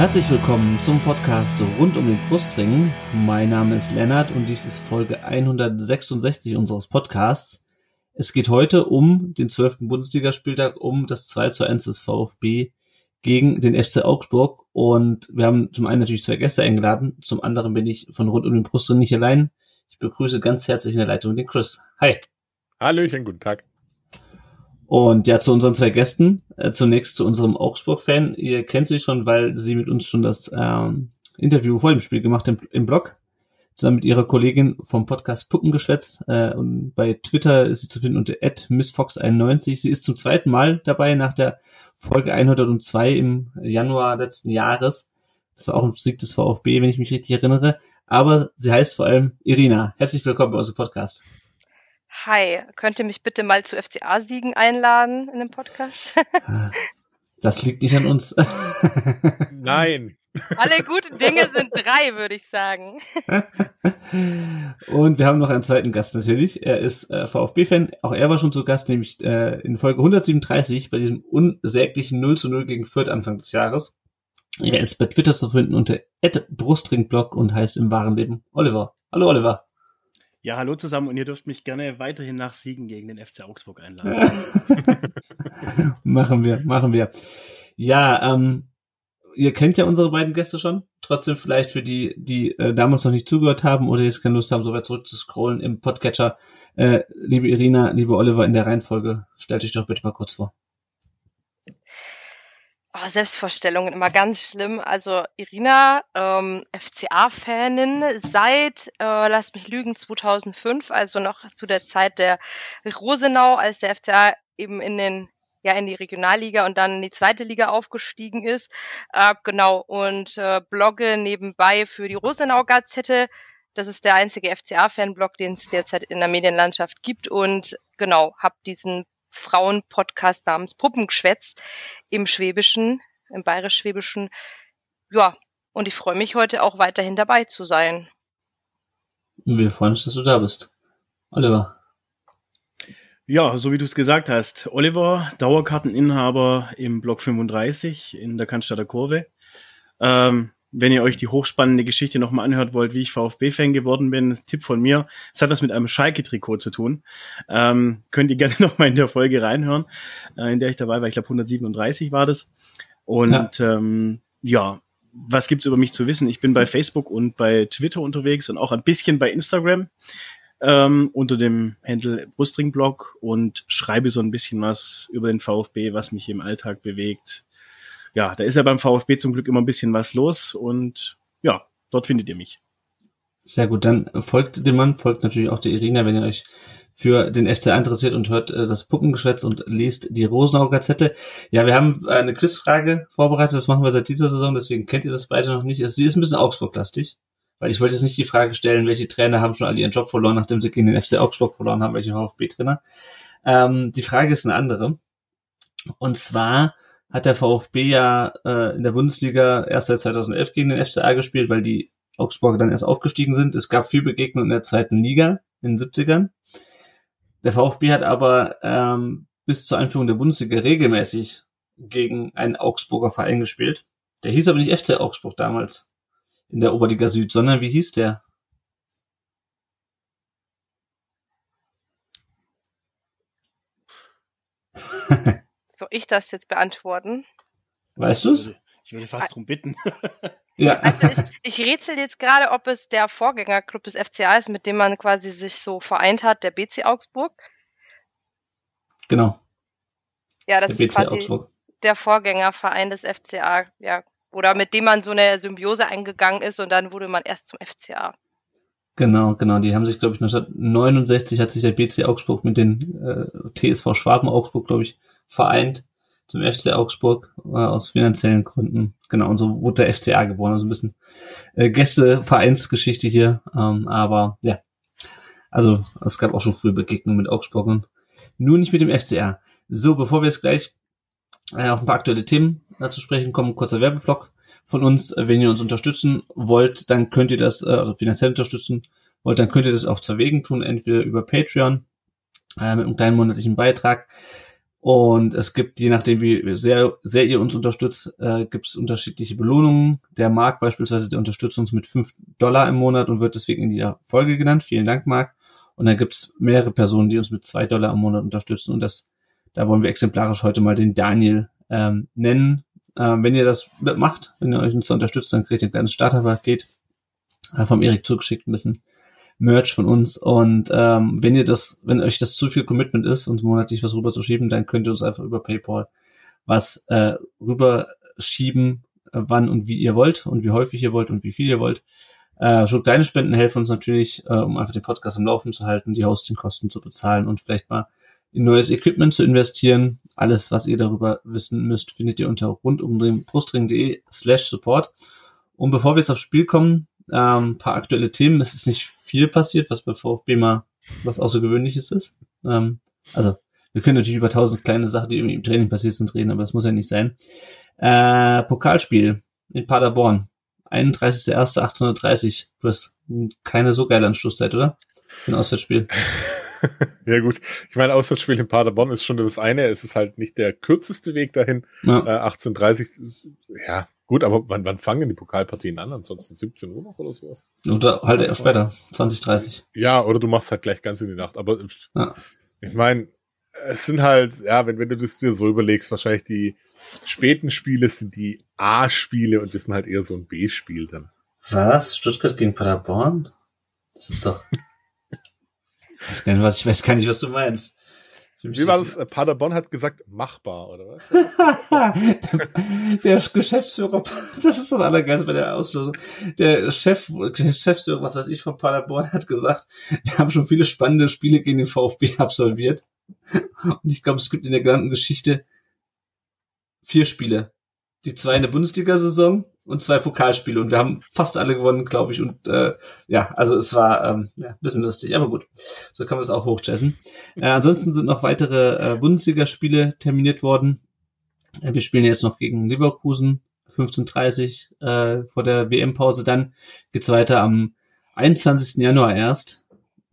Herzlich willkommen zum Podcast rund um den Brustring. Mein Name ist Lennart und dies ist Folge 166 unseres Podcasts. Es geht heute um den 12. Bundesligaspieltag, um das 2 zu 1 des VfB gegen den FC Augsburg. Und wir haben zum einen natürlich zwei Gäste eingeladen, zum anderen bin ich von rund um den Brustring nicht allein. Ich begrüße ganz herzlich in der Leitung den Chris. Hi. Hallöchen, guten Tag. Und ja, zu unseren zwei Gästen. Äh, zunächst zu unserem Augsburg-Fan. Ihr kennt sie schon, weil sie mit uns schon das ähm, Interview vor dem Spiel gemacht im, im Blog. Zusammen mit ihrer Kollegin vom Podcast Puppengeschwätz. Äh, und bei Twitter ist sie zu finden unter missfox91. Sie ist zum zweiten Mal dabei nach der Folge 102 im Januar letzten Jahres. Das war auch ein Sieg des VfB, wenn ich mich richtig erinnere. Aber sie heißt vor allem Irina. Herzlich willkommen bei unserem Podcast. Hi, könnt ihr mich bitte mal zu FCA-Siegen einladen in dem Podcast? Das liegt nicht an uns. Nein. Alle guten Dinge sind drei, würde ich sagen. Und wir haben noch einen zweiten Gast natürlich. Er ist äh, VfB-Fan. Auch er war schon zu Gast, nämlich äh, in Folge 137 bei diesem unsäglichen 0 zu 0 gegen Fürth Anfang des Jahres. Er ist bei Twitter zu finden unter Brustringblog und heißt im wahren Leben Oliver. Hallo Oliver. Ja, hallo zusammen und ihr dürft mich gerne weiterhin nach Siegen gegen den FC Augsburg einladen. machen wir, machen wir. Ja, ähm, ihr kennt ja unsere beiden Gäste schon. Trotzdem vielleicht für die, die äh, damals noch nicht zugehört haben oder jetzt keine Lust haben, so weit zurück zu scrollen im Podcatcher. Äh, liebe Irina, liebe Oliver, in der Reihenfolge, stellt euch doch bitte mal kurz vor. Oh, Selbstvorstellungen immer ganz schlimm. Also Irina, ähm, FCA-Fanin seit, äh, lasst mich lügen, 2005, also noch zu der Zeit der Rosenau, als der FCA eben in den ja in die Regionalliga und dann in die zweite Liga aufgestiegen ist. Äh, genau und äh, blogge nebenbei für die Rosenau Gazette. Das ist der einzige FCA-Fan-Blog, den es derzeit in der Medienlandschaft gibt und genau habe diesen Frauenpodcast namens Puppengeschwätz im Schwäbischen, im Bayerisch-Schwäbischen. Ja, und ich freue mich heute auch weiterhin dabei zu sein. Wir freuen uns, dass du da bist. Oliver. Ja, so wie du es gesagt hast. Oliver, Dauerkarteninhaber im Block 35 in der Cannstatter Kurve. Ähm, wenn ihr euch die hochspannende Geschichte nochmal anhört wollt, wie ich VfB-Fan geworden bin, Tipp von mir. Es hat was mit einem Schalke-Trikot zu tun. Ähm, könnt ihr gerne nochmal in der Folge reinhören, äh, in der ich dabei war. Ich glaube 137 war das. Und ja, ähm, ja was gibt's über mich zu wissen? Ich bin bei Facebook und bei Twitter unterwegs und auch ein bisschen bei Instagram ähm, unter dem Handle Brustring-Blog und schreibe so ein bisschen was über den VfB, was mich im Alltag bewegt, ja, da ist ja beim VfB zum Glück immer ein bisschen was los und ja, dort findet ihr mich. Sehr gut, dann folgt dem Mann, folgt natürlich auch der Irina, wenn ihr euch für den FCA interessiert und hört äh, das Puppengeschwätz und liest die Rosenau Gazette. Ja, wir haben eine Quizfrage vorbereitet, das machen wir seit dieser Saison, deswegen kennt ihr das beide noch nicht. Sie ist ein bisschen Augsburg-lastig, weil ich wollte jetzt nicht die Frage stellen, welche Trainer haben schon alle ihren Job verloren, nachdem sie gegen den FC Augsburg verloren haben, welche VfB-Trainer. Ähm, die Frage ist eine andere. Und zwar, hat der VfB ja äh, in der Bundesliga erst seit 2011 gegen den FCA gespielt, weil die Augsburger dann erst aufgestiegen sind. Es gab viel Begegnung in der zweiten Liga in den 70ern. Der VfB hat aber ähm, bis zur Einführung der Bundesliga regelmäßig gegen einen Augsburger Verein gespielt. Der hieß aber nicht FC Augsburg damals in der Oberliga Süd, sondern wie hieß der? Soll ich das jetzt beantworten? Weißt du es? Ich würde fast drum bitten. ja. Also ich, ich rätsel jetzt gerade, ob es der Vorgängerclub des FCA ist, mit dem man quasi sich so vereint hat, der BC Augsburg. Genau. Ja, das der ist quasi Augsburg. der Vorgängerverein des FCA, ja. Oder mit dem man so eine Symbiose eingegangen ist und dann wurde man erst zum FCA. Genau, genau. Die haben sich, glaube ich, 1969 hat sich der BC Augsburg mit den äh, TSV Schwaben Augsburg, glaube ich, vereint zum FC Augsburg äh, aus finanziellen Gründen. Genau, und so wurde der FCA geboren. Also ein bisschen äh, Gästevereinsgeschichte hier. Ähm, aber ja, Also es gab auch schon frühe Begegnungen mit Augsburg und nur nicht mit dem FCR. So, bevor wir jetzt gleich äh, auf ein paar aktuelle Themen äh, zu sprechen kommen, kurzer Werbeblock von uns. Äh, wenn ihr uns unterstützen wollt, dann könnt ihr das, äh, also finanziell unterstützen wollt, dann könnt ihr das auf zwei Wegen tun, entweder über Patreon äh, mit einem kleinen monatlichen Beitrag. Und es gibt, je nachdem, wie sehr, sehr ihr uns unterstützt, äh, gibt es unterschiedliche Belohnungen. Der Marc beispielsweise, der unterstützt uns mit fünf Dollar im Monat und wird deswegen in dieser Folge genannt. Vielen Dank, Marc. Und dann gibt es mehrere Personen, die uns mit zwei Dollar im Monat unterstützen. Und das, da wollen wir exemplarisch heute mal den Daniel ähm, nennen. Ähm, wenn ihr das macht, wenn ihr euch uns unterstützt, dann kriegt ihr ein kleines Starterpaket äh, vom Erik zugeschickt, ein bisschen Merch von uns. Und ähm, wenn ihr das, wenn euch das zu viel Commitment ist, uns monatlich was rüberzuschieben, dann könnt ihr uns einfach über PayPal was äh, rüberschieben, äh, wann und wie ihr wollt und wie häufig ihr wollt und wie viel ihr wollt. Äh, schon kleine Spenden helfen uns natürlich, äh, um einfach den Podcast am Laufen zu halten, die Hostingkosten zu bezahlen und vielleicht mal in neues Equipment zu investieren. Alles, was ihr darüber wissen müsst, findet ihr unter rundumdrehen slash support. Und bevor wir jetzt aufs Spiel kommen, ähm, paar aktuelle Themen. Es ist nicht viel passiert, was bei VfB mal was Außergewöhnliches ist. Ähm, also, wir können natürlich über tausend kleine Sachen, die irgendwie im Training passiert sind, reden, aber das muss ja nicht sein. Äh, Pokalspiel in Paderborn. 31.01.1830. Chris, keine so geile Anschlusszeit, oder? Für ein Auswärtsspiel. ja gut, ich meine, Auswärtsspiel in Paderborn ist schon das eine. Es ist halt nicht der kürzeste Weg dahin. Ja. Äh, 1830, ja, Gut, aber wann, wann fangen die Pokalpartien an? Ansonsten 17 Uhr noch oder sowas? Oder halt eher später, 2030. Ja, oder du machst halt gleich ganz in die Nacht. Aber ja. ich meine, es sind halt, ja, wenn, wenn du das dir so überlegst, wahrscheinlich die späten Spiele sind die A-Spiele und das sind halt eher so ein B-Spiel dann. Was? Stuttgart gegen Paderborn? Das ist doch. ich weiß nicht, was, ich weiß gar nicht, was du meinst. Wie war das? Paderborn hat gesagt, machbar, oder was? der Geschäftsführer, das ist das Allergeilste bei der Auslosung. Der Chef, Geschäftsführer, was weiß ich, von Paderborn hat gesagt, wir haben schon viele spannende Spiele gegen den VfB absolviert. Und ich glaube, es gibt in der gesamten Geschichte vier Spiele. Die zwei in der Bundesliga-Saison und zwei Pokalspiele und wir haben fast alle gewonnen, glaube ich. Und äh, ja, also es war ähm, ja, ein bisschen lustig, aber gut. So kann man es auch hochchessen. Äh, ansonsten sind noch weitere äh, Bundesligaspiele terminiert worden. Äh, wir spielen jetzt noch gegen Leverkusen 15.30 äh, vor der WM-Pause. Dann geht's weiter am 21. Januar erst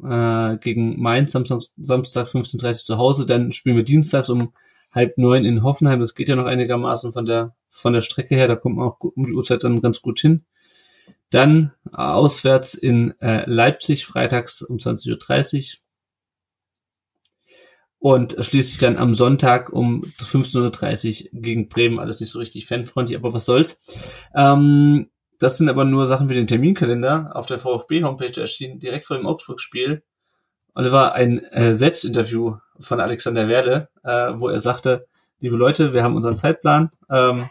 äh, gegen Mainz Samstag, Samstag 15.30 zu Hause. Dann spielen wir dienstags um halb neun in Hoffenheim. Das geht ja noch einigermaßen von der, von der Strecke her. Da kommt man auch um die Uhrzeit dann ganz gut hin. Dann auswärts in äh, Leipzig, freitags um 20.30 Uhr. Und schließlich dann am Sonntag um 15.30 Uhr gegen Bremen. Alles nicht so richtig fanfreundlich, aber was soll's. Ähm, das sind aber nur Sachen für den Terminkalender. Auf der VfB-Homepage erschien direkt vor dem Augsburg-Spiel Oliver ein äh, Selbstinterview von Alexander Werle, äh, wo er sagte, liebe Leute, wir haben unseren Zeitplan, ähm,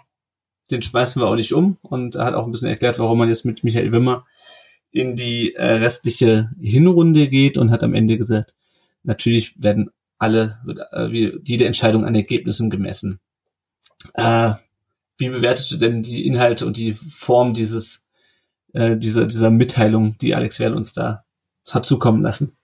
den schmeißen wir auch nicht um und er hat auch ein bisschen erklärt, warum man jetzt mit Michael Wimmer in die äh, restliche Hinrunde geht und hat am Ende gesagt, natürlich werden alle, äh, wie, jede Entscheidung an Ergebnissen gemessen. Äh, wie bewertest du denn die Inhalte und die Form dieses, äh, dieser, dieser Mitteilung, die Alex Werle uns da hat zukommen lassen?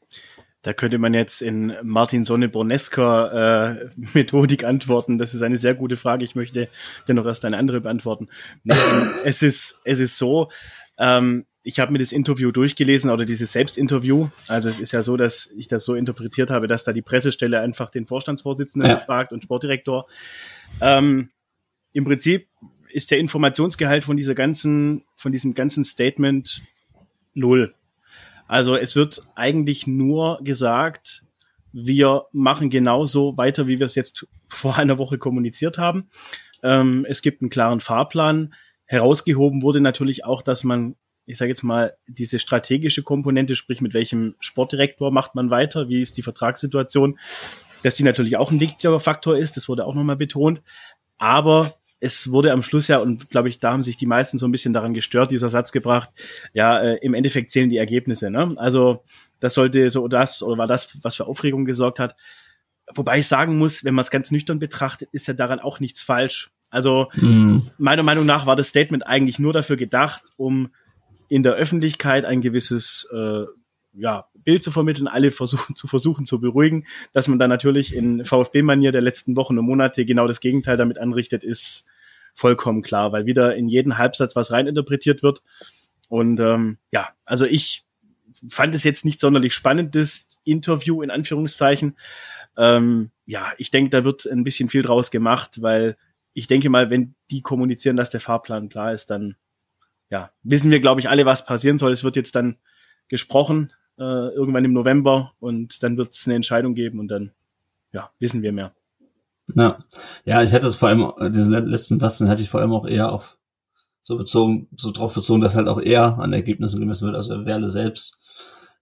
Da könnte man jetzt in Martin Sonne Bornesker äh, Methodik antworten. Das ist eine sehr gute Frage. Ich möchte dennoch erst eine andere beantworten. Nee, es ist es ist so. Ähm, ich habe mir das Interview durchgelesen oder dieses Selbstinterview. Also es ist ja so, dass ich das so interpretiert habe, dass da die Pressestelle einfach den Vorstandsvorsitzenden ja. fragt und Sportdirektor. Ähm, Im Prinzip ist der Informationsgehalt von dieser ganzen, von diesem ganzen Statement null. Also es wird eigentlich nur gesagt, wir machen genauso weiter, wie wir es jetzt vor einer Woche kommuniziert haben. Ähm, es gibt einen klaren Fahrplan. Herausgehoben wurde natürlich auch, dass man, ich sage jetzt mal, diese strategische Komponente, sprich mit welchem Sportdirektor macht man weiter, wie ist die Vertragssituation, dass die natürlich auch ein wichtiger Faktor ist, das wurde auch nochmal betont. Aber es wurde am Schluss ja, und glaube ich, da haben sich die meisten so ein bisschen daran gestört, dieser Satz gebracht, ja, äh, im Endeffekt zählen die Ergebnisse. Ne? Also das sollte so das oder war das, was für Aufregung gesorgt hat. Wobei ich sagen muss, wenn man es ganz nüchtern betrachtet, ist ja daran auch nichts falsch. Also mhm. meiner Meinung nach war das Statement eigentlich nur dafür gedacht, um in der Öffentlichkeit ein gewisses äh, ja, Bild zu vermitteln, alle versuchen zu versuchen zu beruhigen, dass man dann natürlich in VfB-Manier der letzten Wochen und Monate genau das Gegenteil damit anrichtet, ist vollkommen klar, weil wieder in jeden Halbsatz was reininterpretiert wird. Und ähm, ja, also ich fand es jetzt nicht sonderlich spannendes Interview in Anführungszeichen. Ähm, ja, ich denke, da wird ein bisschen viel draus gemacht, weil ich denke mal, wenn die kommunizieren, dass der Fahrplan klar ist, dann ja, wissen wir, glaube ich, alle, was passieren soll. Es wird jetzt dann gesprochen äh, irgendwann im November und dann wird es eine Entscheidung geben und dann ja, wissen wir mehr. Ja, ja, ich hätte es vor allem, den letzten Satz, den hatte ich vor allem auch eher auf so bezogen, so drauf bezogen, dass halt auch eher an Ergebnissen gemessen wird, also Werle selbst.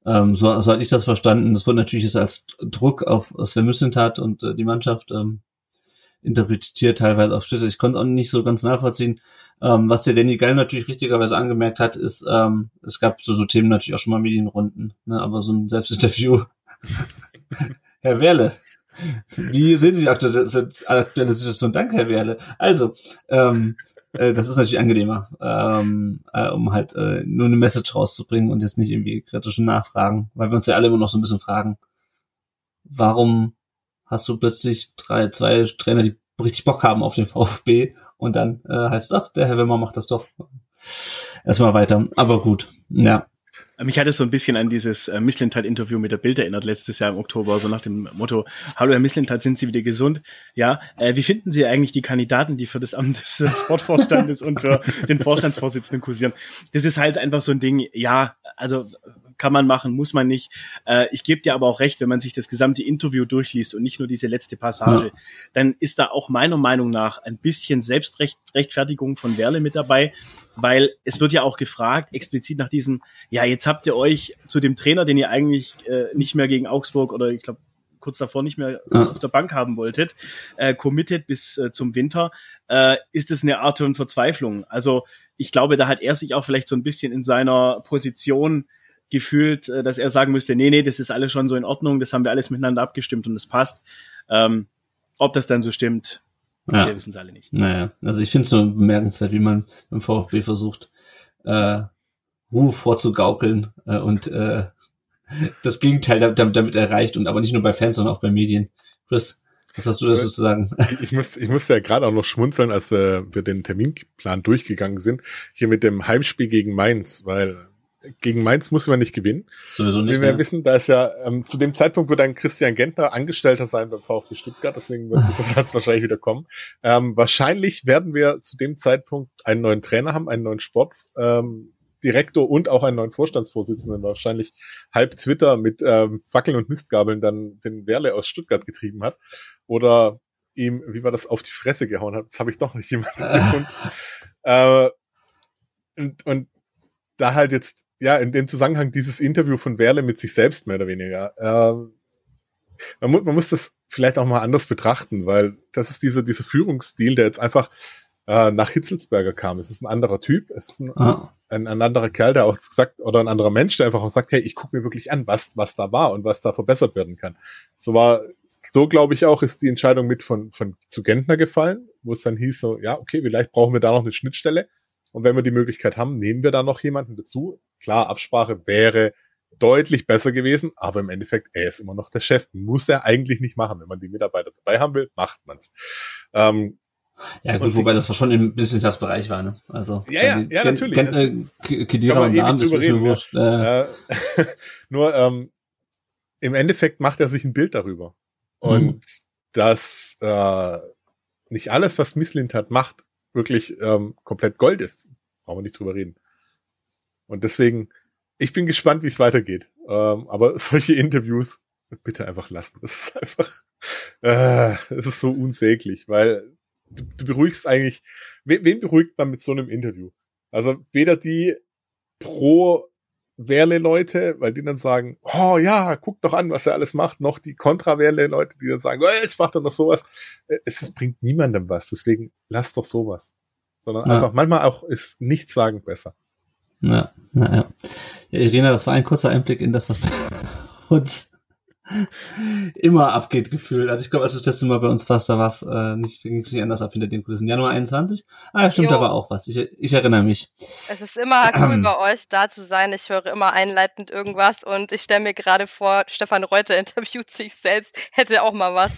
Ähm, so, so hatte ich das verstanden. Das wurde natürlich jetzt als Druck auf Sven Mislintat und äh, die Mannschaft ähm, interpretiert, teilweise auf Schritte. Ich konnte auch nicht so ganz nachvollziehen. Ähm, was der Danny Geil natürlich richtigerweise angemerkt hat, ist, ähm, es gab so, so Themen natürlich auch schon mal Medienrunden, ne? aber so ein Selbstinterview. Herr Werle, wie sehen Sie die aktuelle, Situation? Danke, Herr Werle. Also, ähm, äh, das ist natürlich angenehmer, ähm, äh, um halt äh, nur eine Message rauszubringen und jetzt nicht irgendwie kritische Nachfragen, weil wir uns ja alle immer noch so ein bisschen fragen, warum hast du plötzlich drei, zwei Trainer, die richtig Bock haben auf den VfB und dann äh, heißt es, ach, der Herr Wimmer macht das doch. Erstmal weiter, aber gut, ja. Mich hat es so ein bisschen an dieses äh, Misslintat-Interview mit der Bild erinnert, letztes Jahr im Oktober, so nach dem Motto, Hallo Herr Misslintat, sind Sie wieder gesund? Ja, äh, wie finden Sie eigentlich die Kandidaten, die für das Amt des Sportvorstandes und für den Vorstandsvorsitzenden kursieren? Das ist halt einfach so ein Ding, ja, also kann man machen, muss man nicht. Äh, ich gebe dir aber auch recht, wenn man sich das gesamte Interview durchliest und nicht nur diese letzte Passage, ja. dann ist da auch meiner Meinung nach ein bisschen Selbstrechtfertigung von Werle mit dabei, weil es wird ja auch gefragt, explizit nach diesem, ja, jetzt habt ihr euch zu dem Trainer, den ihr eigentlich äh, nicht mehr gegen Augsburg oder ich glaube kurz davor nicht mehr ja. auf der Bank haben wolltet, äh, committed bis äh, zum Winter, äh, ist es eine Art von Verzweiflung. Also ich glaube, da hat er sich auch vielleicht so ein bisschen in seiner Position gefühlt, äh, dass er sagen müsste, nee, nee, das ist alles schon so in Ordnung, das haben wir alles miteinander abgestimmt und es passt. Ähm, ob das dann so stimmt, ja. wir wissen es alle nicht. Naja, also ich finde es so bemerkenswert, wie man beim VfB versucht, äh, Ruhe vorzugaukeln äh, und äh, das Gegenteil damit, damit erreicht und aber nicht nur bei Fans, sondern auch bei Medien. Chris, was hast du dazu zu sagen? Ich muss, ich musste ja gerade auch noch schmunzeln, als äh, wir den Terminplan durchgegangen sind, hier mit dem Heimspiel gegen Mainz, weil gegen Mainz muss man nicht gewinnen. Sowieso nicht. Wie wir ja. wissen, da ist ja ähm, zu dem Zeitpunkt wird ein Christian Gentner Angestellter sein beim VfB Stuttgart, deswegen wird dieser Satz wahrscheinlich wieder kommen. Ähm, wahrscheinlich werden wir zu dem Zeitpunkt einen neuen Trainer haben, einen neuen Sport. Ähm, Direktor und auch einen neuen Vorstandsvorsitzenden, wahrscheinlich halb Twitter mit ähm, Fackeln und Mistgabeln dann den Werle aus Stuttgart getrieben hat. Oder ihm, wie war das, auf die Fresse gehauen hat. Das habe ich doch nicht jemanden gefunden. äh, und, und da halt jetzt ja, in dem Zusammenhang dieses Interview von Werle mit sich selbst mehr oder weniger. Äh, man, mu man muss das vielleicht auch mal anders betrachten, weil das ist dieser, dieser Führungsstil, der jetzt einfach äh, nach Hitzelsberger kam. Es ist ein anderer Typ, es ist ein, ah. ein, ein, anderer Kerl, der auch gesagt, oder ein anderer Mensch, der einfach auch sagt, hey, ich gucke mir wirklich an, was, was da war und was da verbessert werden kann. So war, so glaube ich auch, ist die Entscheidung mit von, von zu Gentner gefallen, wo es dann hieß so, ja, okay, vielleicht brauchen wir da noch eine Schnittstelle. Und wenn wir die Möglichkeit haben, nehmen wir da noch jemanden dazu. Klar, Absprache wäre deutlich besser gewesen, aber im Endeffekt, er ist immer noch der Chef. Muss er eigentlich nicht machen. Wenn man die Mitarbeiter dabei haben will, macht man's. Ähm, ja, gut, wobei das schon im Business-Bereich war, ne? Also, ja, ja, ja, natürlich. Kennt, äh, Kedira und Namen ist mir wurscht. Ja. Äh. Nur, ähm, im Endeffekt macht er sich ein Bild darüber. Und hm. dass äh, nicht alles, was Misslint hat, macht, wirklich ähm, komplett Gold ist. Brauchen wir nicht drüber reden. Und deswegen, ich bin gespannt, wie es weitergeht. Ähm, aber solche Interviews bitte einfach lassen. Das ist einfach, äh, es ist so unsäglich, weil du, du beruhigst eigentlich, wen, wen beruhigt man mit so einem Interview? Also weder die pro Wehrle-Leute, weil die dann sagen, oh ja, guck doch an, was er alles macht, noch die Kontra-Wehrle-Leute, die dann sagen, oh, jetzt macht er noch sowas. Äh, es, es bringt niemandem was, deswegen lass doch sowas. Sondern ja. einfach, manchmal auch ist nichts sagen besser. Ja, na ja. ja. Irina, das war ein kurzer Einblick in das, was bei uns immer abgeht gefühlt. Also ich glaube, als du das letzte Mal bei uns warst, da war es äh, nicht, nicht anders ab hinter den Kulissen. Januar 21? Ah, stimmt, jo. da war auch was. Ich, ich erinnere mich. Es ist immer cool bei euch da zu sein. Ich höre immer einleitend irgendwas und ich stelle mir gerade vor, Stefan Reuter interviewt sich selbst, hätte auch mal was.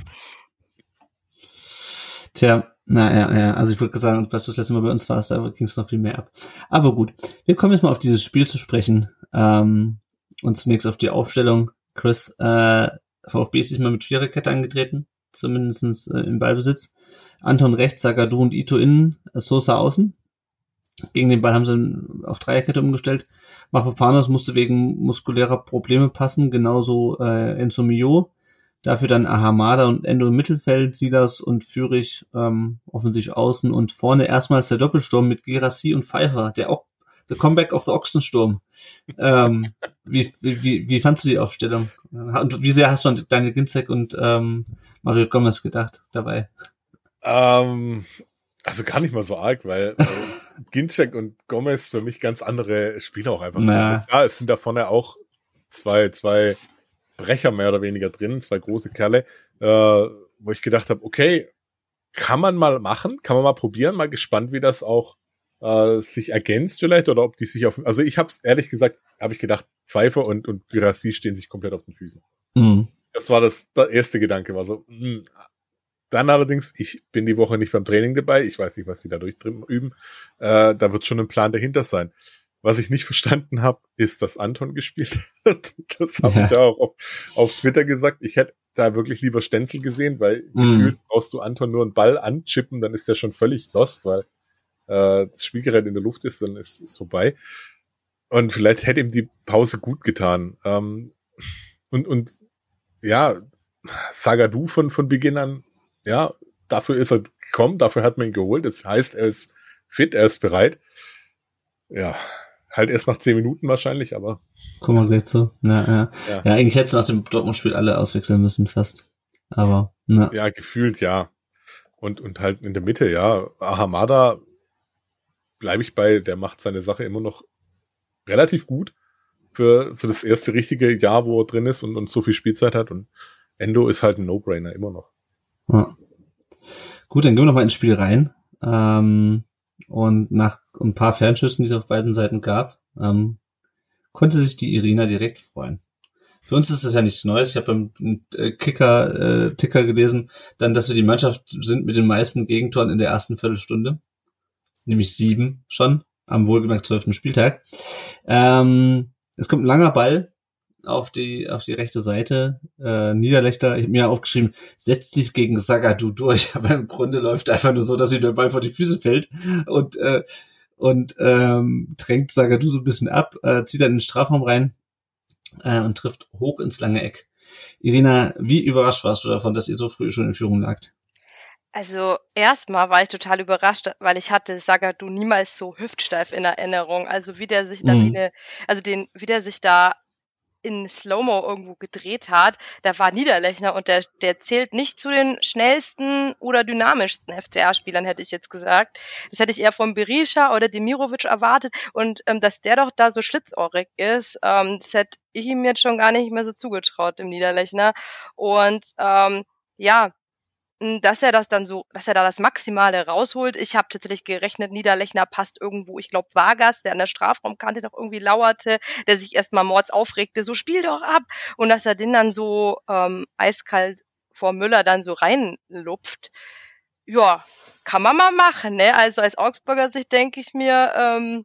Tja, na ja, ja, also ich würde sagen, was du das letzte Mal bei uns warst, da ging es noch viel mehr ab. Aber gut, wir kommen jetzt mal auf dieses Spiel zu sprechen. Ähm, und zunächst auf die Aufstellung. Chris, äh, VfB ist diesmal mit Viererkette angetreten, zumindestens äh, im Ballbesitz. Anton rechts, Sagadu und Ito innen, Sosa außen. Gegen den Ball haben sie auf Dreierkette umgestellt. Mafropanos musste wegen muskulärer Probleme passen, genauso äh, Enzo Mio. Dafür dann Ahamada und Endo im Mittelfeld, Silas und Fürich ähm, offensichtlich außen und vorne erstmals der Doppelsturm mit Gerassi und Pfeiffer, der auch The Comeback of the Ochsensturm. ähm, wie, wie, wie fandst du die Aufstellung? Und wie sehr hast du an Daniel Ginzek und ähm, Mario Gomez gedacht dabei? Ähm, also gar nicht mal so arg, weil äh, Ginczek und Gomez für mich ganz andere Spieler auch einfach sind. Ja, es sind da vorne auch zwei, zwei Brecher mehr oder weniger drin, zwei große Kerle, äh, wo ich gedacht habe, okay, kann man mal machen, kann man mal probieren, mal gespannt, wie das auch äh, sich ergänzt vielleicht oder ob die sich auf, also ich habe es ehrlich gesagt, habe ich gedacht, Pfeiffer und und Gyrassi stehen sich komplett auf den Füßen. Mhm. Das war das der erste Gedanke, war so. Mh. Hm. Dann allerdings, ich bin die Woche nicht beim Training dabei, ich weiß nicht, was sie dadurch drin üben. Äh, da wird schon ein Plan dahinter sein. Was ich nicht verstanden habe, ist, dass Anton gespielt hat. Das habe ja. ich auch auf, auf, Twitter gesagt. Ich hätte da wirklich lieber Stenzel gesehen, weil mhm. gefühlt brauchst du Anton nur einen Ball anchippen, dann ist der schon völlig lost, weil äh, das Spielgerät in der Luft ist, dann ist es vorbei. Und vielleicht hätte ihm die Pause gut getan. Ähm, und, und ja, Sagadu von, von Beginn an, ja, dafür ist er gekommen, dafür hat man ihn geholt. Das heißt, er ist fit, er ist bereit. Ja, halt erst nach zehn Minuten wahrscheinlich, aber. Kommen wir gleich zu. Ja, ja. ja. ja eigentlich hätte nach dem Dortmund-Spiel alle auswechseln müssen, fast. Aber, na. Ja, gefühlt, ja. Und, und halt in der Mitte, ja. Ahamada bleibe ich bei, der macht seine Sache immer noch relativ gut für, für das erste richtige Jahr, wo er drin ist und, und so viel Spielzeit hat. Und Endo ist halt ein No-Brainer, immer noch. Ja. Gut, dann gehen wir noch mal ins Spiel rein. Ähm, und nach ein paar Fernschüssen, die es auf beiden Seiten gab, ähm, konnte sich die Irina direkt freuen. Für uns ist das ja nichts Neues. Ich habe beim äh, Kicker, äh, Ticker gelesen, dann, dass wir die Mannschaft sind mit den meisten Gegentoren in der ersten Viertelstunde nämlich sieben schon am wohlgemerkt zwölften Spieltag. Ähm, es kommt ein langer Ball auf die auf die rechte Seite. Äh, Niederlechter, ich habe mir aufgeschrieben, setzt sich gegen Sagadu durch, aber im Grunde läuft einfach nur so, dass ihm der Ball vor die Füße fällt und äh, und ähm, drängt Sagadu so ein bisschen ab, äh, zieht dann in den Strafraum rein äh, und trifft hoch ins lange Eck. Irina, wie überrascht warst du davon, dass ihr so früh schon in Führung lagt? Also erstmal war ich total überrascht, weil ich hatte Sagadu niemals so hüftsteif in Erinnerung. Also wie der sich da Mhm. wie eine, also den, wie der sich da in Slow-Mo irgendwo gedreht hat, da war Niederlechner und der, der zählt nicht zu den schnellsten oder dynamischsten FCA-Spielern, hätte ich jetzt gesagt. Das hätte ich eher von Berisha oder Demirovic erwartet und ähm, dass der doch da so schlitzohrig ist, ähm, das hätte ich ihm jetzt schon gar nicht mehr so zugetraut, dem Niederlechner. Und ähm, ja, dass er das dann so, dass er da das Maximale rausholt. Ich habe tatsächlich gerechnet, Niederlechner passt irgendwo, ich glaube Vargas, der an der Strafraumkante noch irgendwie lauerte, der sich erstmal mords aufregte, so spiel doch ab. Und dass er den dann so ähm, eiskalt vor Müller dann so reinlupft. Ja, kann man mal machen, ne? Also als Augsburger Sicht denke ich mir, ähm,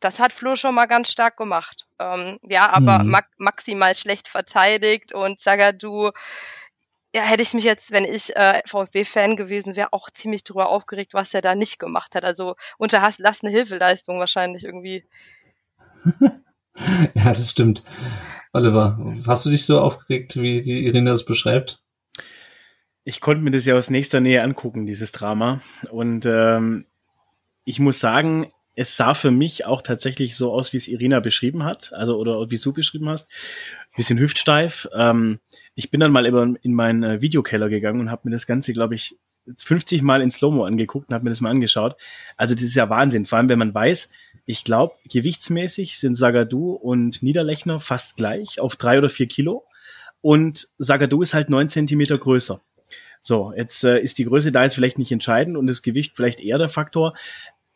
das hat Flo schon mal ganz stark gemacht. Ähm, ja, aber Mhm. ma maximal schlecht verteidigt und Sagadu, ja, hätte ich mich jetzt, wenn ich äh, VfB-Fan gewesen wäre, auch ziemlich drüber aufgeregt, was er da nicht gemacht hat. Also unterlassene Hilfeleistung wahrscheinlich irgendwie. Ja, das stimmt. Oliver, hast du dich so aufgeregt, wie die Irina das beschreibt? Ich konnte mir das ja aus nächster Nähe angucken, dieses Drama. Und ähm, ich muss sagen, es sah für mich auch tatsächlich so aus, wie es Irina beschrieben hat, also oder wie du beschrieben hast. Bisschen hüftsteif. Ähm, ich bin dann mal in meinen äh, Videokeller gegangen und habe mir das Ganze, glaube ich, 50 Mal in Slow-Mo angeguckt und habe mir das mal angeschaut. Also das ist ja Wahnsinn, vor allem wenn man weiß, ich glaube, gewichtsmäßig sind Sagadu und Niederlechner fast gleich auf drei oder vier Kilo. und Sagadu ist halt neun Zentimeter größer. So, jetzt äh, ist die Größe da jetzt vielleicht nicht entscheidend und das Gewicht vielleicht eher der Faktor.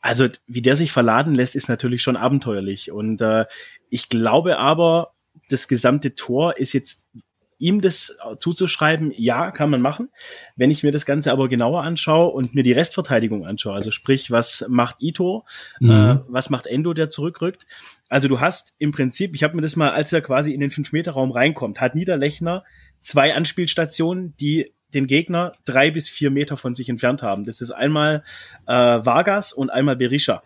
Also, wie der sich verladen lässt, ist natürlich schon abenteuerlich. Und äh, ich glaube aber, das gesamte Tor ist jetzt ihm das zuzuschreiben, ja, kann man machen. Wenn ich mir das Ganze aber genauer anschaue und mir die Restverteidigung anschaue, also sprich, was macht Ito, mhm. äh, was macht Endo, der zurückrückt. Also du hast im Prinzip, ich habe mir das mal, als er quasi in den 5-Meter-Raum reinkommt, hat Niederlechner zwei Anspielstationen, die den Gegner drei bis vier Meter von sich entfernt haben. Das ist einmal äh, Vargas und einmal Berisha.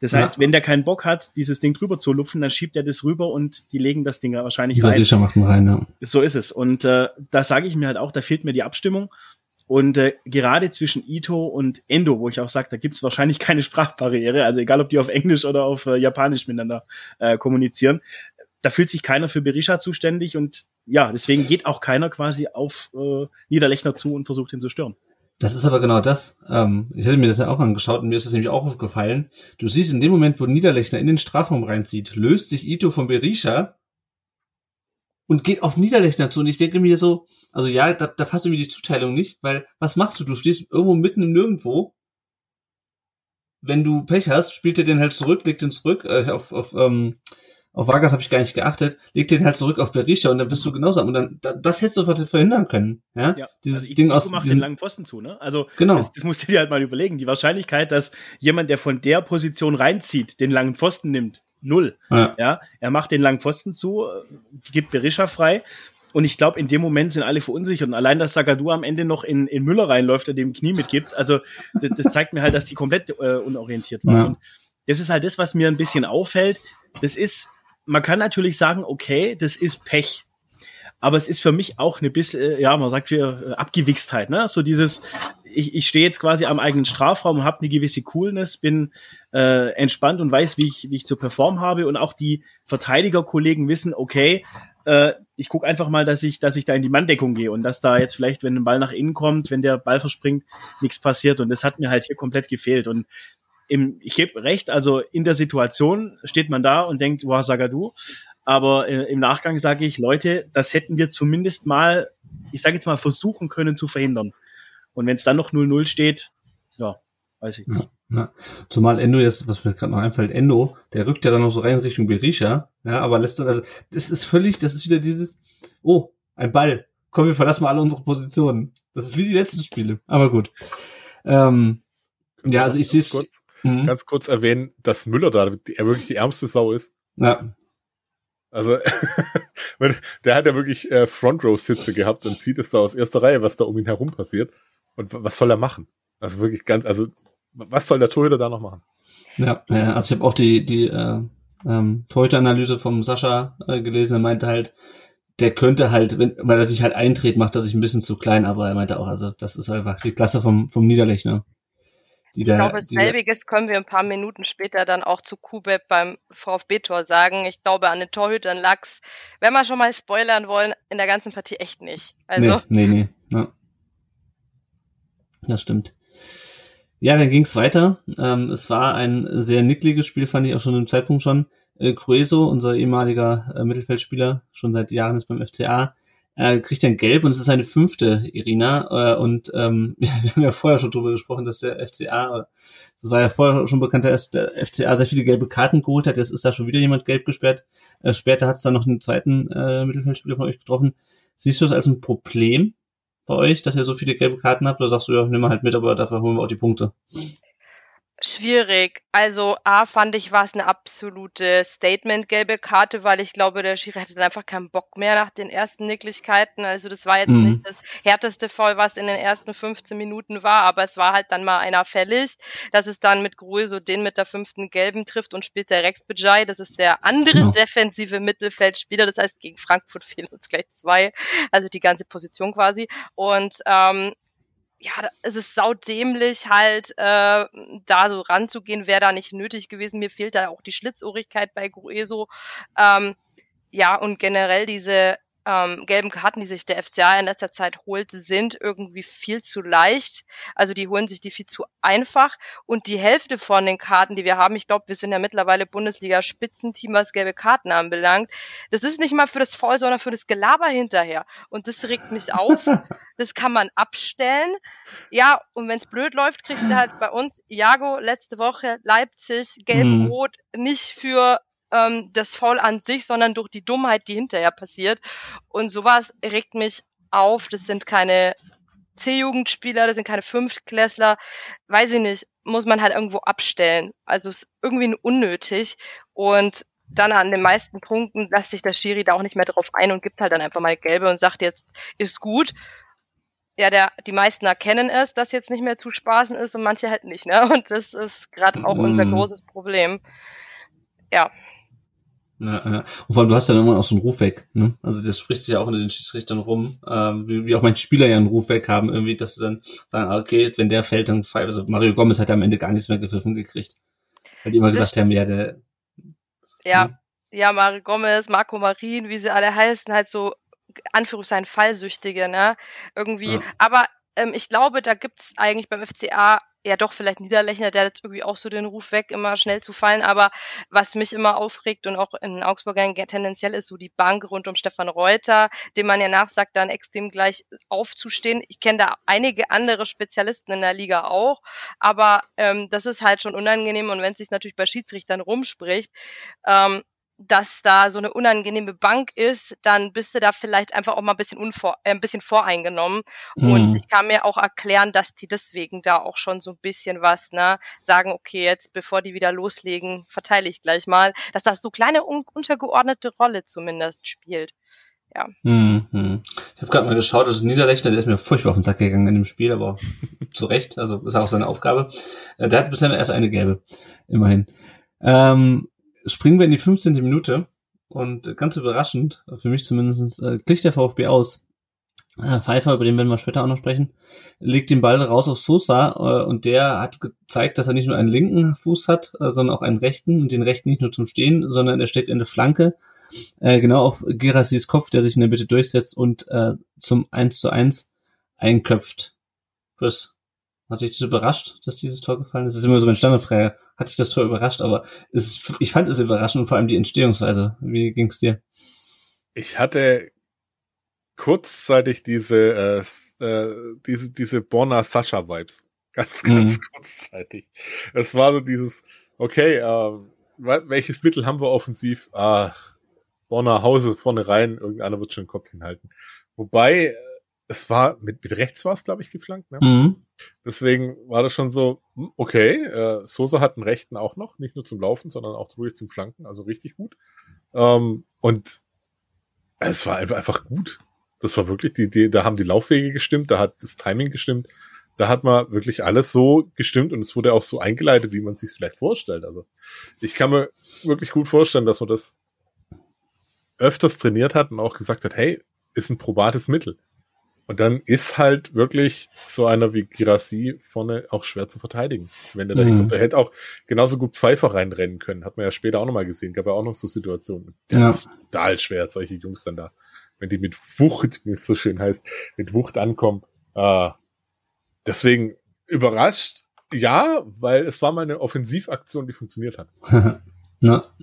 Das heißt, ja. wenn der keinen Bock hat, dieses Ding drüber zu lupfen, dann schiebt er das rüber und die legen das Ding wahrscheinlich rein. Berisha macht ihn rein, ja. So ist es. Und äh, da sage ich mir halt auch, da fehlt mir die Abstimmung. Und äh, gerade zwischen Ito und Endo, wo ich auch sage, da gibt es wahrscheinlich keine Sprachbarriere, also egal ob die auf Englisch oder auf äh, Japanisch miteinander äh, kommunizieren, da fühlt sich keiner für Berisha zuständig und ja, deswegen geht auch keiner quasi auf äh, Niederlechner zu und versucht ihn zu stören. Das ist aber genau das. Ähm, ich hatte mir das ja auch angeschaut und mir ist das nämlich auch aufgefallen. Du siehst in dem Moment, wo Niederlechner in den Strafraum reinzieht, löst sich Ito von Berisha und geht auf Niederlechner zu. Und ich denke mir so, also ja, da, da passt irgendwie die Zuteilung nicht, weil was machst du? Du stehst irgendwo mitten im Nirgendwo. Wenn du Pech hast, spielt er den halt zurück, legt den zurück äh, auf, auf ähm, auf Vargas habe ich gar nicht geachtet, leg den halt zurück auf Berisha und dann bist du genauso. Und dann, das hättest du verhindern können. Ja, ja dieses also Ding aus. Du machst den langen Pfosten zu, ne? Also, genau. das, das musst du dir halt mal überlegen. Die Wahrscheinlichkeit, dass jemand, der von der Position reinzieht, den langen Pfosten nimmt, null. Ja, ja er macht den langen Pfosten zu, gibt Berisha frei. Und ich glaube, in dem Moment sind alle verunsichert. Und allein, dass Sagadu am Ende noch in, in Müller reinläuft, der dem Knie mitgibt, also das, das zeigt mir halt, dass die komplett äh, unorientiert waren. Ja. Und das ist halt das, was mir ein bisschen auffällt. Das ist man kann natürlich sagen, okay, das ist Pech. Aber es ist für mich auch eine bisschen, äh, ja, man sagt für äh, Abgewichstheit, ne? So dieses, ich, ich stehe jetzt quasi am eigenen Strafraum, habe eine gewisse Coolness, bin äh, entspannt und weiß, wie ich, wie ich zu performen habe. Und auch die Verteidigerkollegen wissen, okay, äh, ich gucke einfach mal, dass ich, dass ich da in die Manndeckung gehe und dass da jetzt vielleicht, wenn ein Ball nach innen kommt, wenn der Ball verspringt, nichts passiert. Und das hat mir halt hier komplett gefehlt. Und im, ich gebe recht, also in der Situation steht man da und denkt, wow, Sagadu. Aber äh, im Nachgang sage ich, Leute, das hätten wir zumindest mal, ich sage jetzt mal, versuchen können zu verhindern. Und wenn es dann noch 0-0 steht, ja, weiß ich nicht. Ja, ja. Zumal Endo jetzt, was mir gerade noch einfällt, Endo, der rückt ja dann noch so rein Richtung Berisha, ja, aber lässt dann, also, das ist völlig, das ist wieder dieses, oh, ein Ball. Komm, wir verlassen mal alle unsere Positionen. Das ist wie die letzten Spiele. Aber gut. Ähm, ja, also ich sehe es mhm. ganz kurz erwähnen, dass Müller da er wirklich die ärmste Sau ist. Ja. Also, der hat ja wirklich äh, Front Row Sitze gehabt und sieht es da aus erster Reihe, was da um ihn herum passiert. Und was soll er machen? Also wirklich ganz, also was soll der Torhüter da noch machen? Ja, ja also ich habe auch die die äh, ähm, Torhüter-Analyse vom Sascha äh, gelesen. Er meinte halt, der könnte halt, wenn, weil er sich halt eintritt, macht er sich ein bisschen zu klein. Aber er meinte auch, also das ist einfach die Klasse vom vom Niederlechner. Ich da, glaube, selbiges können wir ein paar Minuten später dann auch zu Kubeb beim VfB-Tor sagen. Ich glaube, an den Torhütern lag's, wenn wir schon mal spoilern wollen, in der ganzen Partie echt nicht. Also. Nee, nee, nee. Ja. Das stimmt. Ja, dann ging's weiter. Ähm, es war ein sehr nickliges Spiel, fand ich auch schon im Zeitpunkt schon. Äh, Crueso, unser ehemaliger äh, Mittelfeldspieler, schon seit Jahren ist beim FCA, äh, kriegt dann gelb und es ist seine fünfte Irina. Äh, und ähm, wir haben ja vorher schon drüber gesprochen, dass der FCA, das war ja vorher schon bekannt, dass der FCA sehr viele gelbe Karten geholt hat. Jetzt ist da schon wieder jemand gelb gesperrt. Äh, später hat es dann noch einen zweiten äh, Mittelfeldspieler von euch getroffen. Siehst du das als ein Problem bei euch, dass ihr so viele gelbe Karten habt? Oder sagst du, ja, nimm mal halt mit, aber dafür holen wir auch die Punkte? Schwierig. Also A fand ich, war es eine absolute Statement-gelbe Karte, weil ich glaube, der Schiri hatte dann einfach keinen Bock mehr nach den ersten Nicklichkeiten. Also das war jetzt mhm. nicht das härteste Foul, was in den ersten 15 Minuten war, aber es war halt dann mal einer fällig, dass es dann mit Gruhl so den mit der fünften gelben trifft und spielt der Rex Bejai. Das ist der andere genau. defensive Mittelfeldspieler. Das heißt, gegen Frankfurt fehlen uns gleich zwei, also die ganze Position quasi. Und ähm, ja, es ist saudämlich halt, äh, da so ranzugehen, wäre da nicht nötig gewesen. Mir fehlt da auch die Schlitzohrigkeit bei Grueso. Ähm, ja, und generell diese ähm, gelben Karten, die sich der FCA in letzter Zeit holt, sind irgendwie viel zu leicht. Also die holen sich die viel zu einfach. Und die Hälfte von den Karten, die wir haben, ich glaube, wir sind ja mittlerweile Bundesliga-Spitzenteam, was gelbe Karten anbelangt. Das ist nicht mal für das Foul, sondern für das Gelaber hinterher. Und das regt mich auf. Das kann man abstellen. Ja, und wenn es blöd läuft, kriegst du halt bei uns Iago letzte Woche Leipzig gelb-rot mhm. nicht für ähm, das Foul an sich, sondern durch die Dummheit, die hinterher passiert. Und sowas regt mich auf. Das sind keine C-Jugendspieler, das sind keine Fünftklässler. Weiß ich nicht, muss man halt irgendwo abstellen. Also ist irgendwie unnötig. Und dann an den meisten Punkten lässt sich der Schiri da auch nicht mehr drauf ein und gibt halt dann einfach mal gelbe und sagt jetzt, ist gut. Ja, der, die meisten erkennen es, dass jetzt nicht mehr zu spaßen ist und manche halt nicht, ne? Und das ist gerade auch unser mhm. großes Problem. Ja. Ja, ja. Und vor allem, du hast dann irgendwann auch so einen Ruf weg. Ne? Also das spricht sich ja auch unter den Schiedsrichtern rum, ähm, wie, wie auch manche Spieler ja einen Ruf weg haben, irgendwie, dass du dann sagen, ah, okay, wenn der fällt, dann pfeift. Also Mario Gomez hat am Ende gar nichts mehr gepfiffen gekriegt. Weil die immer das gesagt haben, ja, der. Ja, hm? ja, Mario Gomez, Marco Marin, wie sie alle heißen, halt so Anführungszeichen Fallsüchtige, ne? Irgendwie. Ja. Aber ähm, ich glaube, da gibt's eigentlich beim FCA ja doch vielleicht Niederlechner, der hat irgendwie auch so den Ruf weg, immer schnell zu fallen. Aber was mich immer aufregt und auch in Augsburg tendenziell ist so die Bank rund um Stefan Reuter, dem man ja nachsagt, dann extrem gleich aufzustehen. Ich kenne da einige andere Spezialisten in der Liga auch, aber ähm, das ist halt schon unangenehm und wenn es sich natürlich bei Schiedsrichtern rumspricht, ähm, dass da so eine unangenehme Bank ist, dann bist du da vielleicht einfach auch mal ein bisschen, unvor, äh, ein bisschen voreingenommen. Mhm. Und ich kann mir auch erklären, dass die deswegen da auch schon so ein bisschen was, ne, sagen, okay, jetzt bevor die wieder loslegen, verteile ich gleich mal, dass das so kleine un untergeordnete Rolle zumindest spielt. Ja. Mhm. Ich habe gerade mal geschaut, das ist Niederlechner, der ist mir furchtbar auf den Sack gegangen in dem Spiel, aber zu Recht, also ist auch seine Aufgabe. Äh, der hat bisher erst eine gelbe, immerhin. Ähm, springen wir in die 15. Minute und ganz überraschend, für mich zumindest, äh, klickt der VfB aus. Äh, Pfeiffer, über den werden wir später auch noch sprechen, legt den Ball raus auf Sosa äh, und der hat gezeigt, dass er nicht nur einen linken Fuß hat, äh, sondern auch einen rechten und den rechten nicht nur zum Stehen, sondern er steht in der Flanke, äh, genau auf Gerassis Kopf, der sich in der Mitte durchsetzt und äh, zum 1 zu 1 einköpft. Chris, hat sich das überrascht, dass dieses Tor gefallen ist? Das ist immer so eine Standardfrage hat dich das Tor überrascht, aber es, ich fand es überraschend und vor allem die Entstehungsweise. Wie ging's dir? Ich hatte kurzzeitig diese, äh, äh, diese, diese Borna Sascha Vibes. Ganz, ganz mhm. kurzzeitig. Es war so dieses, okay, äh, welches Mittel haben wir offensiv? Ach, Borna Hause vorne rein, irgendeiner wird schon den Kopf hinhalten. Wobei, äh, es war, mit, mit rechts war es, glaube ich, geflankt, ne? Mhm. Deswegen war das schon so, hm, okay, äh, Sosa hat einen rechten auch noch, nicht nur zum Laufen, sondern auch wirklich zum Flanken, also richtig gut. Ähm, und es war einfach gut. Das war wirklich die Idee, da haben die Laufwege gestimmt, da hat das Timing gestimmt, da hat man wirklich alles so gestimmt und es wurde auch so eingeleitet, wie man sich vielleicht vorstellt. Also ich kann mir wirklich gut vorstellen, dass man das öfters trainiert hat und auch gesagt hat, hey, ist ein probates Mittel. Und dann ist halt wirklich so einer wie Girassi vorne auch schwer zu verteidigen, wenn der da mhm. Der hätte auch genauso gut Pfeifer reinrennen können. Hat man ja später auch nochmal gesehen. Gab ja auch noch so Situationen. Das ja. ist total schwer, solche Jungs dann da. Wenn die mit Wucht, wie es so schön heißt, mit Wucht ankommen. Äh, deswegen überrascht, ja, weil es war mal eine Offensivaktion, die funktioniert hat. Na.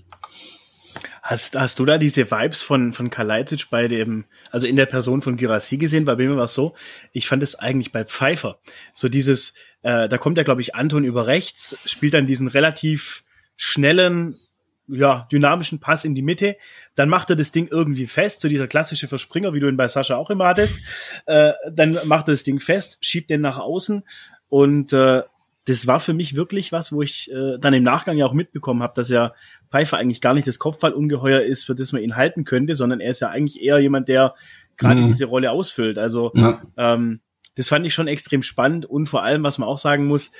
Hast, hast du da diese Vibes von, von Kalajdzic bei dem, also in der Person von Girassi gesehen? Bei mir war es so, ich fand es eigentlich bei Pfeiffer. So dieses, äh, da kommt ja, glaube ich, Anton über rechts, spielt dann diesen relativ schnellen, ja, dynamischen Pass in die Mitte. Dann macht er das Ding irgendwie fest, so dieser klassische Verspringer, wie du ihn bei Sascha auch immer hattest. Äh, dann macht er das Ding fest, schiebt den nach außen und äh, das war für mich wirklich was, wo ich äh, dann im Nachgang ja auch mitbekommen habe, dass ja Pfeiffer eigentlich gar nicht das Kopfballungeheuer ist, für das man ihn halten könnte, sondern er ist ja eigentlich eher jemand, der gerade mhm. diese Rolle ausfüllt. Also ja. ähm, das fand ich schon extrem spannend und vor allem, was man auch sagen muss,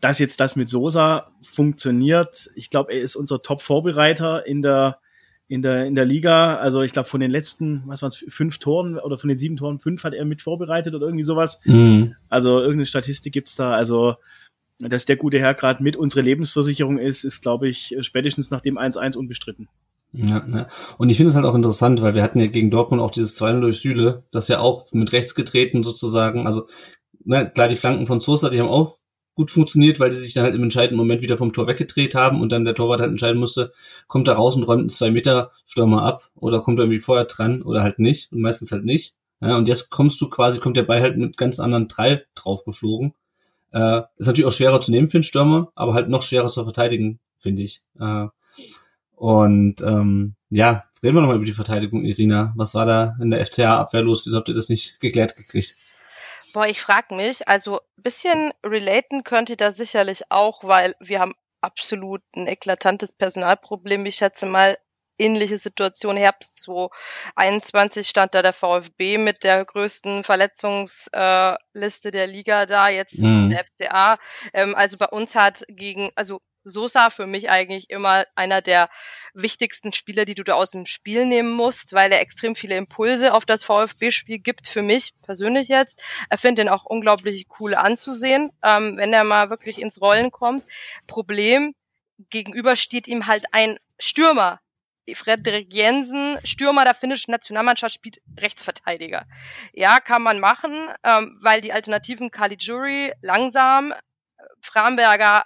dass jetzt das mit Sosa funktioniert. Ich glaube, er ist unser Top-Vorbereiter in der in der, in der Liga. Also ich glaube, von den letzten, was waren es, fünf Toren oder von den sieben Toren, fünf hat er mit vorbereitet oder irgendwie sowas. Mhm. Also irgendeine Statistik gibt's da. Also, dass der gute Herr gerade mit unserer Lebensversicherung ist, ist, glaube ich, spätestens nach dem 1-1 unbestritten. Ja, ja. Und ich finde es halt auch interessant, weil wir hatten ja gegen Dortmund auch dieses 2-0 durch Süle, das ja auch mit rechts getreten sozusagen, also ne, klar, die Flanken von Sosa, die haben auch gut funktioniert, weil die sich dann halt im entscheidenden Moment wieder vom Tor weggedreht haben und dann der Torwart halt entscheiden musste, kommt er raus und räumt einen zwei Meter Stürmer ab oder kommt er irgendwie vorher dran oder halt nicht und meistens halt nicht. Ja, und jetzt kommst du quasi, kommt der Ball halt mit ganz anderen Treib drauf geflogen. Äh, ist natürlich auch schwerer zu nehmen für einen Stürmer, aber halt noch schwerer zu verteidigen, finde ich. Äh, und ähm, ja, reden wir nochmal über die Verteidigung, Irina. Was war da in der FCA-Abwehr los? Wieso habt ihr das nicht geklärt gekriegt? Boah, ich frag mich, also bisschen relaten könnte da sicherlich auch, weil wir haben absolut ein eklatantes Personalproblem. Ich schätze mal, ähnliche Situation Herbst 2021 stand da der VfB mit der größten Verletzungsliste der Liga da, jetzt mhm. der FCA. Ähm, also bei uns hat gegen, also Sosa für mich eigentlich immer einer der wichtigsten Spieler, die du da aus dem Spiel nehmen musst, weil er extrem viele Impulse auf das VfB-Spiel gibt, für mich persönlich jetzt. Er finde den auch unglaublich cool anzusehen, ähm, wenn er mal wirklich ins Rollen kommt. Problem, gegenüber steht ihm halt ein Stürmer, Frederik Jensen, Stürmer der finnischen Nationalmannschaft, spielt Rechtsverteidiger. Ja, kann man machen, ähm, weil die Alternativen Caligiuri langsam, Framberger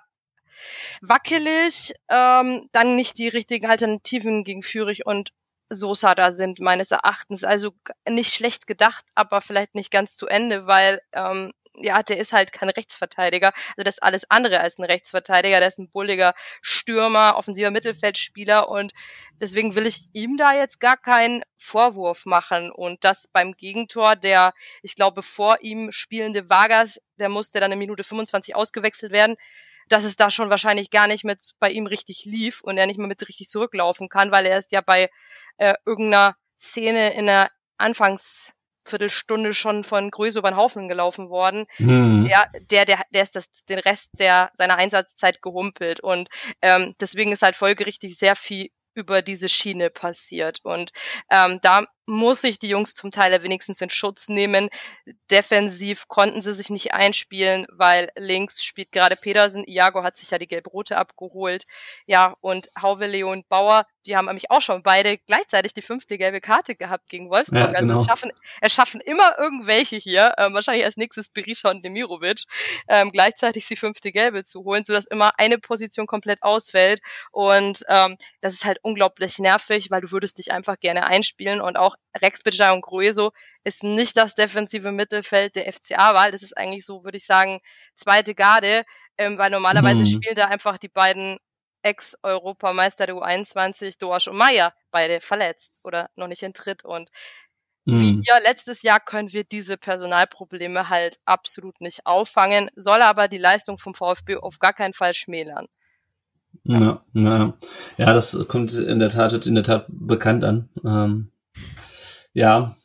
wackelig, ähm, dann nicht die richtigen Alternativen gegen Führig und Sosa da sind, meines Erachtens. Also nicht schlecht gedacht, aber vielleicht nicht ganz zu Ende, weil ähm, ja, der ist halt kein Rechtsverteidiger. Also das ist alles andere als ein Rechtsverteidiger. Der ist ein bulliger Stürmer, offensiver Mittelfeldspieler und deswegen will ich ihm da jetzt gar keinen Vorwurf machen. Und das beim Gegentor, der, ich glaube, vor ihm spielende Vargas, der musste dann in Minute 25 ausgewechselt werden dass es da schon wahrscheinlich gar nicht mit bei ihm richtig lief und er nicht mehr mit richtig zurücklaufen kann, weil er ist ja bei äh, irgendeiner Szene in der Anfangsviertelstunde schon von Größe über den Haufen gelaufen worden. Mhm. Der, der, der, der ist das, den Rest der seiner Einsatzzeit gehumpelt und ähm, deswegen ist halt folgerichtig sehr viel über diese Schiene passiert. Und ähm, da muss ich die Jungs zum Teil wenigstens in Schutz nehmen. Defensiv konnten sie sich nicht einspielen, weil links spielt gerade Pedersen. Iago hat sich ja die gelb-rote abgeholt. Ja, und Hauwe, Leon Bauer, die haben nämlich auch schon beide gleichzeitig die fünfte gelbe Karte gehabt gegen Wolfsburg. Ja, genau. Also schaffen, erschaffen immer irgendwelche hier, ähm, wahrscheinlich als nächstes Berisha und Demirovic, ähm, gleichzeitig die fünfte gelbe zu holen, sodass immer eine Position komplett ausfällt. Und ähm, das ist halt unglaublich nervig, weil du würdest dich einfach gerne einspielen und auch Rex Bidja und Grueso ist nicht das defensive Mittelfeld der FCA-Wahl. Das ist eigentlich so, würde ich sagen, zweite Garde, ähm, weil normalerweise mhm. spielen da einfach die beiden Ex-Europameister der U21, Doasch und Meier, beide verletzt oder noch nicht in Tritt. Und mhm. wie ja letztes Jahr können wir diese Personalprobleme halt absolut nicht auffangen, soll aber die Leistung vom VfB auf gar keinen Fall schmälern. Ja, ja, ja, das kommt in der Tat, in der Tat bekannt an. Ähm, ja,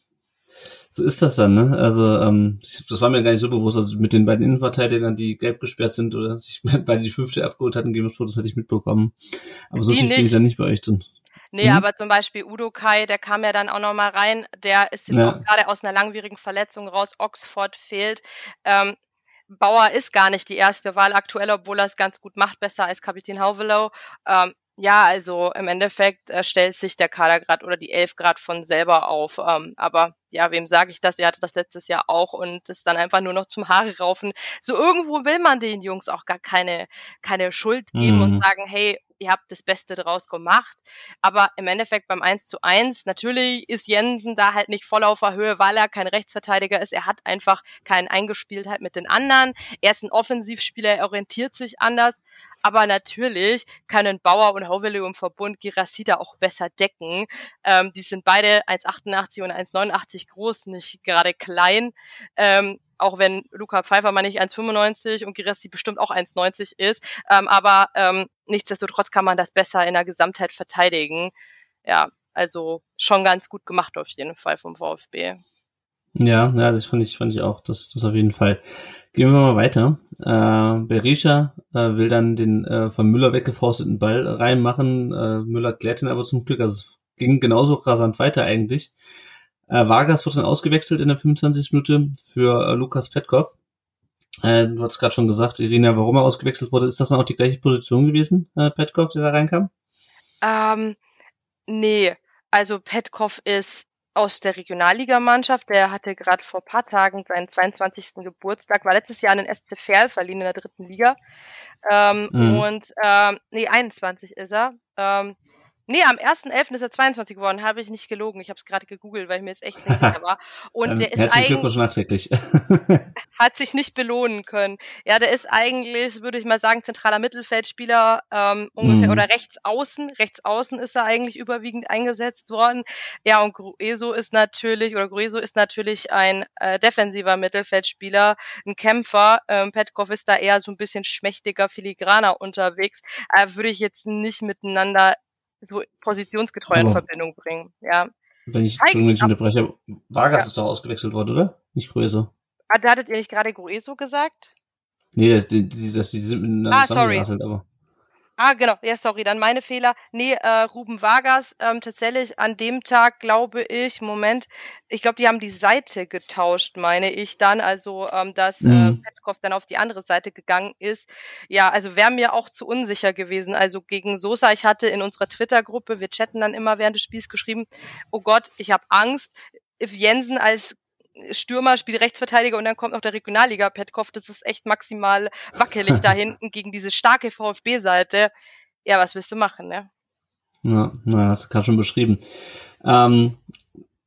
so ist das dann, ne? Also, ähm, das war mir gar nicht so bewusst. Also mit den beiden Innenverteidigern, die gelb gesperrt sind oder sich beide die fünfte abgeholt hatten, das hatte ich mitbekommen. Aber sonst bin ich dann nicht bei euch drin. Nee, hm? aber zum Beispiel Udo Kai, der kam ja dann auch nochmal rein, der ist jetzt ja. auch gerade aus einer langwierigen Verletzung raus, Oxford fehlt. Ähm, Bauer ist gar nicht die erste Wahl aktuell, obwohl er es ganz gut macht, besser als Kapitän Hauvelow. Ähm, ja, also im Endeffekt äh, stellt sich der Kader grad oder die Elf Grad von selber auf. Ähm, aber ja, wem sage ich das? Er hatte das letztes Jahr auch und ist dann einfach nur noch zum Haare raufen. So irgendwo will man den Jungs auch gar keine, keine Schuld geben mhm. und sagen, hey, ihr habt das Beste draus gemacht. Aber im Endeffekt beim 1 zu 1, natürlich ist Jensen da halt nicht voll auf der Höhe, weil er kein Rechtsverteidiger ist. Er hat einfach keine Eingespieltheit mit den anderen. Er ist ein Offensivspieler, er orientiert sich anders. Aber natürlich können Bauer und Hauvele im Verbund Girasida auch besser decken. Ähm, die sind beide 1,88 und 1,89 groß, nicht gerade klein. Ähm, auch wenn Luca Pfeiffer mal nicht 1,95 und Girassi bestimmt auch 1,90 ist. Ähm, aber ähm, nichtsdestotrotz kann man das besser in der Gesamtheit verteidigen. Ja, also schon ganz gut gemacht auf jeden Fall vom VfB. Ja, ja, das fand ich, fand ich auch, das, das auf jeden Fall. Gehen wir mal weiter. Äh, Berisha äh, will dann den äh, von Müller weggefausteten Ball reinmachen. Äh, Müller klärt ihn aber zum Glück. Also es ging genauso rasant weiter eigentlich. Äh, Vargas wird dann ausgewechselt in der 25. Minute für äh, Lukas Petkov. Äh, du hast gerade schon gesagt, Irina, warum er ausgewechselt wurde. Ist das dann auch die gleiche Position gewesen, äh, Petkov, der da reinkam? Ähm, Nee, also Petkov ist aus der Regionalligamannschaft. Der hatte gerade vor paar Tagen seinen 22. Geburtstag, war letztes Jahr an den SC Verl verliehen in der dritten Liga. Ähm, mhm. Und ähm, nee, 21 ist er. Ähm, Nee, am 1.11. ist er 22 geworden, habe ich nicht gelogen. Ich habe es gerade gegoogelt, weil ich mir jetzt echt nicht sicher war. Und der ist Herzlichen Glückwunsch nachträglich. hat sich nicht belohnen können. Ja, der ist eigentlich, würde ich mal sagen, zentraler Mittelfeldspieler ähm, ungefähr mm. oder rechts außen. Rechts außen ist er eigentlich überwiegend eingesetzt worden. Ja, und Grueso ist natürlich, oder Grueso ist natürlich ein äh, defensiver Mittelfeldspieler, ein Kämpfer. Ähm, Petkov ist da eher so ein bisschen schmächtiger, filigraner unterwegs. Äh, würde ich jetzt nicht miteinander so positionsgetreu in Verbindung bringen. Ja. Wenn ich, Entschuldigung, wenn ich unterbreche, Vargas ja. ist doch ausgewechselt worden, oder? Nicht Grueso. Ah, da hattet ihr nicht gerade Grueso gesagt? Nee, das, die, das, die sind miteinander ah, zusammengerasselt, aber. Ah, genau. Ja, sorry, dann meine Fehler. Nee, äh, Ruben Vargas, ähm, tatsächlich an dem Tag, glaube ich, Moment, ich glaube, die haben die Seite getauscht, meine ich dann, also ähm, dass äh, mhm. äh, Petkov dann auf die andere Seite gegangen ist. Ja, also wäre mir auch zu unsicher gewesen. Also gegen Sosa, ich hatte in unserer Twitter-Gruppe, wir chatten dann immer während des Spiels geschrieben, oh Gott, ich habe Angst. If Jensen als Stürmer spielt Rechtsverteidiger und dann kommt noch der Regionalliga Petkov. Das ist echt maximal wackelig da hinten gegen diese starke VfB-Seite. Ja, was willst du machen, ne? Ja, na, hast du gerade schon beschrieben. Ähm,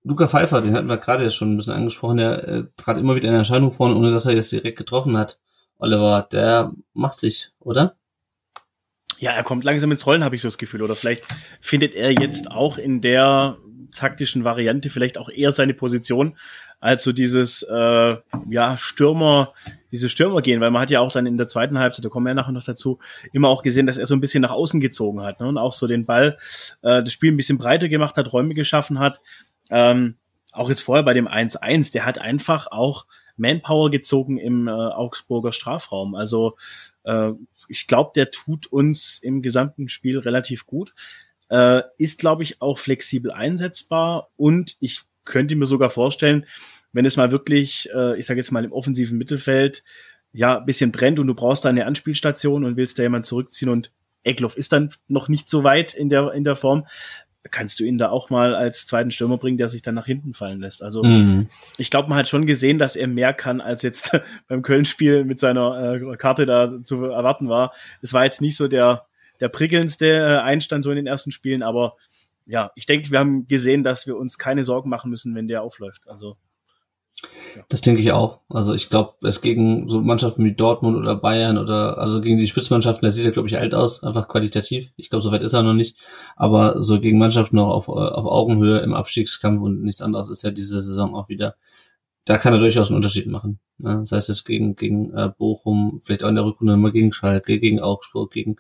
Luca Pfeiffer, den hatten wir gerade ja schon ein bisschen angesprochen, der äh, trat immer wieder in Erscheinung vorne, ohne dass er jetzt direkt getroffen hat. Oliver, der macht sich, oder? Ja, er kommt langsam ins Rollen, habe ich so das Gefühl. Oder vielleicht findet er jetzt auch in der taktischen Variante vielleicht auch eher seine Position, als so dieses äh, ja Stürmer, diese Stürmer gehen, weil man hat ja auch dann in der zweiten Halbzeit, da kommen wir ja nachher noch dazu, immer auch gesehen, dass er so ein bisschen nach außen gezogen hat ne? und auch so den Ball, äh, das Spiel ein bisschen breiter gemacht hat, Räume geschaffen hat. Ähm, auch jetzt vorher bei dem 1-1, der hat einfach auch Manpower gezogen im äh, Augsburger Strafraum. Also äh, ich glaube, der tut uns im gesamten Spiel relativ gut. Äh, ist, glaube ich, auch flexibel einsetzbar und ich könnte mir sogar vorstellen, wenn es mal wirklich, äh, ich sage jetzt mal im offensiven Mittelfeld, ja, bisschen brennt und du brauchst da eine Anspielstation und willst da jemand zurückziehen und Eckloff ist dann noch nicht so weit in der, in der Form, kannst du ihn da auch mal als zweiten Stürmer bringen, der sich dann nach hinten fallen lässt. Also mhm. ich glaube, man hat schon gesehen, dass er mehr kann, als jetzt beim Köln-Spiel mit seiner äh, Karte da zu erwarten war. Es war jetzt nicht so der, der prickelndste äh, Einstand so in den ersten Spielen, aber ja, ich denke, wir haben gesehen, dass wir uns keine Sorgen machen müssen, wenn der aufläuft. Also ja. Das denke ich auch. Also ich glaube, es gegen so Mannschaften wie Dortmund oder Bayern oder also gegen die Spitzmannschaften, da sieht er, glaube ich, alt aus, einfach qualitativ. Ich glaube, so weit ist er noch nicht. Aber so gegen Mannschaften noch auf, auf Augenhöhe im Abstiegskampf und nichts anderes ist ja diese Saison auch wieder. Da kann er durchaus einen Unterschied machen. Ne? Das heißt, es gegen, gegen äh, Bochum, vielleicht auch in der Rückrunde mal gegen Schalke, gegen Augsburg, gegen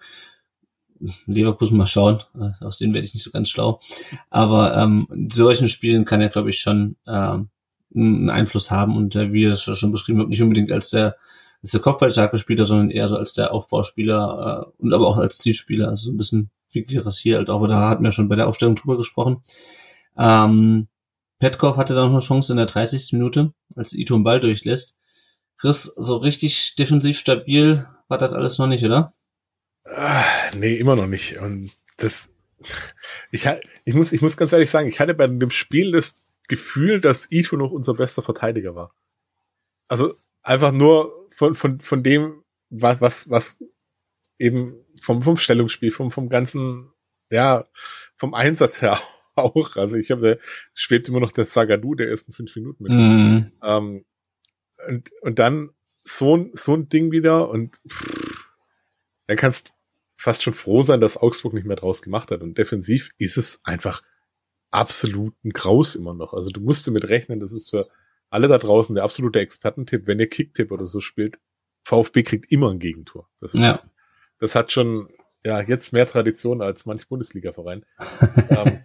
Leverkusen mal schauen. Äh, aus denen werde ich nicht so ganz schlau. Aber ähm, in solchen Spielen kann er, glaube ich, schon ähm, einen Einfluss haben und äh, wie ihr es schon beschrieben habt, nicht unbedingt als der, als der Kopfballstarke Spieler, sondern eher so als der Aufbauspieler äh, und aber auch als Zielspieler. Also so ein bisschen wie Girassi halt auch, aber da hatten wir schon bei der Aufstellung drüber gesprochen. Ähm, Petkov hatte dann noch eine Chance in der 30. Minute, als Ito einen Ball durchlässt. Chris, so richtig defensiv stabil war das alles noch nicht, oder? Ah, nee, immer noch nicht. Und das, ich, ich muss, ich muss ganz ehrlich sagen, ich hatte bei dem Spiel das Gefühl, dass Ito noch unser bester Verteidiger war. Also einfach nur von, von, von dem, was, was, was eben vom, vom Stellungsspiel, vom, vom ganzen, ja, vom Einsatz her auch. Also ich habe, schwebt immer noch der Sagadu der ersten fünf Minuten mit. Mhm. Ähm, und, und dann so ein, so ein Ding wieder und pff, dann kannst fast schon froh sein, dass Augsburg nicht mehr draus gemacht hat. Und defensiv ist es einfach absoluten Graus immer noch. Also du musst damit rechnen, das ist für alle da draußen der absolute Expertentipp, wenn ihr Kicktipp oder so spielt, VfB kriegt immer ein Gegentor. Das ist, ja. das hat schon, ja, jetzt mehr Tradition als manch Bundesliga-Verein. ähm,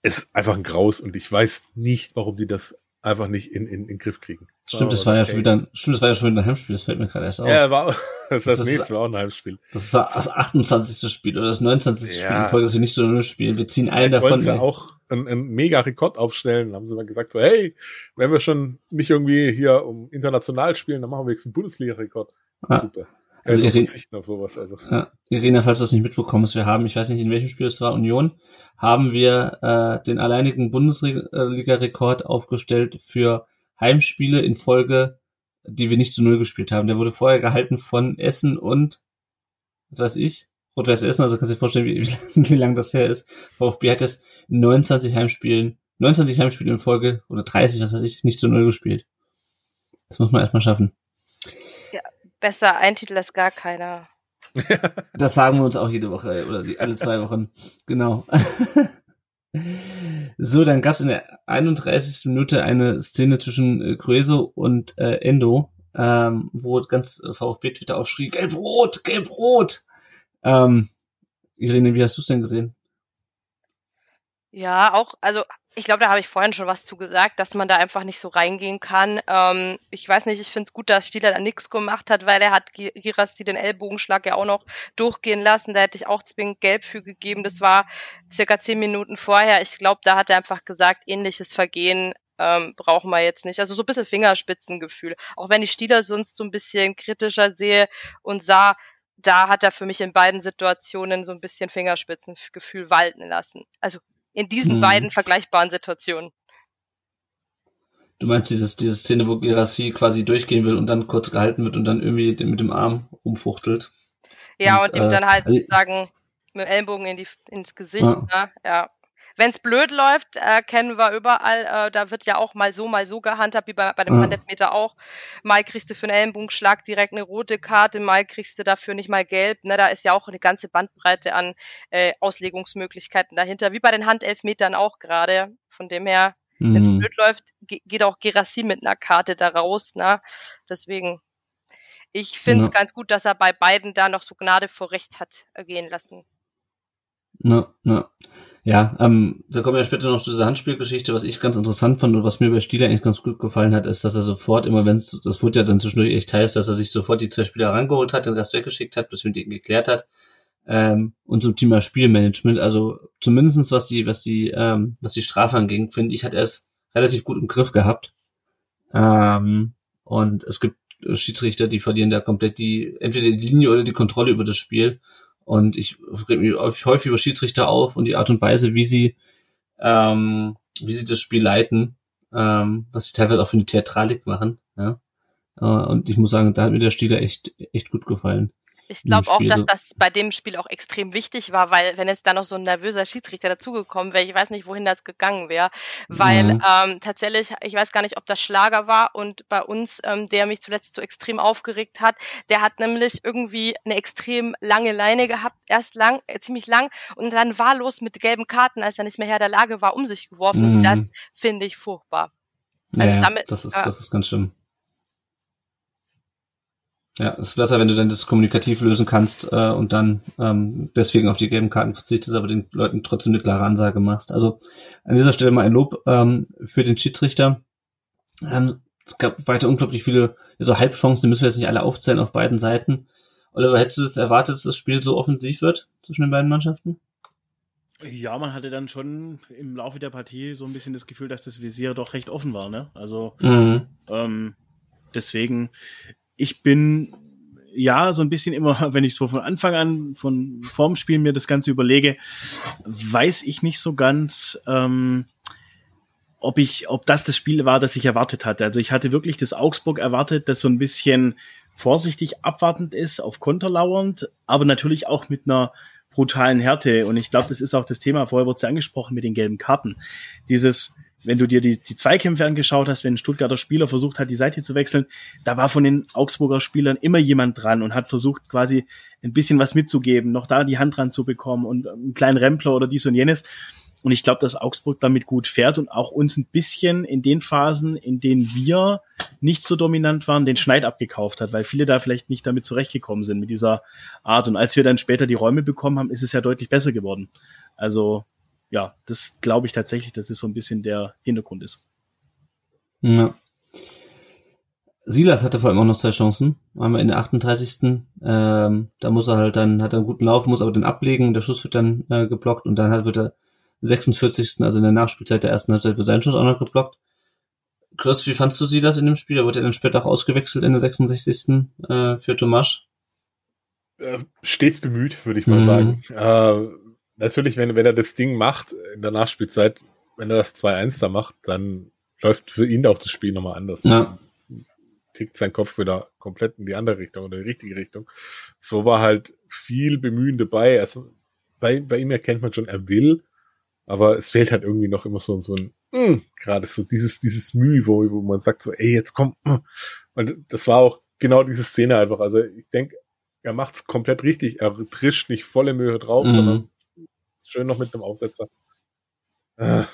ist einfach ein Graus und ich weiß nicht, warum die das einfach nicht in, in, in den Griff kriegen. Stimmt, das war ja schon wieder, ein, stimmt, das war ja schon wieder ein Heimspiel, das fällt mir gerade erst auf. Ja, war, das, das, das nächste war auch ein Heimspiel. Das ist das 28. Spiel oder das 29. Ja. Spiel in Folge, dass wir nicht so nur spielen. Wir ziehen einen davon. Sie ja auch einen, einen mega Rekord aufstellen, haben sie mal gesagt so, hey, wenn wir schon nicht irgendwie hier um international spielen, dann machen wir jetzt einen Bundesliga-Rekord. Ah. Super. Also, Irene, auf sowas, also. Ja, Irina, falls du das nicht mitbekommen hast, wir haben, ich weiß nicht, in welchem Spiel es war, Union, haben wir äh, den alleinigen Bundesliga-Rekord aufgestellt für Heimspiele in Folge, die wir nicht zu Null gespielt haben. Der wurde vorher gehalten von Essen und, was weiß ich, Rot-Weiß Essen, also kannst du dir vorstellen, wie, wie, wie lang das her ist. VfB hat es 29 Heimspielen, 29 Heimspiele in Folge oder 30, was weiß ich, nicht zu Null gespielt. Das muss man erstmal schaffen. Besser ein Titel als gar keiner. das sagen wir uns auch jede Woche oder alle zwei Wochen. Genau. so, dann gab es in der 31. Minute eine Szene zwischen äh, Crueso und äh, Endo, ähm, wo ganz VfB-Twitter aufschrie, Gelb-Rot, Gelb-Rot. Ähm, Irene, wie hast du es denn gesehen? Ja, auch, also ich glaube, da habe ich vorhin schon was zu gesagt, dass man da einfach nicht so reingehen kann. Ähm, ich weiß nicht, ich finde es gut, dass Stieler da nichts gemacht hat, weil er hat Girasti den Ellbogenschlag ja auch noch durchgehen lassen. Da hätte ich auch zwingend Gelb für gegeben. Das war circa zehn Minuten vorher. Ich glaube, da hat er einfach gesagt, ähnliches Vergehen ähm, brauchen wir jetzt nicht. Also so ein bisschen Fingerspitzengefühl. Auch wenn ich Stieler sonst so ein bisschen kritischer sehe und sah, da hat er für mich in beiden Situationen so ein bisschen Fingerspitzengefühl walten lassen. Also in diesen hm. beiden vergleichbaren Situationen. Du meinst dieses, diese Szene, wo Gerassi quasi durchgehen will und dann kurz gehalten wird und dann irgendwie mit dem Arm rumfuchtelt. Ja, und, und ihm äh, dann halt also sozusagen mit dem Ellenbogen in die, ins Gesicht, ah. ne? Ja. Wenn es blöd läuft, äh, kennen wir überall, äh, da wird ja auch mal so, mal so gehandhabt, wie bei, bei dem ja. auch. Mal kriegst du für einen Ellenbogenschlag direkt eine rote Karte, mal kriegst du dafür nicht mal gelb. Ne? Da ist ja auch eine ganze Bandbreite an äh, Auslegungsmöglichkeiten dahinter, wie bei den Handelfmetern auch gerade. Von dem her, mhm. wenn es blöd läuft, geht auch Gerassi mit einer Karte da raus. Ne? Deswegen, ich finde es ja. ganz gut, dass er bei beiden da noch so Gnade vor Recht hat gehen lassen. Ja, ja. Ja, ähm, wir kommen ja später noch zu dieser Handspielgeschichte. Was ich ganz interessant fand und was mir bei Stieler eigentlich ganz gut gefallen hat, ist, dass er sofort immer, wenn es, das wurde ja dann zwischendurch echt heiß, dass er sich sofort die zwei Spieler rangeholt hat, den Rest weggeschickt hat, bis mit ihnen geklärt hat. Ähm, und zum Thema Spielmanagement, also zumindestens was die, was die, ähm, was die Strafe anging, finde ich, hat er es relativ gut im Griff gehabt. Ähm, und es gibt Schiedsrichter, die verlieren da komplett die, entweder die Linie oder die Kontrolle über das Spiel. Und ich reg mich häufig über Schiedsrichter auf und die Art und Weise, wie sie, ähm, wie sie das Spiel leiten, ähm, was sie teilweise auch für eine Theatralik machen. Ja? Äh, und ich muss sagen, da hat mir der Stieler echt, echt gut gefallen. Ich glaube auch, dass das bei dem Spiel auch extrem wichtig war, weil wenn jetzt da noch so ein nervöser Schiedsrichter dazugekommen wäre, ich weiß nicht, wohin das gegangen wäre. Weil mhm. ähm, tatsächlich, ich weiß gar nicht, ob das Schlager war und bei uns, ähm, der mich zuletzt so extrem aufgeregt hat, der hat nämlich irgendwie eine extrem lange Leine gehabt, erst lang, äh, ziemlich lang und dann wahllos mit gelben Karten, als er nicht mehr Herr der Lage war, um sich geworfen. Mhm. Das finde ich furchtbar. Also ja, damit, das ist, äh, das ist ganz schlimm. Ja, es ist besser, wenn du dann das kommunikativ lösen kannst äh, und dann ähm, deswegen auf die gelben Karten verzichtest, aber den Leuten trotzdem eine klare Ansage machst. Also an dieser Stelle mal ein Lob ähm, für den Schiedsrichter. Ähm, es gab weiter unglaublich viele so Halbchancen, die müssen wir jetzt nicht alle aufzählen auf beiden Seiten. Oliver, hättest du das erwartet, dass das Spiel so offensiv wird zwischen den beiden Mannschaften? Ja, man hatte dann schon im Laufe der Partie so ein bisschen das Gefühl, dass das Visier doch recht offen war. Ne? Also mhm. ähm, deswegen, ich bin ja so ein bisschen immer, wenn ich so von Anfang an, von vorm Spiel mir das Ganze überlege, weiß ich nicht so ganz, ähm, ob ich, ob das das Spiel war, das ich erwartet hatte. Also ich hatte wirklich das Augsburg erwartet, das so ein bisschen vorsichtig abwartend ist, auf Konter lauernd, aber natürlich auch mit einer brutalen Härte. Und ich glaube, das ist auch das Thema, vorher wurde es ja angesprochen mit den gelben Karten. Dieses, wenn du dir die, die Zweikämpfe angeschaut hast, wenn ein Stuttgarter Spieler versucht hat, die Seite zu wechseln, da war von den Augsburger Spielern immer jemand dran und hat versucht, quasi ein bisschen was mitzugeben, noch da die Hand dran zu bekommen und einen kleinen Rempler oder dies und jenes. Und ich glaube, dass Augsburg damit gut fährt und auch uns ein bisschen in den Phasen, in denen wir nicht so dominant waren, den Schneid abgekauft hat, weil viele da vielleicht nicht damit zurechtgekommen sind mit dieser Art. Und als wir dann später die Räume bekommen haben, ist es ja deutlich besser geworden. Also ja, das glaube ich tatsächlich, dass es so ein bisschen der Hintergrund ist. Ja. Silas hatte vor allem auch noch zwei Chancen. Einmal in der 38. Ähm, da muss er halt dann, hat er einen guten Lauf, muss aber den ablegen, der Schuss wird dann äh, geblockt und dann halt wird er 46. also in der Nachspielzeit der ersten Halbzeit wird sein Schuss auch noch geblockt. Chris, wie fandst du Silas in dem Spiel? Er wurde dann später auch ausgewechselt in der 66. Äh, für Tomasch. äh, stets bemüht, würde ich mal mhm. sagen. Äh, natürlich, wenn, wenn er das Ding macht in der Nachspielzeit, wenn er das 2-1 da macht, dann läuft für ihn auch das Spiel nochmal anders. Ja. Tickt sein Kopf wieder komplett in die andere Richtung oder in die richtige Richtung. So war halt viel Bemühen dabei. Also bei, bei ihm erkennt man schon, er will, aber es fehlt halt irgendwie noch immer so, so ein, mm, gerade so dieses, dieses Mühe, wo, wo man sagt so, ey, jetzt komm. Mm. Und das war auch genau diese Szene einfach. Also ich denke, er macht's komplett richtig. Er trischt nicht volle Mühe drauf, mhm. sondern schön noch mit einem Aufsetzer. Ja,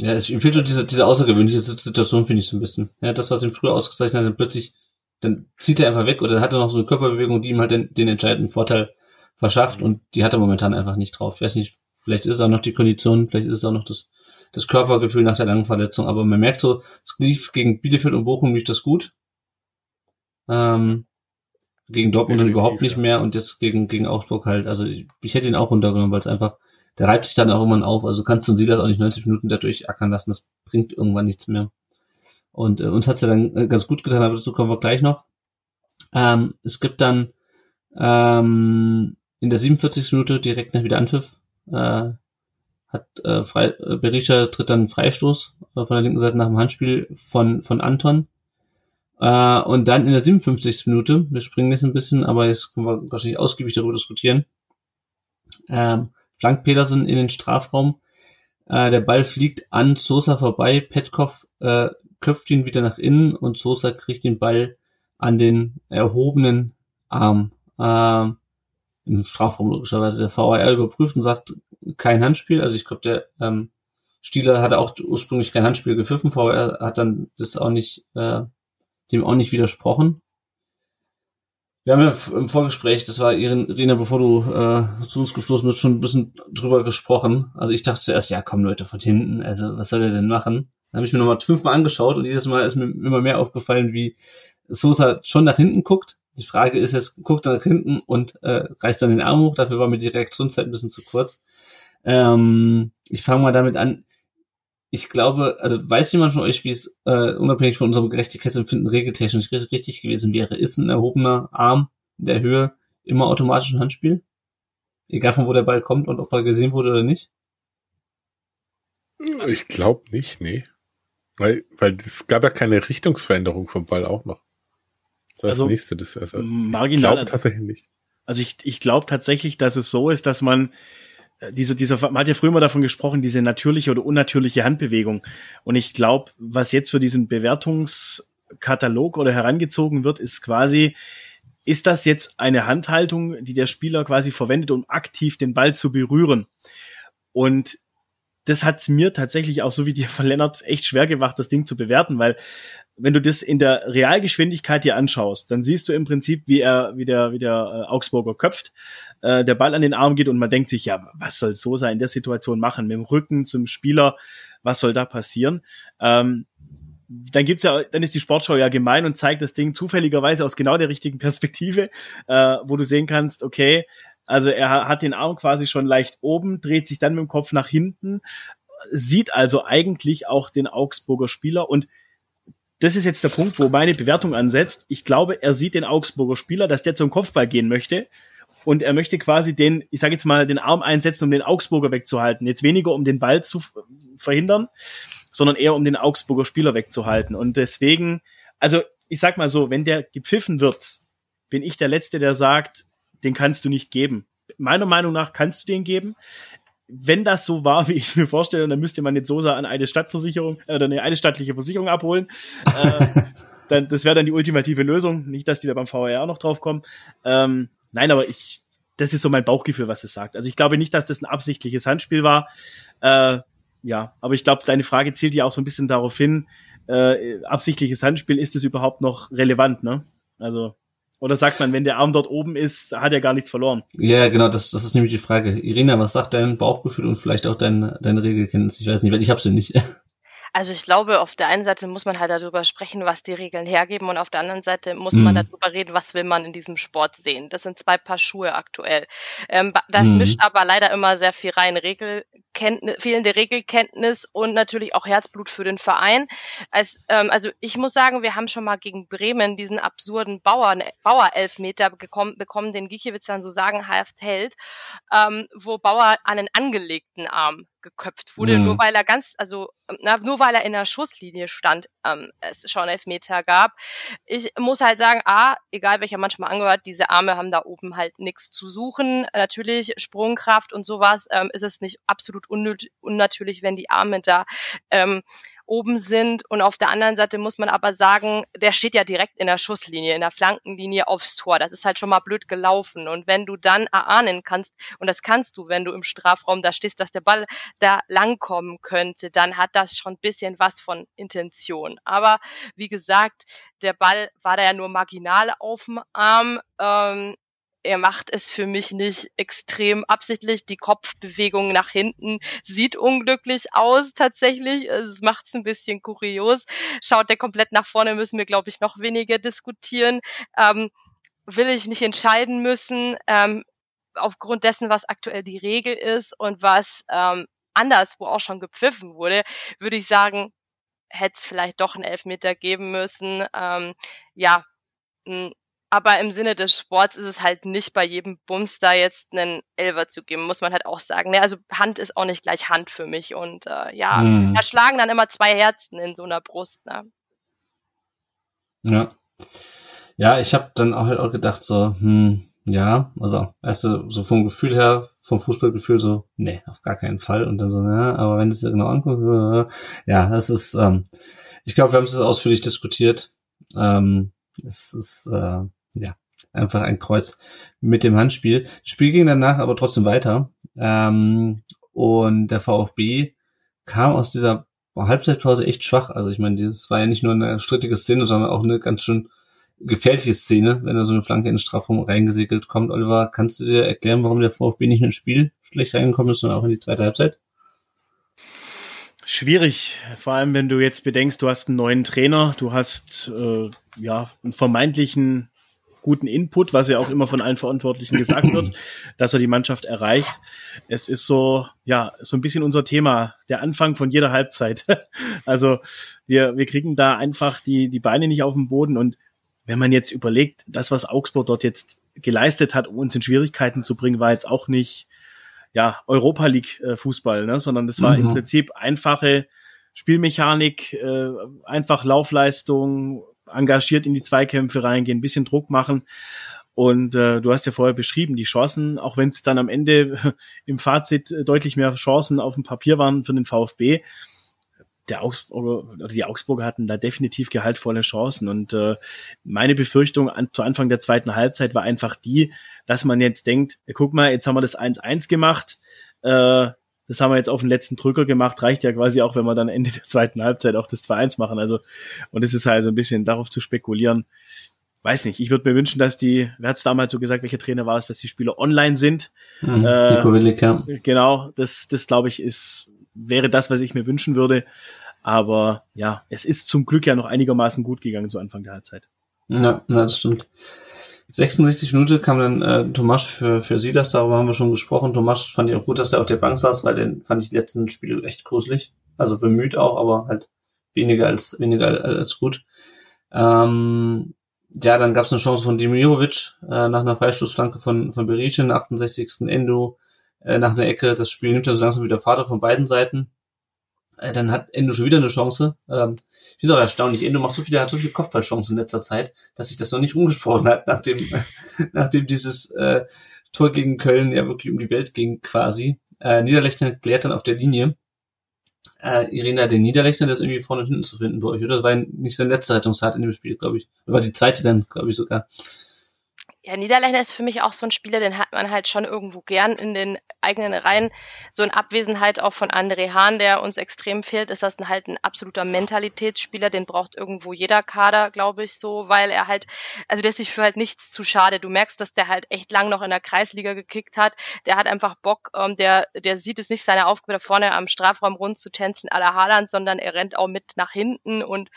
es fehlt so diese, diese außergewöhnliche Situation, finde ich so ein bisschen. Ja, das, was ihn früher ausgezeichnet hat, dann plötzlich, dann zieht er einfach weg oder hat er noch so eine Körperbewegung, die ihm halt den, den entscheidenden Vorteil verschafft und die hat er momentan einfach nicht drauf. Ich weiß nicht, vielleicht ist es auch noch die Kondition, vielleicht ist es auch noch das, das Körpergefühl nach der langen Verletzung, aber man merkt so, es lief gegen Bielefeld und Bochum lief das gut. Ähm, gegen Dortmund dann überhaupt nicht mehr und jetzt gegen, gegen Augsburg halt. Also ich, ich hätte ihn auch runtergenommen, weil es einfach, der reibt sich dann auch irgendwann auf. Also kannst du und Silas auch nicht 90 Minuten dadurch ackern lassen. Das bringt irgendwann nichts mehr. Und äh, uns hat's ja dann äh, ganz gut getan, aber dazu kommen wir gleich noch. Ähm, es gibt dann ähm, in der 47. Minute direkt nach Wiederanpfiff äh, hat äh, Frei, äh, Berisha tritt dann Freistoß äh, von der linken Seite nach dem Handspiel von von Anton äh, und dann in der 57. Minute, wir springen jetzt ein bisschen, aber jetzt können wir wahrscheinlich ausgiebig darüber diskutieren, ähm, flankt Petersen in den Strafraum. Äh, der Ball fliegt an Sosa vorbei. Petkov äh, köpft ihn wieder nach innen und Sosa kriegt den Ball an den erhobenen Arm. Äh, Im Strafraum logischerweise. Der VAR überprüft und sagt kein Handspiel. Also ich glaube, der ähm, Stieler hatte auch ursprünglich kein Handspiel gepfiffen. VAR hat dann das auch nicht äh, dem auch nicht widersprochen. Wir haben ja im Vorgespräch, das war Irina, bevor du äh, zu uns gestoßen bist, schon ein bisschen drüber gesprochen. Also ich dachte zuerst, ja komm Leute von hinten, also was soll der denn machen? Dann habe ich mir nochmal fünfmal angeschaut und jedes Mal ist mir immer mehr aufgefallen, wie Sosa schon nach hinten guckt. Die Frage ist jetzt, guckt er nach hinten und äh, reißt dann den Arm hoch, dafür war mir die Reaktionszeit ein bisschen zu kurz. Ähm, ich fange mal damit an, ich glaube, also weiß jemand von euch, wie es äh, unabhängig von unserem Gerechtigkeitsempfinden regeltechnisch richtig gewesen wäre? Ist ein erhobener Arm in der Höhe immer automatisch ein Handspiel? Egal von wo der Ball kommt und ob er gesehen wurde oder nicht? Ich glaube nicht, nee. Weil, weil es gab ja keine Richtungsveränderung vom Ball auch noch. Das war also, das nächste. Das, also, marginal. Ich glaube tatsächlich nicht. Also ich, ich glaube tatsächlich, dass es so ist, dass man äh, diese, dieser, man hat ja früher mal davon gesprochen, diese natürliche oder unnatürliche Handbewegung. Und ich glaube, was jetzt für diesen Bewertungskatalog oder herangezogen wird, ist quasi, ist das jetzt eine Handhaltung, die der Spieler quasi verwendet, um aktiv den Ball zu berühren? Und das hat's mir tatsächlich auch so wie dir von Lennart echt schwer gemacht, das Ding zu bewerten, weil wenn du das in der Realgeschwindigkeit dir anschaust, dann siehst du im Prinzip, wie er, wie der, wie der äh, Augsburger köpft, äh, der Ball an den Arm geht und man denkt sich, ja, was soll so sein in der Situation machen? Mit dem Rücken zum Spieler, was soll da passieren? Ähm, dann gibt's ja, dann ist die Sportschau ja gemein und zeigt das Ding zufälligerweise aus genau der richtigen Perspektive, äh, wo du sehen kannst, okay, also er hat den Arm quasi schon leicht oben, dreht sich dann mit dem Kopf nach hinten, sieht also eigentlich auch den Augsburger Spieler und das ist jetzt der Punkt, wo meine Bewertung ansetzt. Ich glaube, er sieht den Augsburger Spieler, dass der zum Kopfball gehen möchte. Und er möchte quasi den, ich sage jetzt mal, den Arm einsetzen, um den Augsburger wegzuhalten. Jetzt weniger, um den Ball zu verhindern, sondern eher, um den Augsburger Spieler wegzuhalten. Und deswegen, also ich sag mal so, wenn der gepfiffen wird, bin ich der Letzte, der sagt, den kannst du nicht geben. Meiner Meinung nach kannst du den geben wenn das so war, wie ich es mir vorstelle, dann müsste man jetzt Sosa an eine Stadtversicherung äh, oder eine, eine staatliche Versicherung abholen. äh, dann, das wäre dann die ultimative Lösung. Nicht, dass die da beim VR noch drauf kommen. Ähm, nein, aber ich, das ist so mein Bauchgefühl, was es sagt. Also ich glaube nicht, dass das ein absichtliches Handspiel war. Äh, ja, aber ich glaube, deine Frage zielt ja auch so ein bisschen darauf hin, äh, absichtliches Handspiel, ist es überhaupt noch relevant, ne? Also oder sagt man, wenn der Arm dort oben ist, hat er gar nichts verloren? Ja, genau, das, das ist nämlich die Frage. Irina, was sagt dein Bauchgefühl und vielleicht auch dein, deine Regelkenntnis? Ich weiß nicht, weil ich habe sie nicht. Also ich glaube, auf der einen Seite muss man halt darüber sprechen, was die Regeln hergeben und auf der anderen Seite muss mhm. man darüber reden, was will man in diesem Sport sehen. Das sind zwei Paar Schuhe aktuell. Ähm, das mhm. mischt aber leider immer sehr viel rein. Regel Regelkenntnis, fehlende Regelkenntnis und natürlich auch Herzblut für den Verein. Als, ähm, also ich muss sagen, wir haben schon mal gegen Bremen diesen absurden Bauer, Bauer-Elfmeter bekommen, bekommen, den Gikiewicz dann so sagenhaft hält, ähm, wo Bauer einen angelegten Arm geköpft wurde, mhm. nur weil er ganz, also na, nur weil er in der Schusslinie stand, ähm, es schon Elfmeter gab. Ich muss halt sagen, a, egal welcher manchmal angehört, diese Arme haben da oben halt nichts zu suchen. Natürlich Sprungkraft und sowas ähm, ist es nicht absolut unnatürlich, wenn die Arme da ähm, oben sind. Und auf der anderen Seite muss man aber sagen, der steht ja direkt in der Schusslinie, in der Flankenlinie aufs Tor. Das ist halt schon mal blöd gelaufen. Und wenn du dann erahnen kannst, und das kannst du, wenn du im Strafraum da stehst, dass der Ball da langkommen könnte, dann hat das schon ein bisschen was von Intention. Aber wie gesagt, der Ball war da ja nur marginal auf dem Arm. Ähm, er macht es für mich nicht extrem absichtlich. Die Kopfbewegung nach hinten sieht unglücklich aus tatsächlich. Es macht es ein bisschen kurios. Schaut der komplett nach vorne, müssen wir, glaube ich, noch weniger diskutieren. Ähm, will ich nicht entscheiden müssen, ähm, aufgrund dessen, was aktuell die Regel ist und was ähm, anderswo auch schon gepfiffen wurde, würde ich sagen, hätte es vielleicht doch einen Elfmeter geben müssen. Ähm, ja, aber im Sinne des Sports ist es halt nicht bei jedem Bums da jetzt einen Elver zu geben, muss man halt auch sagen. Ne? Also Hand ist auch nicht gleich Hand für mich. Und äh, ja, hm. da schlagen dann immer zwei Herzen in so einer Brust. Ne? Ja. Ja, ich habe dann auch halt auch gedacht, so, hm, ja, also erst so vom Gefühl her, vom Fußballgefühl so, nee, auf gar keinen Fall. Und dann so, ja, aber wenn du es dir genau anguckst, ja, das ist, ähm, ich glaube, wir haben es ausführlich diskutiert. Ähm, es ist, äh, ja, einfach ein Kreuz mit dem Handspiel. Das Spiel ging danach aber trotzdem weiter. Ähm, und der VfB kam aus dieser Halbzeitpause echt schwach. Also ich meine, das war ja nicht nur eine strittige Szene, sondern auch eine ganz schön gefährliche Szene, wenn da so eine Flanke in den Strafraum reingesegelt kommt. Oliver, kannst du dir erklären, warum der VfB nicht ins Spiel schlecht reingekommen ist, sondern auch in die zweite Halbzeit? Schwierig, vor allem wenn du jetzt bedenkst, du hast einen neuen Trainer, du hast äh, ja einen vermeintlichen guten Input, was ja auch immer von allen Verantwortlichen gesagt wird, dass er die Mannschaft erreicht. Es ist so, ja, so ein bisschen unser Thema, der Anfang von jeder Halbzeit. also wir, wir kriegen da einfach die, die Beine nicht auf den Boden und wenn man jetzt überlegt, das, was Augsburg dort jetzt geleistet hat, um uns in Schwierigkeiten zu bringen, war jetzt auch nicht ja Europa League äh, Fußball, ne? sondern das war mhm. im Prinzip einfache Spielmechanik, äh, einfach Laufleistung, engagiert in die Zweikämpfe reingehen, ein bisschen Druck machen. Und äh, du hast ja vorher beschrieben, die Chancen, auch wenn es dann am Ende im Fazit deutlich mehr Chancen auf dem Papier waren für den VfB, der Augsburger oder die Augsburger hatten da definitiv gehaltvolle Chancen. Und äh, meine Befürchtung an, zu Anfang der zweiten Halbzeit war einfach die, dass man jetzt denkt, guck mal, jetzt haben wir das 1-1 gemacht, äh, das haben wir jetzt auf den letzten Drücker gemacht, reicht ja quasi auch, wenn wir dann Ende der zweiten Halbzeit auch das 2-1 machen. Also, und es ist halt so ein bisschen darauf zu spekulieren. Weiß nicht, ich würde mir wünschen, dass die, wer hat es damals so gesagt, welcher Trainer war es, dass die Spieler online sind. Mhm, äh, Nico Willig, ja. Genau, das, das glaube ich, ist, wäre das, was ich mir wünschen würde. Aber ja, es ist zum Glück ja noch einigermaßen gut gegangen zu Anfang der Halbzeit. Ja, das stimmt. 66 Minuten kam dann äh, Tomasch für, für Silas, darüber haben wir schon gesprochen. Tomasch fand ich auch gut, dass er auf der Bank saß, weil den fand ich die letzten Spiele echt gruselig. Also bemüht auch, aber halt weniger als weniger als, gut. Ähm, ja, dann gab es eine Chance von Dimirovic äh, nach einer Freistoßflanke von, von Berisha in 68. Endo äh, nach einer Ecke. Das Spiel nimmt ja so langsam wieder Vater von beiden Seiten. Äh, dann hat Endo schon wieder eine Chance. Ähm, ich finde auch erstaunlich. Endo macht so viele, hat so viele Kopfballchancen in letzter Zeit, dass sich das noch nicht umgesprochen hat, nachdem, nachdem dieses äh, Tor gegen Köln ja wirklich um die Welt ging quasi. Äh, Niederlechner klärt dann auf der Linie. Äh, Irina, den Niederlechner, der ist irgendwie vorne und hinten zu finden bei euch, oder? Das war nicht sein letzter Rettungstat in dem Spiel, glaube ich. Das war die zweite dann, glaube ich sogar. Ja, Niederländer ist für mich auch so ein Spieler, den hat man halt schon irgendwo gern in den eigenen Reihen. So in Abwesenheit auch von André Hahn, der uns extrem fehlt, ist das halt ein absoluter Mentalitätsspieler. Den braucht irgendwo jeder Kader, glaube ich, so, weil er halt, also der ist sich für halt nichts zu schade. Du merkst, dass der halt echt lang noch in der Kreisliga gekickt hat. Der hat einfach Bock, ähm, der, der sieht es nicht seine Aufgabe, da vorne am Strafraum rund zu tänzeln à la Haaland, sondern er rennt auch mit nach hinten und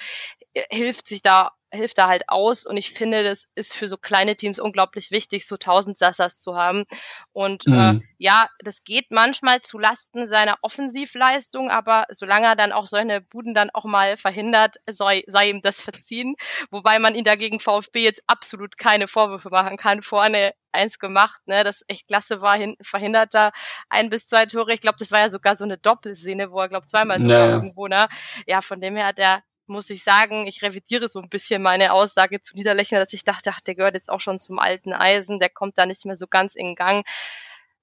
hilft sich da hilft da halt aus. Und ich finde, das ist für so kleine Teams unglaublich wichtig, so Sassas zu haben. Und äh, mhm. äh, ja, das geht manchmal zu Lasten seiner Offensivleistung, aber solange er dann auch seine Buden dann auch mal verhindert, sei, sei ihm das verziehen. Wobei man ihn dagegen VfB jetzt absolut keine Vorwürfe machen kann. Vorne eins gemacht, ne, das echt klasse war, hin, verhindert da ein bis zwei Tore. Ich glaube, das war ja sogar so eine Doppelszene, wo er, glaube zweimal sogar irgendwo, ne? Ja, von dem her hat er muss ich sagen, ich revidiere so ein bisschen meine Aussage zu Niederlechner, dass ich dachte, ach, der gehört jetzt auch schon zum alten Eisen, der kommt da nicht mehr so ganz in Gang.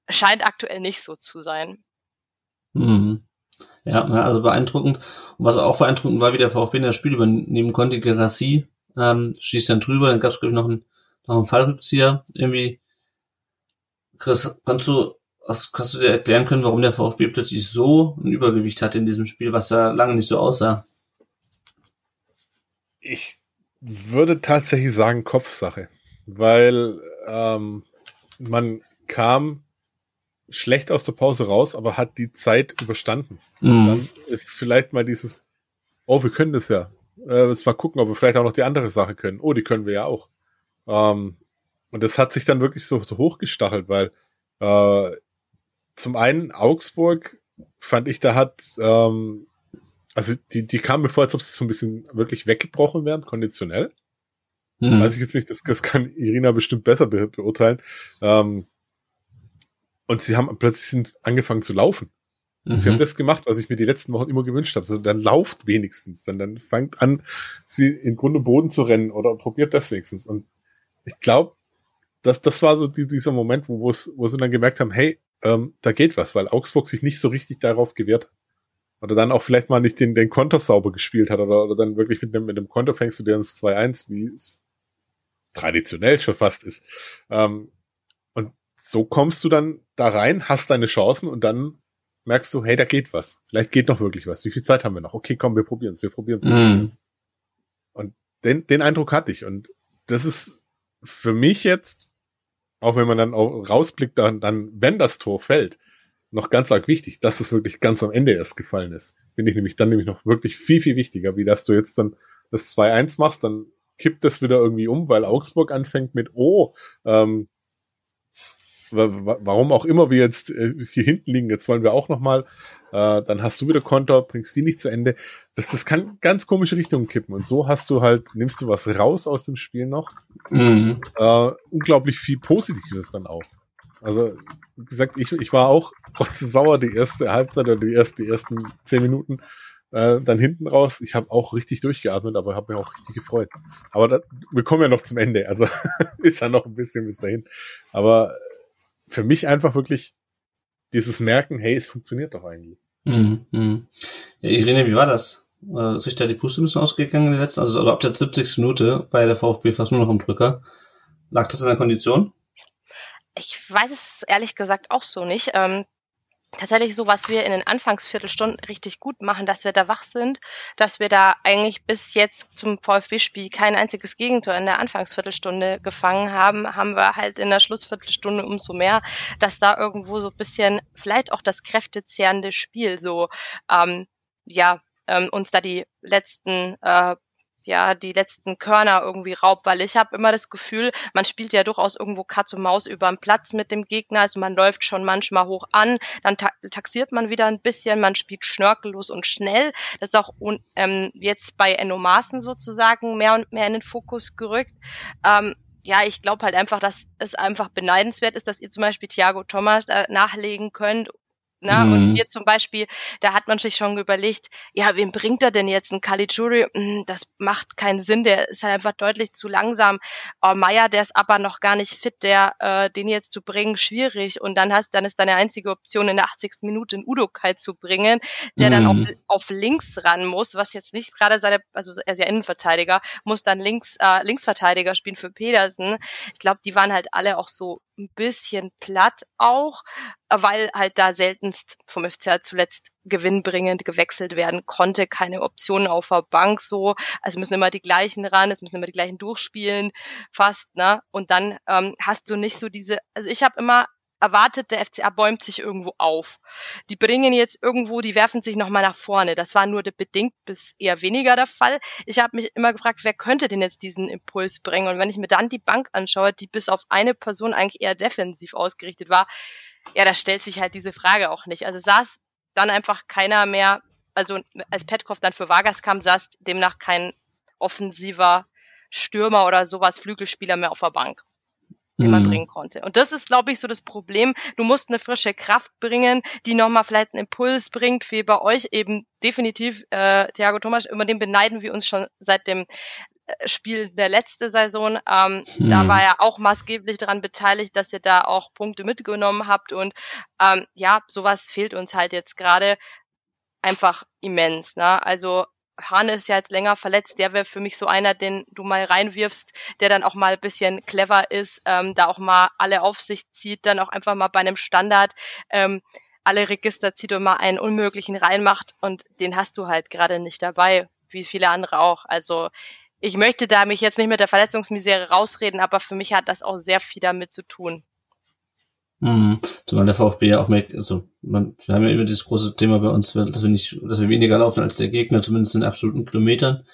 Scheint aktuell nicht so zu sein. Mhm. Ja, also beeindruckend. Und was auch beeindruckend war, wie der VfB in das Spiel übernehmen konnte, Gerassi ähm, schießt dann drüber, dann gab es, glaube ich, noch einen, noch einen Fallrückzieher. Irgendwie, Chris, kannst du, was, kannst du dir erklären können, warum der VfB plötzlich so ein Übergewicht hatte in diesem Spiel, was da lange nicht so aussah? Ich würde tatsächlich sagen Kopfsache, weil ähm, man kam schlecht aus der Pause raus, aber hat die Zeit überstanden. Mhm. Dann ist es vielleicht mal dieses, oh, wir können das ja. Äh, jetzt mal gucken, ob wir vielleicht auch noch die andere Sache können. Oh, die können wir ja auch. Ähm, und das hat sich dann wirklich so, so hochgestachelt, weil äh, zum einen Augsburg fand ich, da hat ähm, also die, die kamen mir vor, als ob sie so ein bisschen wirklich weggebrochen wären, konditionell. Mhm. Weiß ich jetzt nicht, das, das kann Irina bestimmt besser be beurteilen. Ähm, und sie haben plötzlich sind angefangen zu laufen. Mhm. Sie haben das gemacht, was ich mir die letzten Wochen immer gewünscht habe. So, dann lauft wenigstens. Dann, dann fangt an, sie in Grund und Boden zu rennen oder probiert das wenigstens. Und ich glaube, das, das war so die, dieser Moment, wo, wo sie dann gemerkt haben, hey, ähm, da geht was, weil Augsburg sich nicht so richtig darauf gewehrt hat. Oder dann auch vielleicht mal nicht den, den Konter sauber gespielt hat oder, oder dann wirklich mit dem, mit dem Konter fängst du dir ins 2-1, wie es traditionell schon fast ist. Ähm, und so kommst du dann da rein, hast deine Chancen und dann merkst du, hey, da geht was. Vielleicht geht noch wirklich was. Wie viel Zeit haben wir noch? Okay, komm, wir probieren es, wir probieren es. Mm. Und den, den Eindruck hatte ich. Und das ist für mich jetzt, auch wenn man dann auch rausblickt, dann, dann wenn das Tor fällt, noch ganz arg wichtig, dass es wirklich ganz am Ende erst gefallen ist. Finde ich nämlich dann nämlich noch wirklich viel, viel wichtiger, wie dass du jetzt dann das 2-1 machst, dann kippt das wieder irgendwie um, weil Augsburg anfängt mit, oh, ähm, warum auch immer wir jetzt äh, hier hinten liegen, jetzt wollen wir auch nochmal, äh, dann hast du wieder Konter, bringst die nicht zu Ende. Das, das kann ganz komische Richtungen kippen. Und so hast du halt, nimmst du was raus aus dem Spiel noch. Mhm. Äh, unglaublich viel Positives dann auch. Also, wie gesagt, ich, ich war auch sauer die erste Halbzeit oder die, erste, die ersten zehn Minuten. Äh, dann hinten raus, ich habe auch richtig durchgeatmet, aber habe mich auch richtig gefreut. Aber da, wir kommen ja noch zum Ende, also ist ja noch ein bisschen bis dahin. Aber für mich einfach wirklich dieses Merken, hey, es funktioniert doch eigentlich. Mhm, mh. Ja, Irene, wie war das? Ist sich da die Puste ein bisschen ausgegangen in der letzten, also, also ab der 70. Minute bei der VfB fast nur noch im Drücker. Lag das in der Kondition? Ich weiß es ehrlich gesagt auch so nicht. Ähm, tatsächlich so, was wir in den Anfangsviertelstunden richtig gut machen, dass wir da wach sind, dass wir da eigentlich bis jetzt zum VfB-Spiel kein einziges Gegentor in der Anfangsviertelstunde gefangen haben, haben wir halt in der Schlussviertelstunde umso mehr, dass da irgendwo so ein bisschen vielleicht auch das kräftezehrende Spiel so ähm, ja ähm, uns da die letzten äh, ja die letzten Körner irgendwie raubt, weil ich habe immer das Gefühl, man spielt ja durchaus irgendwo Katz und Maus über den Platz mit dem Gegner, also man läuft schon manchmal hoch an, dann ta taxiert man wieder ein bisschen, man spielt schnörkellos und schnell. Das ist auch ähm, jetzt bei Enno Maaßen sozusagen mehr und mehr in den Fokus gerückt. Ähm, ja, ich glaube halt einfach, dass es einfach beneidenswert ist, dass ihr zum Beispiel Thiago Thomas äh, nachlegen könnt Ne? Mhm. Und hier zum Beispiel, da hat man sich schon überlegt, ja, wem bringt er denn jetzt einen Caligiuri? Hm, das macht keinen Sinn, der ist halt einfach deutlich zu langsam. Oh, Meier, der ist aber noch gar nicht fit, der äh, den jetzt zu bringen, schwierig. Und dann hast, dann ist deine einzige Option, in der 80. Minute einen Udo Kai zu bringen, der mhm. dann auf, mhm. auf links ran muss, was jetzt nicht gerade seine, also er ist ja Innenverteidiger, muss dann links, äh, Linksverteidiger spielen für Pedersen. Ich glaube, die waren halt alle auch so ein bisschen platt auch, weil halt da seltenst vom FCA zuletzt gewinnbringend gewechselt werden konnte, keine Optionen auf der Bank so, also müssen immer die gleichen ran, es müssen immer die gleichen durchspielen, fast, ne? Und dann ähm, hast du nicht so diese, also ich habe immer erwartet, der FCA bäumt sich irgendwo auf. Die bringen jetzt irgendwo, die werfen sich nochmal nach vorne. Das war nur bedingt bis eher weniger der Fall. Ich habe mich immer gefragt, wer könnte denn jetzt diesen Impuls bringen? Und wenn ich mir dann die Bank anschaue, die bis auf eine Person eigentlich eher defensiv ausgerichtet war, ja, da stellt sich halt diese Frage auch nicht. Also saß dann einfach keiner mehr, also als Petkov dann für Vargas kam, saß demnach kein offensiver Stürmer oder sowas, Flügelspieler mehr auf der Bank den man mhm. bringen konnte. Und das ist, glaube ich, so das Problem. Du musst eine frische Kraft bringen, die nochmal vielleicht einen Impuls bringt, wie bei euch eben definitiv äh, Thiago Thomas, über den beneiden wir uns schon seit dem äh, Spiel der letzte Saison. Ähm, hm. Da war er auch maßgeblich daran beteiligt, dass ihr da auch Punkte mitgenommen habt. Und ähm, ja, sowas fehlt uns halt jetzt gerade einfach immens. Ne? Also Hane ist ja jetzt länger verletzt, der wäre für mich so einer, den du mal reinwirfst, der dann auch mal ein bisschen clever ist, ähm, da auch mal alle auf sich zieht, dann auch einfach mal bei einem Standard ähm, alle Register zieht und mal einen Unmöglichen reinmacht und den hast du halt gerade nicht dabei, wie viele andere auch. Also ich möchte da mich jetzt nicht mit der Verletzungsmisere rausreden, aber für mich hat das auch sehr viel damit zu tun. Mhm. Zumal der VfB ja auch merkt, also man, wir haben ja immer dieses große Thema bei uns, dass wir nicht, dass wir weniger laufen als der Gegner, zumindest in absoluten Kilometern.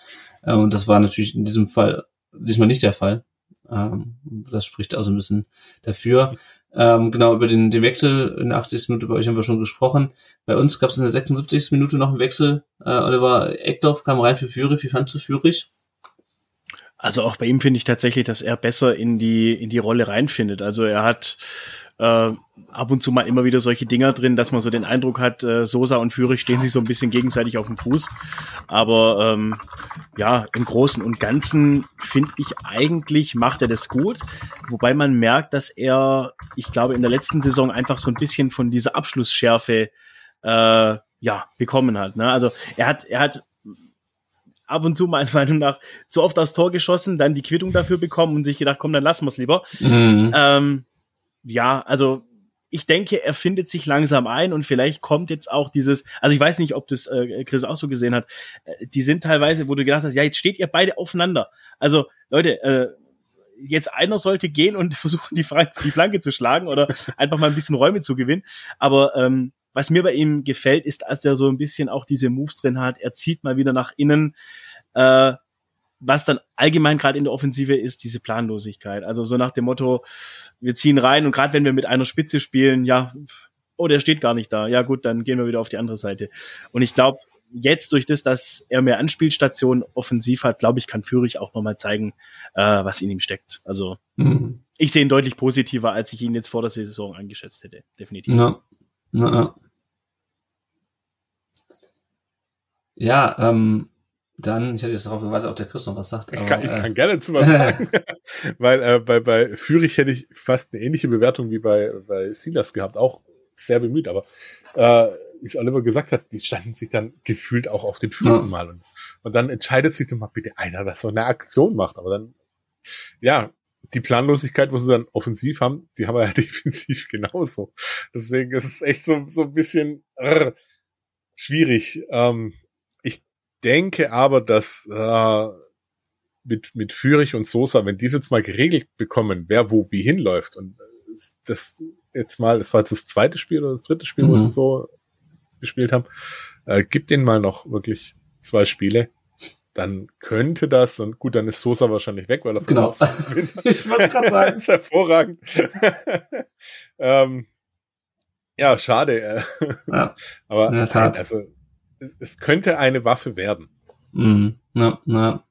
Ähm, und das war natürlich in diesem Fall diesmal nicht der Fall. Ähm, das spricht also ein bisschen dafür. Ähm, genau, über den, den Wechsel in der 80. Minute bei euch haben wir schon gesprochen. Bei uns gab es in der 76. Minute noch einen Wechsel. Äh, Oliver Eckdorf kam rein für Führig. Wie fandst du Führig? Also auch bei ihm finde ich tatsächlich, dass er besser in die, in die Rolle reinfindet. Also er hat äh, ab und zu mal immer wieder solche Dinger drin, dass man so den Eindruck hat, äh, Sosa und Führig stehen sich so ein bisschen gegenseitig auf dem Fuß. Aber ähm, ja, im Großen und Ganzen finde ich eigentlich macht er das gut. Wobei man merkt, dass er, ich glaube, in der letzten Saison einfach so ein bisschen von dieser Abschlussschärfe äh, ja bekommen hat. Ne? Also er hat, er hat ab und zu meiner Meinung nach zu oft aufs Tor geschossen, dann die Quittung dafür bekommen und sich gedacht, komm, dann lassen wir es lieber. Mhm. Ähm, ja, also ich denke, er findet sich langsam ein und vielleicht kommt jetzt auch dieses, also ich weiß nicht, ob das äh, Chris auch so gesehen hat, äh, die sind teilweise, wo du gedacht hast, ja, jetzt steht ihr beide aufeinander. Also Leute, äh, jetzt einer sollte gehen und versuchen, die, die Flanke zu schlagen oder einfach mal ein bisschen Räume zu gewinnen. Aber ähm, was mir bei ihm gefällt, ist, dass er so ein bisschen auch diese Moves drin hat. Er zieht mal wieder nach innen. Äh, was dann allgemein gerade in der Offensive ist, diese Planlosigkeit. Also so nach dem Motto, wir ziehen rein und gerade wenn wir mit einer Spitze spielen, ja, oh, der steht gar nicht da. Ja gut, dann gehen wir wieder auf die andere Seite. Und ich glaube, jetzt durch das, dass er mehr Anspielstationen offensiv hat, glaube ich, kann Führig auch nochmal zeigen, äh, was in ihm steckt. Also mhm. ich sehe ihn deutlich positiver, als ich ihn jetzt vor der Saison eingeschätzt hätte. Definitiv. Ja, ja, ja. ja ähm, dann, ich hatte jetzt darauf gewartet, ob der Chris noch was sagt. Aber, ich, kann, ich äh, kann gerne zu was sagen. Weil äh, bei, bei Fürich hätte ich fast eine ähnliche Bewertung wie bei, bei Silas gehabt. Auch sehr bemüht, aber äh, wie es Oliver gesagt hat, die standen sich dann gefühlt auch auf den Füßen ja. mal. Und, und dann entscheidet sich doch mal bitte einer, was so eine Aktion macht. Aber dann, ja, die Planlosigkeit, wo sie dann offensiv haben, die haben wir ja defensiv genauso. Deswegen ist es echt so, so ein bisschen rrr, schwierig. Ähm, denke aber, dass äh, mit, mit Fürich und Sosa, wenn die jetzt mal geregelt bekommen, wer wo wie hinläuft und das jetzt mal, das war jetzt das zweite Spiel oder das dritte Spiel, mhm. wo sie so gespielt haben, äh, gibt denen mal noch wirklich zwei Spiele, dann könnte das, und gut, dann ist Sosa wahrscheinlich weg, weil er genau. ich wollte gerade sagen. das ist hervorragend. ähm, ja, schade. Ja, Aber also es, könnte eine Waffe werden. Mhm. Na, na.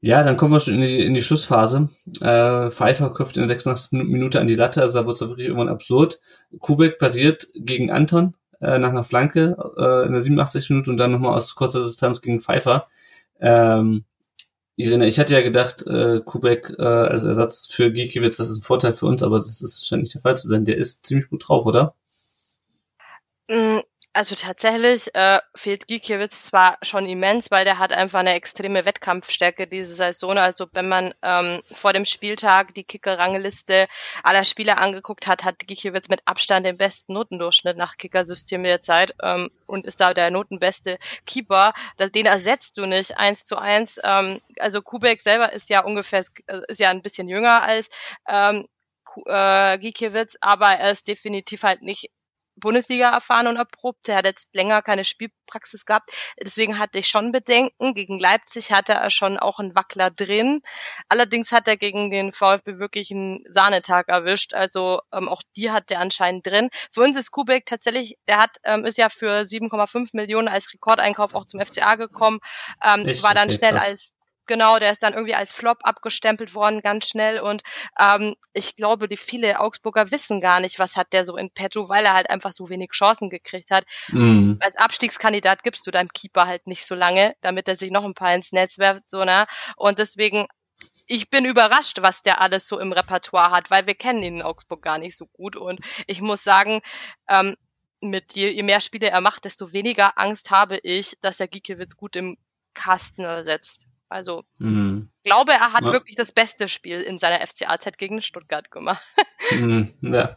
Ja, dann kommen wir schon in die, in die Schlussphase. Äh, Pfeiffer köpft in der 86. Minute an die Latte, also da wird es wirklich irgendwann absurd. Kubek pariert gegen Anton äh, nach einer Flanke äh, in der 87. Minute und dann nochmal aus kurzer Distanz gegen Pfeiffer. Ähm, Irene, ich hatte ja gedacht, äh, Kubek äh, als Ersatz für Gikiewicz, das ist ein Vorteil für uns, aber das ist scheint nicht der Fall zu sein. Der ist ziemlich gut drauf, oder? Also tatsächlich äh, fehlt Gikiewicz zwar schon immens, weil der hat einfach eine extreme Wettkampfstärke diese Saison. Also wenn man ähm, vor dem Spieltag die Kicker-Rangliste aller Spieler angeguckt hat, hat Gikiewicz mit Abstand den besten Notendurchschnitt nach Kickersystem der Zeit ähm, und ist da der notenbeste Keeper. Den ersetzt du nicht eins zu eins. Ähm, also Kubek selber ist ja ungefähr, ist ja ein bisschen jünger als ähm, äh, Gikiewicz, aber er ist definitiv halt nicht Bundesliga erfahren und erprobt. Er hat jetzt länger keine Spielpraxis gehabt. Deswegen hatte ich schon Bedenken. Gegen Leipzig hatte er schon auch einen Wackler drin. Allerdings hat er gegen den VfB wirklich einen Sahnetag erwischt. Also ähm, auch die hat er anscheinend drin. Für uns ist Kubek tatsächlich, der hat, ähm, ist ja für 7,5 Millionen als Rekordeinkauf auch zum FCA gekommen. Ähm, war dann schnell als Genau, der ist dann irgendwie als Flop abgestempelt worden, ganz schnell. Und ähm, ich glaube, die viele Augsburger wissen gar nicht, was hat der so in petto, weil er halt einfach so wenig Chancen gekriegt hat. Mhm. Als Abstiegskandidat gibst du deinem Keeper halt nicht so lange, damit er sich noch ein paar ins Netz werft, so ne. Und deswegen ich bin überrascht, was der alles so im Repertoire hat, weil wir kennen ihn in Augsburg gar nicht so gut. Und ich muss sagen, ähm, mit je, je mehr Spiele er macht, desto weniger Angst habe ich, dass er Giekewitz gut im Kasten ersetzt. Also mhm. glaube, er hat ja. wirklich das beste Spiel in seiner FCAZ gegen Stuttgart gemacht. mhm. Ja,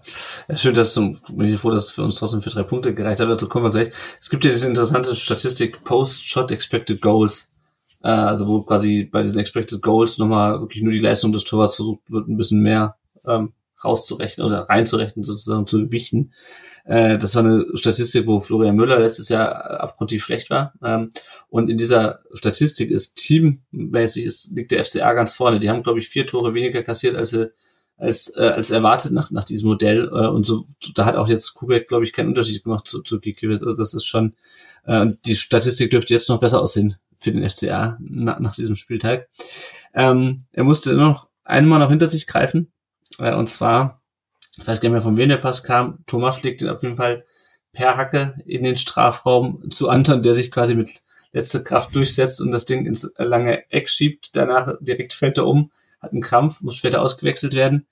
schön, dass du, bin ich froh, dass es für uns trotzdem für drei Punkte gereicht hat. Dazu kommen wir gleich. Es gibt ja diese interessante Statistik Post-Shot Expected Goals. Äh, also wo quasi bei diesen Expected Goals nochmal wirklich nur die Leistung des Torwarts versucht wird, ein bisschen mehr ähm, rauszurechnen oder reinzurechnen, sozusagen zu gewichten. Äh, das war eine Statistik, wo Florian Müller letztes Jahr abgrundtief schlecht war. Ähm, und in dieser Statistik ist teammäßig ist, liegt der FCA ganz vorne. Die haben, glaube ich, vier Tore weniger kassiert, als als, äh, als erwartet nach, nach diesem Modell. Äh, und so, da hat auch jetzt Kubek, glaube ich, keinen Unterschied gemacht zu, zu Gikiewicz. Also das ist schon, äh, die Statistik dürfte jetzt noch besser aussehen für den FCA na, nach diesem Spieltag. Ähm, er musste noch einmal noch hinter sich greifen. Äh, und zwar ich weiß gar nicht mehr, von wem der Pass kam. Thomas schlägt ihn auf jeden Fall per Hacke in den Strafraum zu Anton, der sich quasi mit letzter Kraft durchsetzt und das Ding ins lange Eck schiebt. Danach direkt fällt er um, hat einen Krampf, muss später ausgewechselt werden.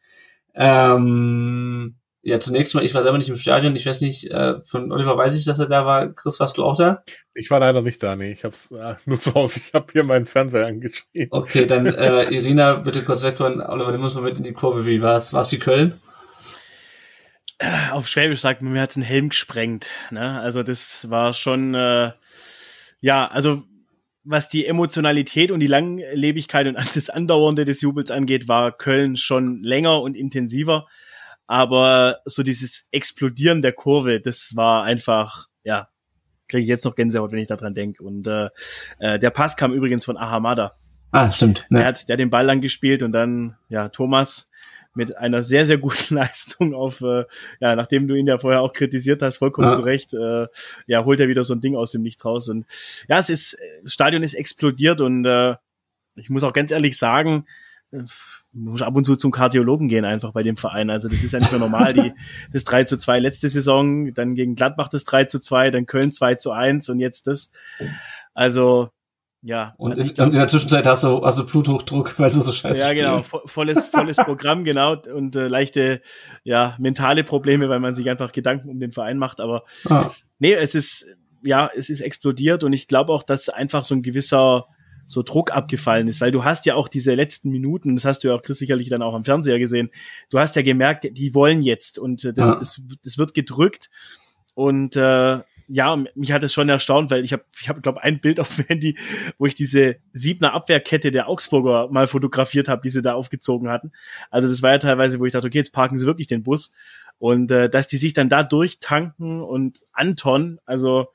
Ähm, ja, zunächst mal, ich war selber nicht im Stadion. Ich weiß nicht, äh, von Oliver weiß ich, dass er da war. Chris, warst du auch da? Ich war leider nicht da, nee. Ich hab's äh, nur zu Hause. Ich habe hier meinen Fernseher angeschrieben. Okay, dann äh, Irina, bitte kurz wegholen. Oliver, du musst mal mit in die Kurve. Wie war's? War's wie Köln? auf Schwäbisch sagt man, mir hat's einen Helm gesprengt. Ne? Also das war schon, äh, ja, also was die Emotionalität und die Langlebigkeit und das Andauernde des Jubels angeht, war Köln schon länger und intensiver. Aber so dieses Explodieren der Kurve, das war einfach, ja, kriege ich jetzt noch Gänsehaut, wenn ich daran denke. Und äh, äh, der Pass kam übrigens von Ahamada. Ah, stimmt. Ne? Der hat der den Ball lang gespielt und dann, ja, Thomas mit einer sehr, sehr guten Leistung auf, äh, ja, nachdem du ihn ja vorher auch kritisiert hast, vollkommen ja. zu Recht, äh, ja, holt er wieder so ein Ding aus dem Nichts raus. Und ja, es ist, das Stadion ist explodiert und äh, ich muss auch ganz ehrlich sagen, äh, muss ab und zu zum Kardiologen gehen einfach bei dem Verein. Also das ist ja nicht mehr normal. Die, das 3 zu 2 letzte Saison, dann gegen Gladbach das 3 zu 2, dann Köln 2 zu 1 und jetzt das. Also ja. Und, also in, glaub, und in der Zwischenzeit hast du, hast du Bluthochdruck, weil du so scheiße Ja, genau. Volles, volles Programm, genau. Und äh, leichte, ja, mentale Probleme, weil man sich einfach Gedanken um den Verein macht. Aber ah. nee, es ist, ja, es ist explodiert und ich glaube auch, dass einfach so ein gewisser so Druck abgefallen ist, weil du hast ja auch diese letzten Minuten, das hast du ja auch Chris sicherlich dann auch am Fernseher gesehen, du hast ja gemerkt, die wollen jetzt und äh, das, ah. das, das wird gedrückt und äh, ja, mich hat es schon erstaunt, weil ich habe, ich habe, glaube ein Bild auf dem Handy, wo ich diese Siebner Abwehrkette der Augsburger mal fotografiert habe, die sie da aufgezogen hatten. Also das war ja teilweise, wo ich dachte, okay, jetzt parken sie wirklich den Bus und äh, dass die sich dann da durchtanken und Anton, also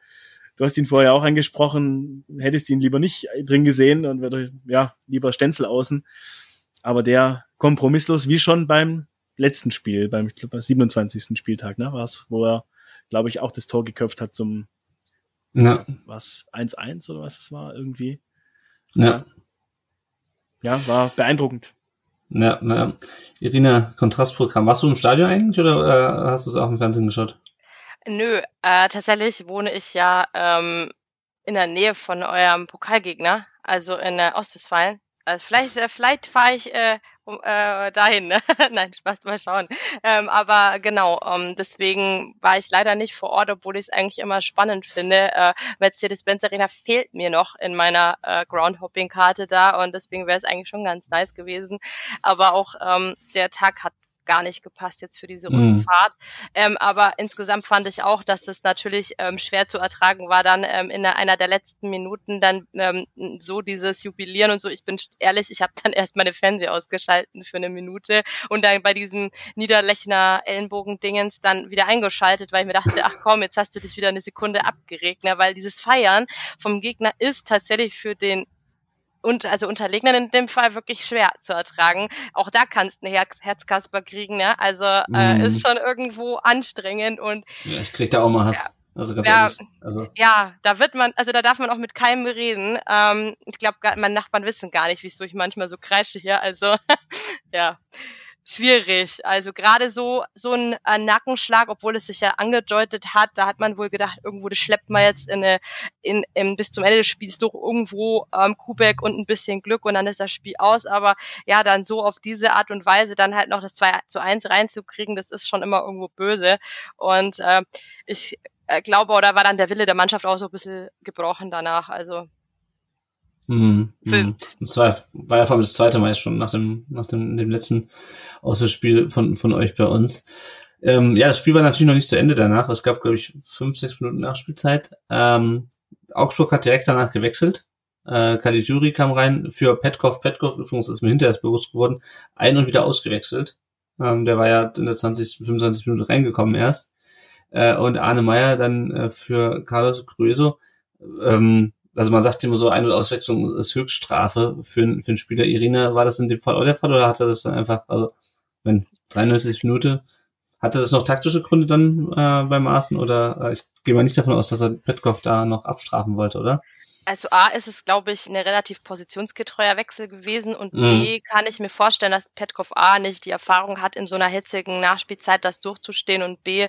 du hast ihn vorher auch angesprochen, hättest ihn lieber nicht drin gesehen und wäre ja lieber Stenzel außen, aber der kompromisslos wie schon beim letzten Spiel, beim ich glaube 27. Spieltag, ne, war es, wo er glaube ich, auch das Tor geköpft hat zum ja. was 1-1 oder was es war irgendwie. Ja. Ja, war beeindruckend. Ja, na, Irina, Kontrastprogramm. Warst du im Stadion eigentlich oder äh, hast du es auch im Fernsehen geschaut? Nö, äh, tatsächlich wohne ich ja ähm, in der Nähe von eurem Pokalgegner, also in äh, Ostwestfalen. Also vielleicht, äh, vielleicht fahre ich äh, um, äh, dahin. Ne? Nein, Spaß, mal schauen. Ähm, aber genau, ähm, deswegen war ich leider nicht vor Ort, obwohl ich es eigentlich immer spannend finde. Äh, Mercedes-Benz Arena fehlt mir noch in meiner äh, Groundhopping-Karte da und deswegen wäre es eigentlich schon ganz nice gewesen. Aber auch ähm, der Tag hat gar nicht gepasst jetzt für diese Rundfahrt. Mhm. Ähm, aber insgesamt fand ich auch, dass es natürlich ähm, schwer zu ertragen war, dann ähm, in einer der letzten Minuten dann ähm, so dieses Jubilieren und so. Ich bin ehrlich, ich habe dann erst meine Fernseher ausgeschalten für eine Minute und dann bei diesem Niederlechner Ellenbogen-Dingens dann wieder eingeschaltet, weil ich mir dachte, ach komm, jetzt hast du dich wieder eine Sekunde abgeregt, ne? weil dieses Feiern vom Gegner ist tatsächlich für den und also Unterlegenen in dem Fall wirklich schwer zu ertragen. Auch da kannst du eine Herz Herzkasper kriegen, ne? Also äh, mm. ist schon irgendwo anstrengend und ja, ich krieg da auch mal Hass. Ja. Also ganz ja, ehrlich. Also. ja, da wird man, also da darf man auch mit keinem reden. Ähm, ich glaube, meine Nachbarn wissen gar nicht, wieso ich manchmal so kreische hier. Also ja schwierig. Also gerade so so ein äh, Nackenschlag, obwohl es sich ja angedeutet hat, da hat man wohl gedacht, irgendwo das schleppt man jetzt in eine, in, in bis zum Ende des Spiels doch irgendwo ähm, Kubek und ein bisschen Glück und dann ist das Spiel aus. Aber ja, dann so auf diese Art und Weise dann halt noch das 2 zu 1 reinzukriegen, das ist schon immer irgendwo böse. Und äh, ich äh, glaube, oder war dann der Wille der Mannschaft auch so ein bisschen gebrochen danach. Also Mhm, mhm. Und zwar war ja vor allem das zweite Mal schon nach dem, nach dem, dem letzten Auswärtsspiel von, von euch bei uns. Ähm, ja, das Spiel war natürlich noch nicht zu Ende danach. Es gab, glaube ich, fünf, sechs Minuten Nachspielzeit. Ähm, Augsburg hat direkt danach gewechselt. Äh, Caligiuri kam rein für Petkov. Petkov übrigens ist mir hinterher erst bewusst geworden, ein- und wieder ausgewechselt. Ähm, der war ja in der 20, 25 Minuten reingekommen erst. Äh, und Arne Meyer dann äh, für Carlos Gröso. Ähm, also man sagt immer so, Ein- und Auswechslung ist Höchststrafe für, für einen Spieler. Irina, war das in dem Fall auch der Fall oder hatte das dann einfach, also wenn 93 Minuten, hatte das noch taktische Gründe dann äh, beim Maßen oder äh, ich gehe mal nicht davon aus, dass er Petkov da noch abstrafen wollte, oder? Also A ist es, glaube ich, ein relativ positionsgetreuer Wechsel gewesen und mhm. B kann ich mir vorstellen, dass Petkov A nicht die Erfahrung hat, in so einer hitzigen Nachspielzeit das durchzustehen und B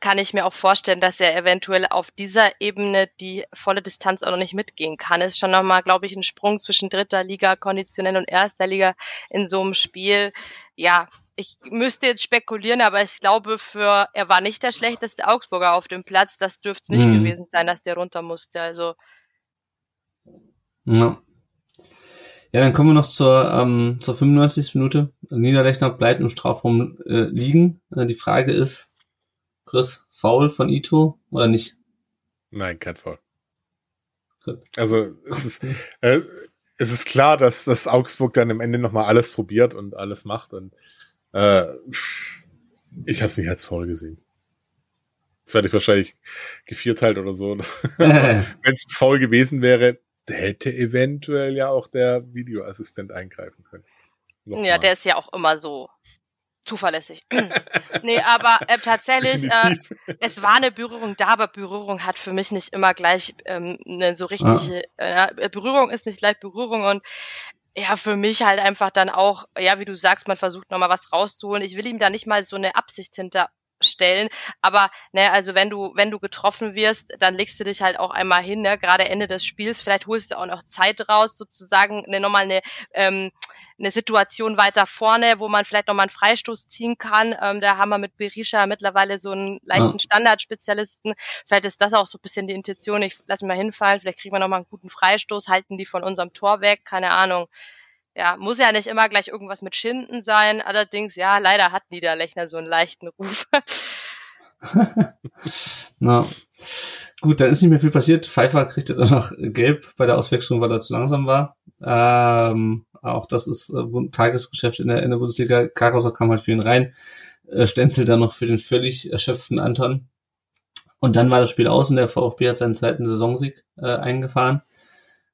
kann ich mir auch vorstellen, dass er eventuell auf dieser Ebene die volle Distanz auch noch nicht mitgehen kann. Es ist schon nochmal, glaube ich, ein Sprung zwischen dritter Liga konditionell und erster Liga in so einem Spiel. Ja, ich müsste jetzt spekulieren, aber ich glaube, für er war nicht der schlechteste Augsburger auf dem Platz. Das dürfte es nicht mhm. gewesen sein, dass der runter musste. Also ja. Ja, dann kommen wir noch zur, ähm, zur 95. Minute. Niederlechner bleibt im Strafraum äh, liegen. Äh, die Frage ist, Chris, Foul von Ito oder nicht? Nein, kein Foul. Gut. Also es ist, äh, es ist klar, dass, dass Augsburg dann am Ende nochmal alles probiert und alles macht. Und äh, ich habe es nicht als Foul gesehen. Das werde ich wahrscheinlich gevierteilt oder so. Wenn es Foul gewesen wäre, hätte eventuell ja auch der Videoassistent eingreifen können. Nochmal. Ja, der ist ja auch immer so zuverlässig. nee, aber äh, tatsächlich, äh, es war eine Berührung da, aber Berührung hat für mich nicht immer gleich ähm, eine so richtige, ah. äh, Berührung ist nicht gleich Berührung und ja, für mich halt einfach dann auch, ja, wie du sagst, man versucht nochmal was rauszuholen. Ich will ihm da nicht mal so eine Absicht hinter stellen. Aber ne, also wenn du, wenn du getroffen wirst, dann legst du dich halt auch einmal hin, ne? gerade Ende des Spiels, vielleicht holst du auch noch Zeit raus, sozusagen ne, nochmal eine, ähm, eine Situation weiter vorne, wo man vielleicht nochmal einen Freistoß ziehen kann. Ähm, da haben wir mit Berisha mittlerweile so einen leichten ja. Standardspezialisten. Vielleicht ist das auch so ein bisschen die Intention. Ich lass mich mal hinfallen, vielleicht kriegen wir nochmal einen guten Freistoß, halten die von unserem Tor weg, keine Ahnung ja, muss ja nicht immer gleich irgendwas mit Schinden sein. Allerdings, ja, leider hat Niederlechner so einen leichten Ruf. Na, gut, dann ist nicht mehr viel passiert. Pfeiffer kriegte dann noch gelb bei der Auswechslung, weil er zu langsam war. Ähm, auch das ist äh, Tagesgeschäft in der, in der Bundesliga. Karasor kam halt für ihn rein, äh, Stenzel dann noch für den völlig erschöpften Anton. Und dann war das Spiel aus und der VfB hat seinen zweiten Saisonsieg äh, eingefahren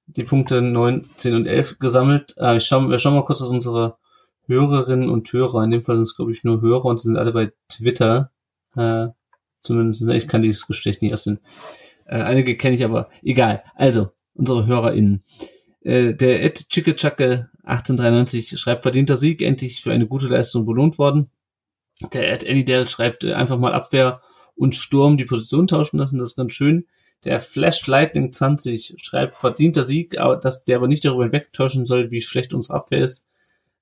die Punkte 9, 10 und 11 gesammelt. Äh, ich schau, wir schauen mal kurz auf unsere Hörerinnen und Hörer. In dem Fall sind es, glaube ich, nur Hörer und sind alle bei Twitter. Äh, zumindest, ich kann dieses Geschlecht nicht aus den... Äh, einige kenne ich aber egal. Also, unsere HörerInnen. Äh, der Ed Chickechacke 1893 schreibt, verdienter Sieg, endlich für eine gute Leistung belohnt worden. Der Ed Annydale schreibt, äh, einfach mal Abwehr und Sturm die Position tauschen lassen, das ist ganz schön. Der Flash Lightning 20 schreibt, verdienter Sieg, aber dass der aber nicht darüber hinwegtäuschen soll, wie schlecht unsere Abwehr ist.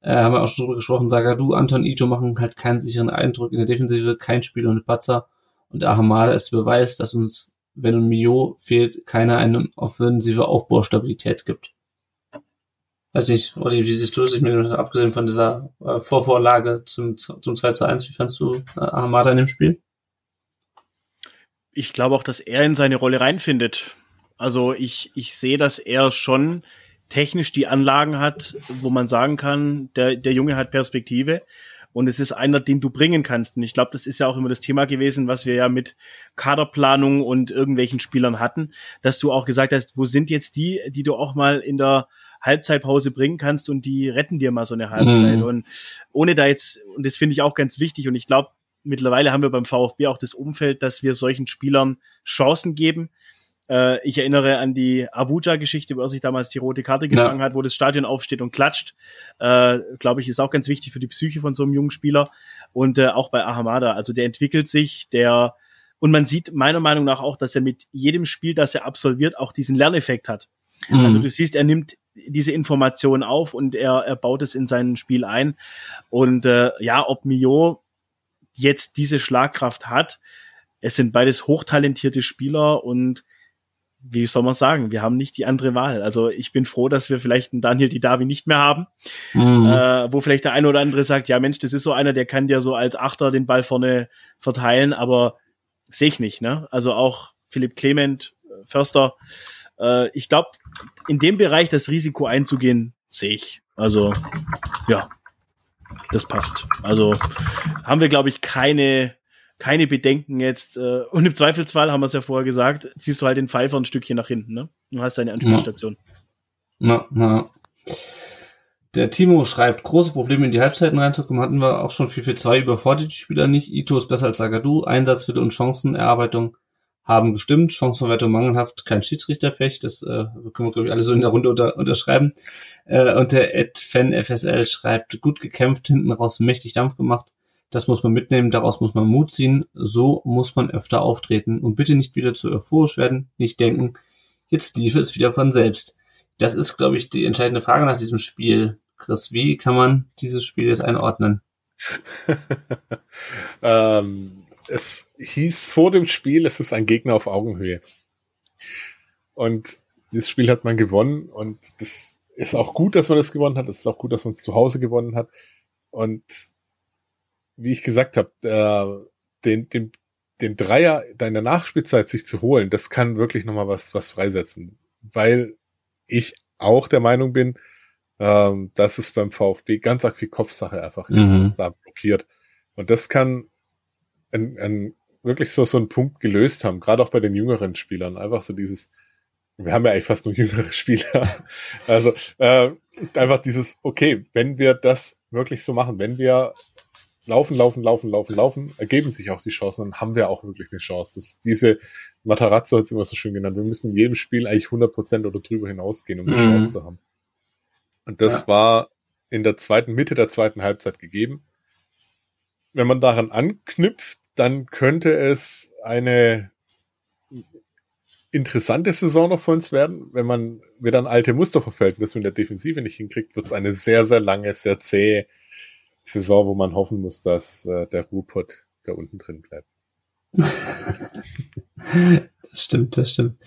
Äh, haben wir auch schon drüber gesprochen. Sagadu, Anton Ito machen halt keinen sicheren Eindruck in der Defensive, kein Spiel ohne Patzer. Und Ahamada ist Beweis, dass uns, wenn ein Mio fehlt, keiner eine offensive Aufbaustabilität gibt. Weiß nicht, Olli, wie siehst du es? Ich meine, abgesehen von dieser äh, Vorvorlage zum, zum 2 zu 1, wie fandst du äh, Armada in dem Spiel? Ich glaube auch, dass er in seine Rolle reinfindet. Also ich, ich sehe, dass er schon technisch die Anlagen hat, wo man sagen kann, der, der Junge hat Perspektive. Und es ist einer, den du bringen kannst. Und ich glaube, das ist ja auch immer das Thema gewesen, was wir ja mit Kaderplanung und irgendwelchen Spielern hatten, dass du auch gesagt hast, wo sind jetzt die, die du auch mal in der Halbzeitpause bringen kannst und die retten dir mal so eine Halbzeit. Mhm. Und ohne da jetzt, und das finde ich auch ganz wichtig, und ich glaube, mittlerweile haben wir beim VfB auch das Umfeld, dass wir solchen Spielern Chancen geben. Äh, ich erinnere an die Abuja-Geschichte, wo er sich damals die rote Karte gefangen ja. hat, wo das Stadion aufsteht und klatscht. Äh, Glaube ich, ist auch ganz wichtig für die Psyche von so einem jungen Spieler. Und äh, auch bei Ahamada. Also der entwickelt sich, der und man sieht meiner Meinung nach auch, dass er mit jedem Spiel, das er absolviert, auch diesen Lerneffekt hat. Mhm. Also du siehst, er nimmt diese Information auf und er, er baut es in sein Spiel ein. Und äh, ja, ob Mio jetzt diese Schlagkraft hat, es sind beides hochtalentierte Spieler und wie soll man sagen, wir haben nicht die andere Wahl. Also ich bin froh, dass wir vielleicht einen Daniel Didavi nicht mehr haben, mhm. äh, wo vielleicht der eine oder andere sagt, ja Mensch, das ist so einer, der kann dir so als Achter den Ball vorne verteilen, aber sehe ich nicht. Ne? Also auch Philipp Clement, Förster, äh, ich glaube, in dem Bereich das Risiko einzugehen, sehe ich. Also, ja, das passt. Also haben wir, glaube ich, keine, keine Bedenken jetzt. Äh, und im Zweifelsfall, haben wir es ja vorher gesagt, ziehst du halt den Pfeifer ein Stückchen nach hinten, ne? Und hast deine Anspielstation. Ja, ja. Der Timo schreibt, große Probleme in die Halbzeiten reinzukommen, hatten wir auch schon 4-4-2 überfordert die Spieler nicht. Ito ist besser als Sagadu, Einsatzwille und Chancenerarbeitung haben gestimmt, Chancenverwertung mangelhaft, kein Schiedsrichterpech, das äh, können wir, glaube ich, alle so in der Runde unter, unterschreiben. Äh, und der Ed Fan FSL schreibt, gut gekämpft, hinten raus mächtig Dampf gemacht. Das muss man mitnehmen, daraus muss man Mut ziehen, so muss man öfter auftreten und bitte nicht wieder zu euphorisch werden, nicht denken, jetzt liefe es wieder von selbst. Das ist, glaube ich, die entscheidende Frage nach diesem Spiel. Chris, wie kann man dieses Spiel jetzt einordnen? ähm es hieß vor dem Spiel, es ist ein Gegner auf Augenhöhe. Und dieses Spiel hat man gewonnen und das ist auch gut, dass man das gewonnen hat. Es ist auch gut, dass man es zu Hause gewonnen hat. Und wie ich gesagt habe, äh, den, den, den Dreier deiner Nachspielzeit sich zu holen, das kann wirklich nochmal was, was freisetzen. Weil ich auch der Meinung bin, ähm, dass es beim VfB ganz arg viel Kopfsache einfach ist, mhm. was da blockiert. Und das kann ein, ein, wirklich so, so einen Punkt gelöst haben, gerade auch bei den jüngeren Spielern. Einfach so dieses, wir haben ja eigentlich fast nur jüngere Spieler. also äh, einfach dieses, okay, wenn wir das wirklich so machen, wenn wir laufen, laufen, laufen, laufen, laufen, ergeben sich auch die Chancen, dann haben wir auch wirklich eine Chance. Das, diese Matarazzo hat es immer so schön genannt, wir müssen in jedem Spiel eigentlich 100% oder drüber hinausgehen, um eine mhm. Chance zu haben. Und das ja. war in der zweiten, Mitte der zweiten Halbzeit gegeben. Wenn man daran anknüpft, dann könnte es eine interessante Saison noch für uns werden. Wenn man wieder ein alte Muster verfällt und das mit der Defensive nicht hinkriegt, wird es eine sehr, sehr lange, sehr zähe Saison, wo man hoffen muss, dass äh, der Ruhrpott da unten drin bleibt. das stimmt, das stimmt.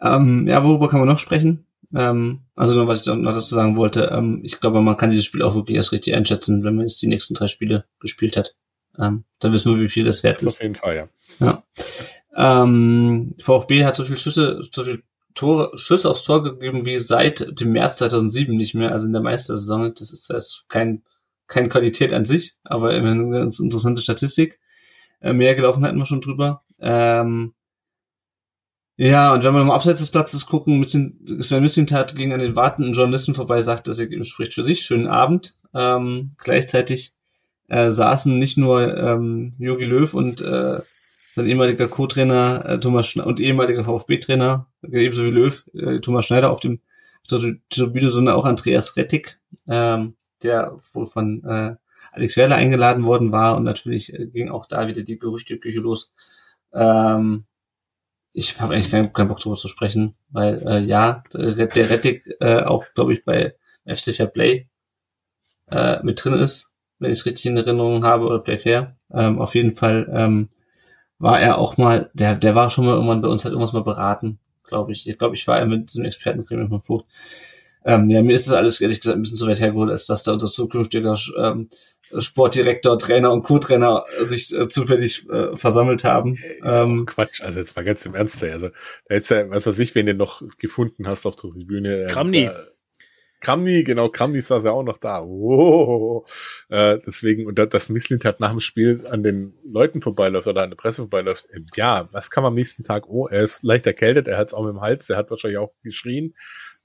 Ähm, ja, worüber kann man noch sprechen? Ähm, also nur, was ich noch dazu sagen wollte, ähm, ich glaube, man kann dieses Spiel auch wirklich erst richtig einschätzen, wenn man jetzt die nächsten drei Spiele gespielt hat. Ähm, dann wissen wir, wie viel das wert ist. Auf jeden Fall, ja. ja. Ähm, VfB hat so viele Schüsse, so viele Tore, Schüsse aufs Tor gegeben wie seit dem März 2007 nicht mehr, also in der Meistersaison. Das ist zwar kein, keine Qualität an sich, aber immer eine ganz interessante Statistik. Äh, mehr gelaufen hatten wir schon drüber. Ähm, ja, und wenn wir mal abseits des Platzes gucken, mit den, Sven Mislintat ging an den wartenden Journalisten vorbei, sagt, das spricht für sich, schönen Abend. Ähm, gleichzeitig äh, saßen nicht nur ähm, Jogi Löw und äh, sein ehemaliger Co-Trainer äh, Thomas Schne und ehemaliger VfB-Trainer, ebenso wie Löw, äh, Thomas Schneider auf dem Tribüne, sondern auch Andreas Rettig, ähm, der wohl von äh, Alex Werler eingeladen worden war und natürlich äh, ging auch da wieder die Gerüchteküche los. Ähm, ich habe eigentlich keinen, keinen Bock darüber zu sprechen, weil äh, ja, der, der Rettig äh, auch, glaube ich, bei FC Fair Play äh, mit drin ist wenn ich es richtig in Erinnerung habe, oder Playfair. Ähm, auf jeden Fall ähm, war er auch mal, der, der war schon mal irgendwann bei uns, hat irgendwas mal beraten, glaube ich. Ich glaube, ich war er mit diesem Expertengremium von Flucht. Ähm, ja, mir ist das alles ehrlich gesagt ein bisschen zu weit hergeholt, als dass da unser zukünftiger ähm, Sportdirektor, Trainer und Co-Trainer sich äh, zufällig äh, versammelt haben. Ähm, Quatsch, also jetzt mal ganz im Ernst, also da ist ja, was weiß ich, wenn du noch gefunden hast auf der Tribüne. Kramni. Äh, Kramni, genau, Kramni saß ja auch noch da. Oh, äh, deswegen, und das Misslint hat nach dem Spiel an den Leuten vorbeiläuft oder an der Presse vorbeiläuft. Äh, ja, was kann man am nächsten Tag? Oh, er ist leicht erkältet, er hat es auch mit dem Hals, er hat wahrscheinlich auch geschrien.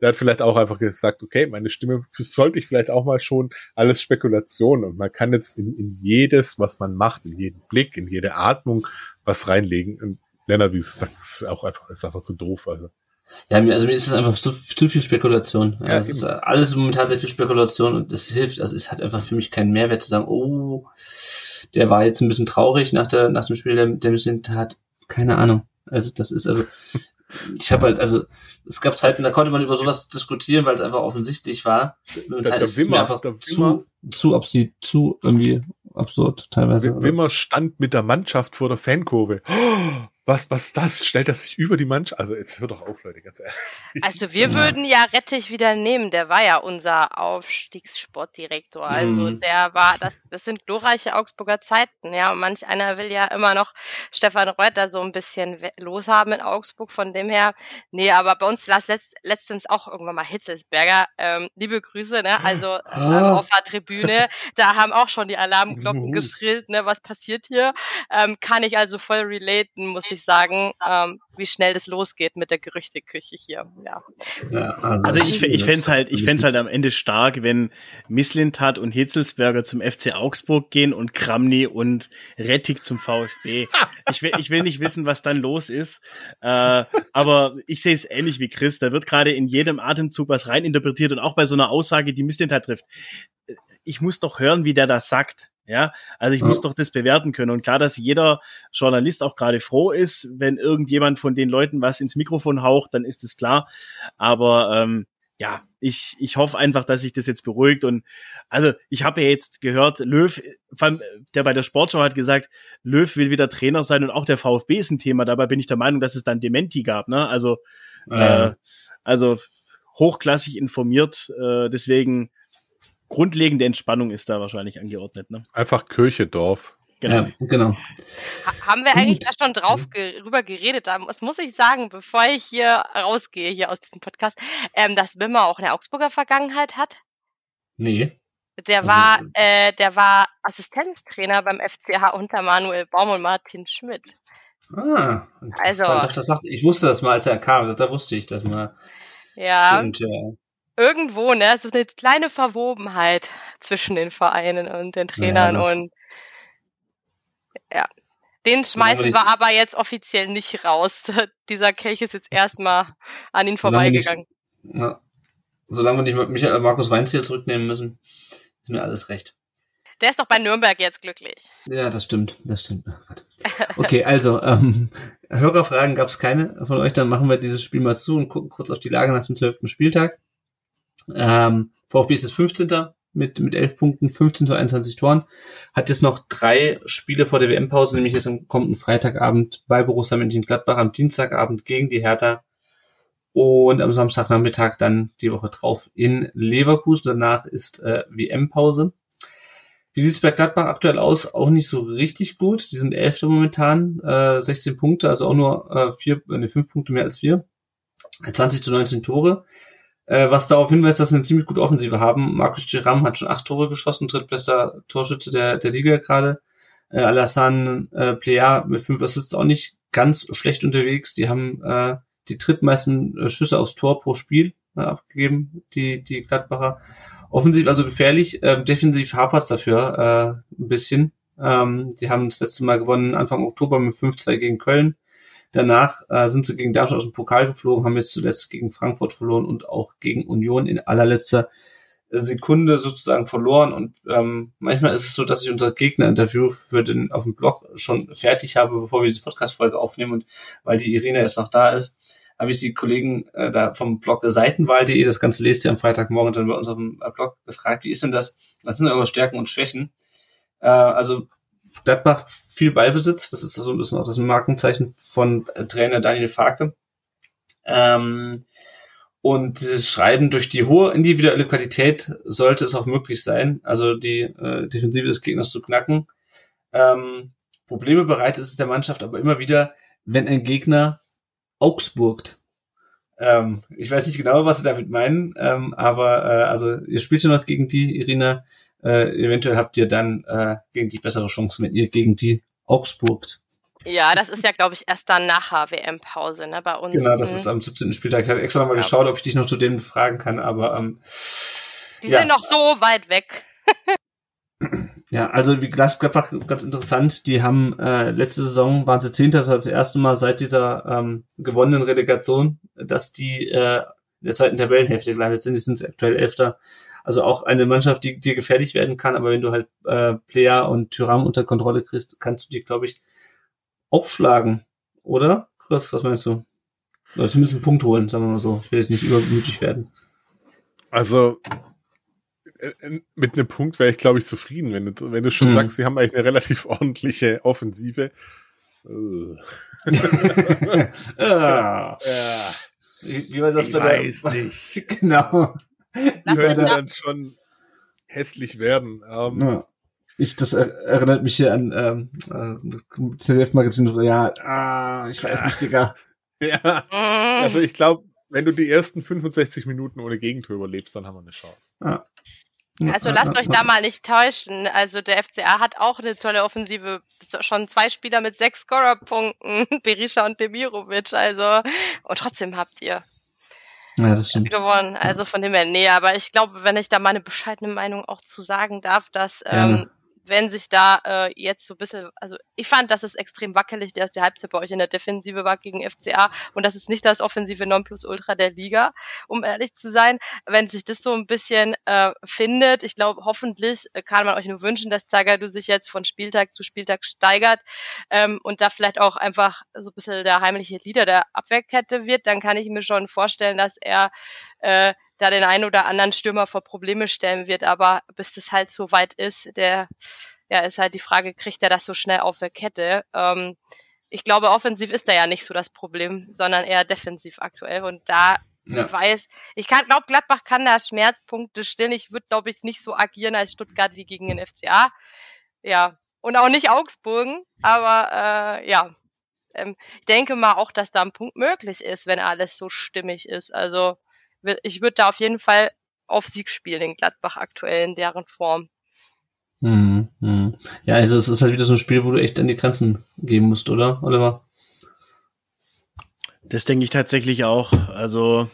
Der hat vielleicht auch einfach gesagt, okay, meine Stimme sollte ich vielleicht auch mal schon alles Spekulation und man kann jetzt in, in jedes, was man macht, in jeden Blick, in jede Atmung was reinlegen. Und Lennart, wie du sagst, ist auch einfach, ist einfach zu doof. Also. Ja, also mir ist es einfach zu, zu viel Spekulation. Ja, es ist alles momentan sehr viel Spekulation und es hilft, also es hat einfach für mich keinen Mehrwert zu sagen, oh, der war jetzt ein bisschen traurig nach der, nach dem Spiel, der, der bisschen hat, keine Ahnung. Also das ist also, ich habe halt, also es gab Zeiten, da konnte man über sowas diskutieren, weil es einfach offensichtlich war. Momentan der, der ist Wimmer, mir einfach zu, zu, ob sie zu irgendwie absurd teilweise. Wimmer stand mit der Mannschaft vor der Fankurve. Oh, was, was das? Stellt das sich über die Mannschaft? Also jetzt hört doch auf, Leute, ganz ehrlich. Also wir würden ja Rettich wieder nehmen. Der war ja unser Aufstiegssportdirektor. Also mhm. der war, das, das sind glorreiche Augsburger Zeiten, ja. Und manch einer will ja immer noch Stefan Reuter so ein bisschen loshaben in Augsburg. Von dem her, nee, aber bei uns las letzt, letztens auch irgendwann mal Hitzelsberger. Ähm, liebe Grüße, ne? Also ah. auf der Tribüne, da haben auch schon die Alarmglocken mhm. geschrillt, ne? Was passiert hier? Ähm, kann ich also voll relaten, muss ich ich sagen, ähm, wie schnell das losgeht mit der Gerüchteküche hier. Ja. ja also, also ich, ich fände es halt, ich halt am Ende stark, wenn Misslintat und Hitzelsberger zum FC Augsburg gehen und Kramny und Rettig zum VfB. ich, will, ich will nicht wissen, was dann los ist. Äh, aber ich sehe es ähnlich wie Chris. Da wird gerade in jedem Atemzug was reininterpretiert und auch bei so einer Aussage, die Misslintat trifft. Ich muss doch hören, wie der das sagt. Ja, also ich ja. muss doch das bewerten können. Und klar, dass jeder Journalist auch gerade froh ist, wenn irgendjemand von den Leuten was ins Mikrofon haucht, dann ist es klar. Aber ähm, ja, ich, ich hoffe einfach, dass sich das jetzt beruhigt. Und also ich habe ja jetzt gehört, Löw, der bei der Sportschau hat gesagt, Löw will wieder Trainer sein und auch der VfB ist ein Thema. Dabei bin ich der Meinung, dass es dann Dementi gab. Ne? Also, ja. äh, also hochklassig informiert. Äh, deswegen grundlegende Entspannung ist da wahrscheinlich angeordnet. Ne? Einfach Kirche, Dorf. Genau. Ja, genau. haben wir eigentlich da schon drauf ge rüber geredet? Das muss ich sagen, bevor ich hier rausgehe, hier aus diesem Podcast, ähm, dass Wimmer auch eine Augsburger Vergangenheit hat? Nee. Der also, war, äh, der war Assistenztrainer beim FCH unter Manuel Baum und Martin Schmidt. Ah, also, doch, das sagt, ich wusste das mal, als er kam, da wusste ich das mal. Ja. Stimmt, ja irgendwo, ne, so eine kleine Verwobenheit zwischen den Vereinen und den Trainern ja, und ja. Den schmeißen wir aber jetzt offiziell nicht raus. Dieser Kelch ist jetzt erstmal an ihn vorbeigegangen. Nicht, solange wir nicht Michael Markus Weinziel zurücknehmen müssen, ist mir alles recht. Der ist doch bei Nürnberg jetzt glücklich. Ja, das stimmt, das stimmt. Okay, also ähm, Hörerfragen gab es keine von euch, dann machen wir dieses Spiel mal zu und gucken kurz auf die Lage nach dem zwölften Spieltag. Ähm, VfB ist jetzt 15. mit, mit 11 Punkten, 15 zu 21 Toren. Hat jetzt noch drei Spiele vor der WM-Pause, nämlich jetzt am kommenden Freitagabend bei Borussia Mönchengladbach, am Dienstagabend gegen die Hertha und am Samstagnachmittag dann die Woche drauf in Leverkusen. Danach ist äh, WM-Pause. Wie sieht es bei Gladbach aktuell aus? Auch nicht so richtig gut. Die sind Elfte momentan, äh, 16 Punkte, also auch nur äh, vier, äh, fünf Punkte mehr als wir. 20 zu 19 Tore äh, was darauf hinweist, dass sie eine ziemlich gute Offensive haben. Markus Thuram hat schon acht Tore geschossen, drittbester Torschütze der, der Liga gerade. Äh, Alassane äh, Plea mit fünf Assists auch nicht ganz schlecht unterwegs. Die haben äh, die drittmeisten äh, Schüsse aufs Tor pro Spiel äh, abgegeben, die, die Gladbacher. Offensiv also gefährlich, äh, defensiv hapert dafür äh, ein bisschen. Ähm, die haben das letzte Mal gewonnen Anfang Oktober mit 5-2 gegen Köln. Danach äh, sind sie gegen Darmstadt aus dem Pokal geflogen, haben jetzt zuletzt gegen Frankfurt verloren und auch gegen Union in allerletzter Sekunde sozusagen verloren. Und ähm, manchmal ist es so, dass ich unser Gegner-Interview für den auf dem Blog schon fertig habe, bevor wir diese Podcast-Folge aufnehmen. Und weil die Irina jetzt noch da ist, habe ich die Kollegen äh, da vom Blog Seitenwahl.de, das Ganze lest ihr am Freitagmorgen dann bei uns auf dem Blog gefragt, wie ist denn das? Was sind eure Stärken und Schwächen? Äh, also Gladbach viel Ballbesitz. Das ist so ein bisschen auch das Markenzeichen von Trainer Daniel Farke. Ähm, Und dieses Schreiben durch die hohe individuelle Qualität sollte es auch möglich sein, also die äh, Defensive des Gegners zu knacken. Ähm, Probleme bereitet es der Mannschaft aber immer wieder, wenn ein Gegner Augsburgt. Ähm, ich weiß nicht genau, was sie damit meinen, ähm, aber äh, also ihr spielt ja noch gegen die, Irina. Äh, eventuell habt ihr dann äh, gegen die bessere Chance, wenn ihr gegen die Augsburgt. Ja, das ist ja, glaube ich, erst dann nach WM-Pause, ne, bei uns. Genau, das ist am 17. Spieltag. Ich hatte extra nochmal ja. geschaut, ob ich dich noch zu denen befragen kann, aber ähm, Die ja. sind noch so weit weg. ja, also wie Gladbach ganz interessant. Die haben äh, letzte Saison waren sie Zehnter, das war das erste Mal seit dieser ähm, gewonnenen Relegation, dass die äh, in der zweiten Tabellenhälfte gelandet sind. Die sind aktuell Elfter. Also auch eine Mannschaft, die dir gefährlich werden kann, aber wenn du halt äh, Player und Tyram unter Kontrolle kriegst, kannst du die, glaube ich, aufschlagen, oder? Chris, was meinst du? Oder zumindest einen Punkt holen, sagen wir mal so. Ich will jetzt nicht übermütig werden. Also äh, äh, mit einem Punkt wäre ich, glaube ich, zufrieden, wenn du, wenn du schon mhm. sagst, sie haben eigentlich eine relativ ordentliche Offensive. ja. Wie, wie war das ich bei weiß der? nicht. genau. Die könnte dann schon hässlich werden. Ähm, ja. Ich, das erinnert mich hier an ähm, äh, ZDF-Magazin. Ja, ah, ich weiß nicht, Digga. Ja, also ich glaube, wenn du die ersten 65 Minuten ohne Gegentor überlebst, dann haben wir eine Chance. Ja. Also lasst euch da mal nicht täuschen. Also der FCA hat auch eine tolle Offensive. Schon zwei Spieler mit sechs Scorerpunkten, Berisha und Demirovic. Also und trotzdem habt ihr ja, das stimmt. gewonnen. Also von dem her, nee, aber ich glaube, wenn ich da meine bescheidene Meinung auch zu sagen darf, dass ähm, wenn sich da äh, jetzt so ein bisschen, also ich fand, dass es extrem wackelig der erste Halbzeit bei euch in der Defensive war gegen FCA und das ist nicht das offensive Nonplusultra der Liga, um ehrlich zu sein. Wenn sich das so ein bisschen äh, findet, ich glaube, hoffentlich kann man euch nur wünschen, dass Zagadou sich jetzt von Spieltag zu Spieltag steigert ähm, und da vielleicht auch einfach so ein bisschen der heimliche Leader der Abwehrkette wird, dann kann ich mir schon vorstellen, dass er äh, da den einen oder anderen Stürmer vor Probleme stellen wird. Aber bis das halt so weit ist, der, ja, ist halt die Frage, kriegt er das so schnell auf der Kette? Ähm, ich glaube, offensiv ist da ja nicht so das Problem, sondern eher defensiv aktuell. Und da ja. weiß, ich kann, glaube, Gladbach kann da Schmerzpunkte stillen. Ich würde, glaube ich, nicht so agieren als Stuttgart wie gegen den FCA. Ja. Und auch nicht Augsburgen. Aber äh, ja, ähm, ich denke mal auch, dass da ein Punkt möglich ist, wenn alles so stimmig ist. Also ich würde da auf jeden Fall auf Sieg spielen in Gladbach aktuell in deren Form. Hm, hm. Ja, also es ist halt wieder so ein Spiel, wo du echt an die Grenzen gehen musst, oder, Oliver? Das denke ich tatsächlich auch. Also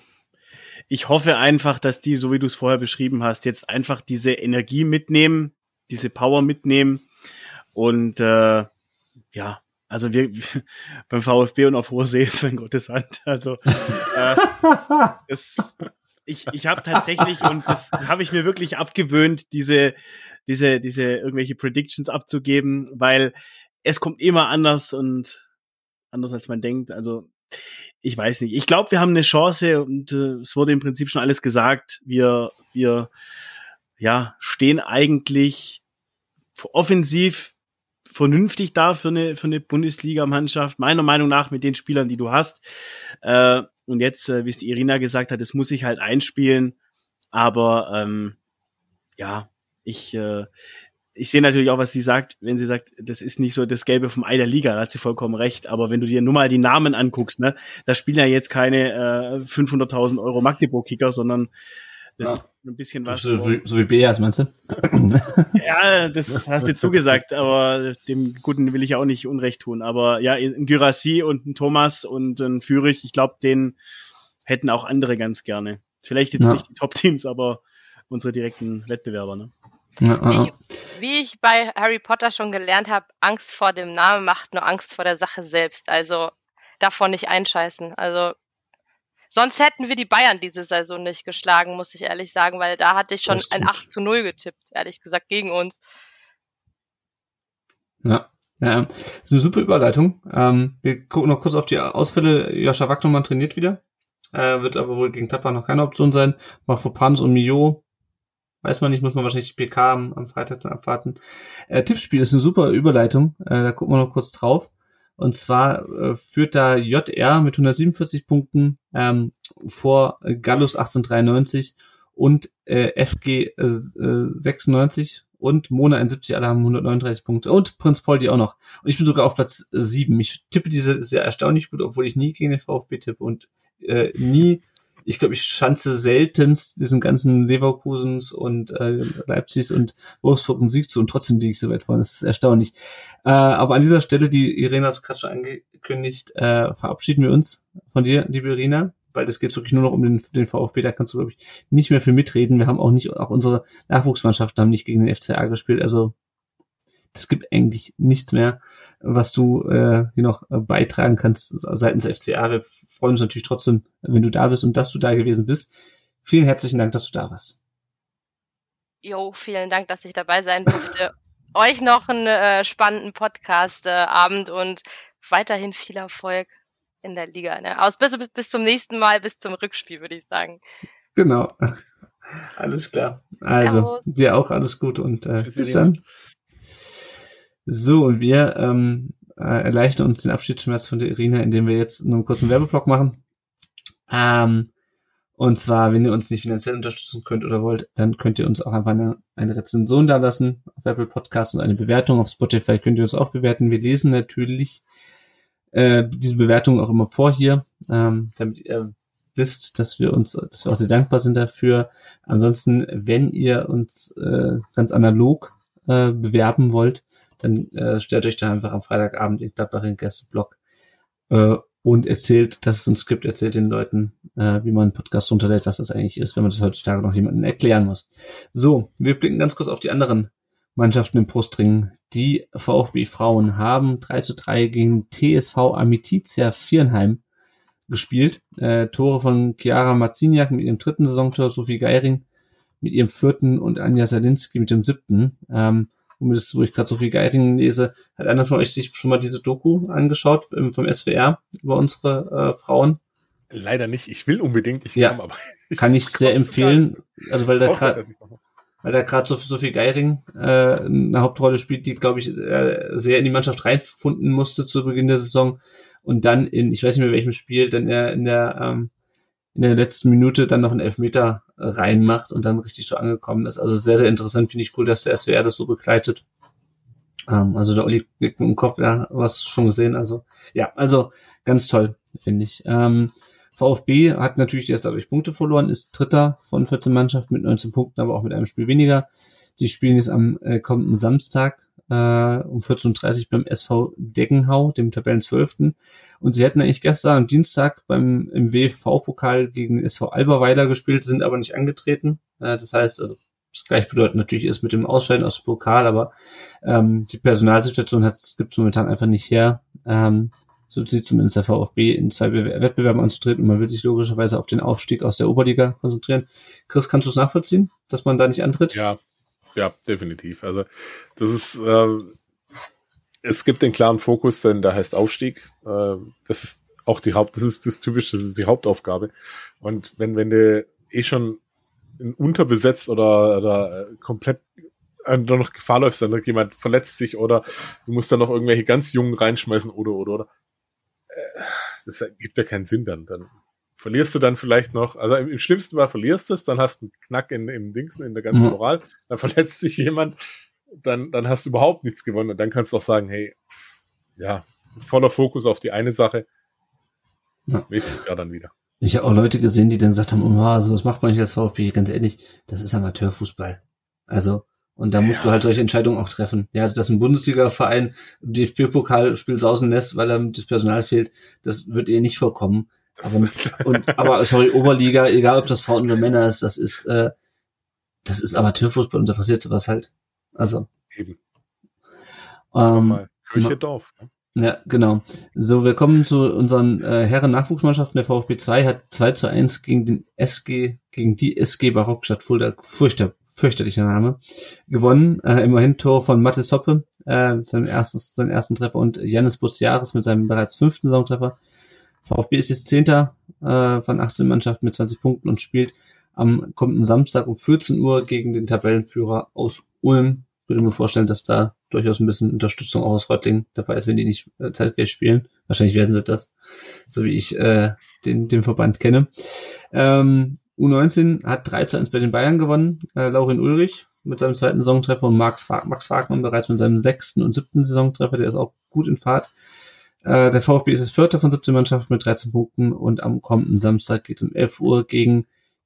ich hoffe einfach, dass die, so wie du es vorher beschrieben hast, jetzt einfach diese Energie mitnehmen, diese Power mitnehmen und äh, ja, also wir beim VfB und auf hoher See ist mein Gottes Hand. Also äh, es, ich, ich habe tatsächlich und das habe ich mir wirklich abgewöhnt, diese diese diese irgendwelche Predictions abzugeben, weil es kommt immer anders und anders als man denkt. Also ich weiß nicht. Ich glaube, wir haben eine Chance und äh, es wurde im Prinzip schon alles gesagt. Wir wir ja stehen eigentlich offensiv vernünftig da für eine, für eine Bundesliga-Mannschaft, meiner Meinung nach mit den Spielern, die du hast. Äh, und jetzt, äh, wie es die Irina gesagt hat, das muss ich halt einspielen. Aber ähm, ja, ich, äh, ich sehe natürlich auch, was sie sagt, wenn sie sagt, das ist nicht so das Gelbe vom Ei der Liga, da hat sie vollkommen recht. Aber wenn du dir nur mal die Namen anguckst, ne, da spielen ja jetzt keine äh, 500.000 Euro Magdeburg-Kicker, sondern das ja. ist ein bisschen was. So, so, so wie Beas, meinst du? ja, das hast du zugesagt, aber dem Guten will ich auch nicht Unrecht tun. Aber ja, ein Gyrassi und ein Thomas und ein Fürich, ich glaube, den hätten auch andere ganz gerne. Vielleicht jetzt ja. nicht die Top-Teams, aber unsere direkten Wettbewerber, ne? Ja, ja. Wie, wie ich bei Harry Potter schon gelernt habe, Angst vor dem Namen macht nur Angst vor der Sache selbst. Also davon nicht einscheißen. Also Sonst hätten wir die Bayern diese Saison nicht geschlagen, muss ich ehrlich sagen, weil da hatte ich schon ein 8 zu 0 getippt, ehrlich gesagt, gegen uns. Ja, ja, das ist eine super Überleitung. Ähm, wir gucken noch kurz auf die Ausfälle. Joscha Wagnermann trainiert wieder. Äh, wird aber wohl gegen Tapper noch keine Option sein. Mafopanos und Mio weiß man nicht, muss man wahrscheinlich die PK am, am Freitag dann abwarten. Äh, Tippspiel ist eine super Überleitung. Äh, da gucken wir noch kurz drauf. Und zwar äh, führt da JR mit 147 Punkten ähm, vor Gallus 1893 und äh, FG äh, 96 und Mona 71, alle haben 139 Punkte. Und Prinz Poldi auch noch. Und ich bin sogar auf Platz 7. Ich tippe diese sehr erstaunlich gut, obwohl ich nie gegen den VfB tippe und äh, nie, ich glaube, ich schanze seltenst diesen ganzen Leverkusens und äh, Leipzigs und Wolfsburg und Sieg zu und trotzdem liege ich so weit vorne. Das ist erstaunlich. Äh, aber an dieser Stelle, die Irena hat es gerade schon angekündigt, äh, verabschieden wir uns von dir, liebe Irina weil das geht wirklich nur noch um den, den VfB, da kannst du, glaube ich, nicht mehr viel mitreden. Wir haben auch nicht, auch unsere Nachwuchsmannschaften haben nicht gegen den FCA gespielt, also es gibt eigentlich nichts mehr, was du äh, hier noch äh, beitragen kannst seitens FCA. Wir freuen uns natürlich trotzdem, wenn du da bist und dass du da gewesen bist. Vielen herzlichen Dank, dass du da warst. Jo, vielen Dank, dass ich dabei sein durfte. Euch noch einen äh, spannenden Podcast-Abend äh, und weiterhin viel Erfolg in der Liga. Ne? Aus bis, bis zum nächsten Mal, bis zum Rückspiel, würde ich sagen. Genau. Alles klar. Also, Servus. dir auch alles gut und äh, bis dann. So, und wir ähm, äh, erleichtern uns den Abschiedsschmerz von der Irina, indem wir jetzt nur einen kurzen Werbeblock machen. Ähm, und zwar, wenn ihr uns nicht finanziell unterstützen könnt oder wollt, dann könnt ihr uns auch einfach eine, eine Rezension da lassen auf Apple Podcast und eine Bewertung auf Spotify könnt ihr uns auch bewerten. Wir lesen natürlich äh, diese Bewertung auch immer vor hier, ähm, damit ihr wisst, dass wir uns, dass wir auch sehr dankbar sind dafür. Ansonsten, wenn ihr uns äh, ganz analog äh, bewerben wollt, dann äh, stellt euch da einfach am Freitagabend in Gladbach in Gästeblog äh, und erzählt, dass es uns gibt, erzählt den Leuten, äh, wie man einen Podcast runterlädt, was das eigentlich ist, wenn man das heutzutage noch jemandem erklären muss. So, wir blicken ganz kurz auf die anderen Mannschaften im Brustring. Die VfB Frauen haben 3 zu 3 gegen TSV Amitizia Vierenheim gespielt. Äh, Tore von Chiara Marziniak mit ihrem dritten Saisontor, Sophie Geiring mit ihrem vierten und Anja Salinski mit dem siebten. Ähm, womit es, wo ich gerade Sophie Geiring lese, hat einer von euch sich schon mal diese Doku angeschaut vom SWR über unsere äh, Frauen? Leider nicht. Ich will unbedingt. Ich ja, kann, aber ich kann ich sehr empfehlen. Also weil da gerade weil da gerade so Sophie Geiring äh, eine Hauptrolle spielt, die, glaube ich, äh, sehr in die Mannschaft reinfunden musste zu Beginn der Saison und dann in, ich weiß nicht mehr welchem Spiel, dann er in der ähm, in der letzten Minute dann noch einen Elfmeter reinmacht und dann richtig so angekommen ist. Also sehr, sehr interessant, finde ich cool, dass der SWR das so begleitet. Ähm, also der Olli liegt im Kopf, ja, was schon gesehen. Also ja, also ganz toll, finde ich. Ähm, VfB hat natürlich erst dadurch Punkte verloren, ist Dritter von 14 Mannschaften mit 19 Punkten, aber auch mit einem Spiel weniger. Sie spielen jetzt am äh, kommenden Samstag äh, um 14.30 Uhr beim SV Deggenhau, dem Tabellen 12. Und sie hätten eigentlich gestern am Dienstag beim im WV-Pokal gegen SV Alberweiler gespielt, sind aber nicht angetreten. Äh, das heißt, also das gleich bedeutet natürlich ist mit dem Ausscheiden aus dem Pokal, aber ähm, die Personalsituation hat es gibt momentan einfach nicht her. Ähm, so sieht zumindest der VfB in zwei Wettbewerben anzutreten und man will sich logischerweise auf den Aufstieg aus der Oberliga konzentrieren. Chris, kannst du es nachvollziehen, dass man da nicht antritt? Ja, ja, definitiv. Also das ist, äh, es gibt den klaren Fokus, denn da heißt Aufstieg. Äh, das ist auch die Haupt, das ist das typische, das ist die Hauptaufgabe. Und wenn, wenn du eh schon unterbesetzt oder, oder äh, komplett äh, noch Gefahr läufst, dann jemand verletzt sich oder du musst dann noch irgendwelche ganz Jungen reinschmeißen oder oder oder das gibt ja keinen Sinn dann. Dann verlierst du dann vielleicht noch, also im, im schlimmsten Fall verlierst du es, dann hast du einen Knack in, im Dingsen, in der ganzen Moral, dann verletzt sich jemand, dann, dann hast du überhaupt nichts gewonnen und dann kannst du auch sagen, hey, ja, voller Fokus auf die eine Sache, ja. nächstes Jahr dann wieder. Ich habe auch Leute gesehen, die dann gesagt haben, oh, sowas macht man nicht als VfB, ganz ehrlich, das ist Amateurfußball. Also, und da musst ja, du halt solche Entscheidungen auch treffen. Ja, also dass ein Bundesliga-Verein DFB-Pokal spielt sausen lässt, weil ihm das Personal fehlt, das wird ihr nicht vorkommen. Aber, und, aber sorry, Oberliga, egal ob das Frauen oder Männer ist, das ist, äh, das ist Amateurfußball und da passiert sowas halt. Also. Eben. Ähm, Kirche Dorf. Ne? Ja, genau. So, wir kommen zu unseren äh, Herren-Nachwuchsmannschaften. Der VfB 2 hat 2 zu 1 gegen den SG, gegen die SG Barockstadt Fulda, furchter, fürchterlicher Name, gewonnen. Äh, immerhin Tor von Mathis Hoppe, äh, mit seinem ersten, seinen ersten Treffer und Janis Bustiaris mit seinem bereits fünften Saisontreffer. VfB ist jetzt Zehnter äh, von 18 Mannschaften mit 20 Punkten und spielt am kommenden Samstag um 14 Uhr gegen den Tabellenführer aus Ulm, würde mir vorstellen, dass da durchaus ein bisschen Unterstützung auch aus Reutlingen dabei ist, wenn die nicht äh, zeitgleich spielen. Wahrscheinlich werden sie das, so wie ich äh, den, den Verband kenne. Ähm, U19 hat 3 zu 1 bei den Bayern gewonnen. Äh, Laurin Ulrich mit seinem zweiten Saisontreffer und Max, Max Wagner bereits mit seinem sechsten und siebten Saisontreffer. Der ist auch gut in Fahrt. Äh, der VfB ist das vierte von 17 Mannschaften mit 13 Punkten und am kommenden Samstag geht es um 11 Uhr gegen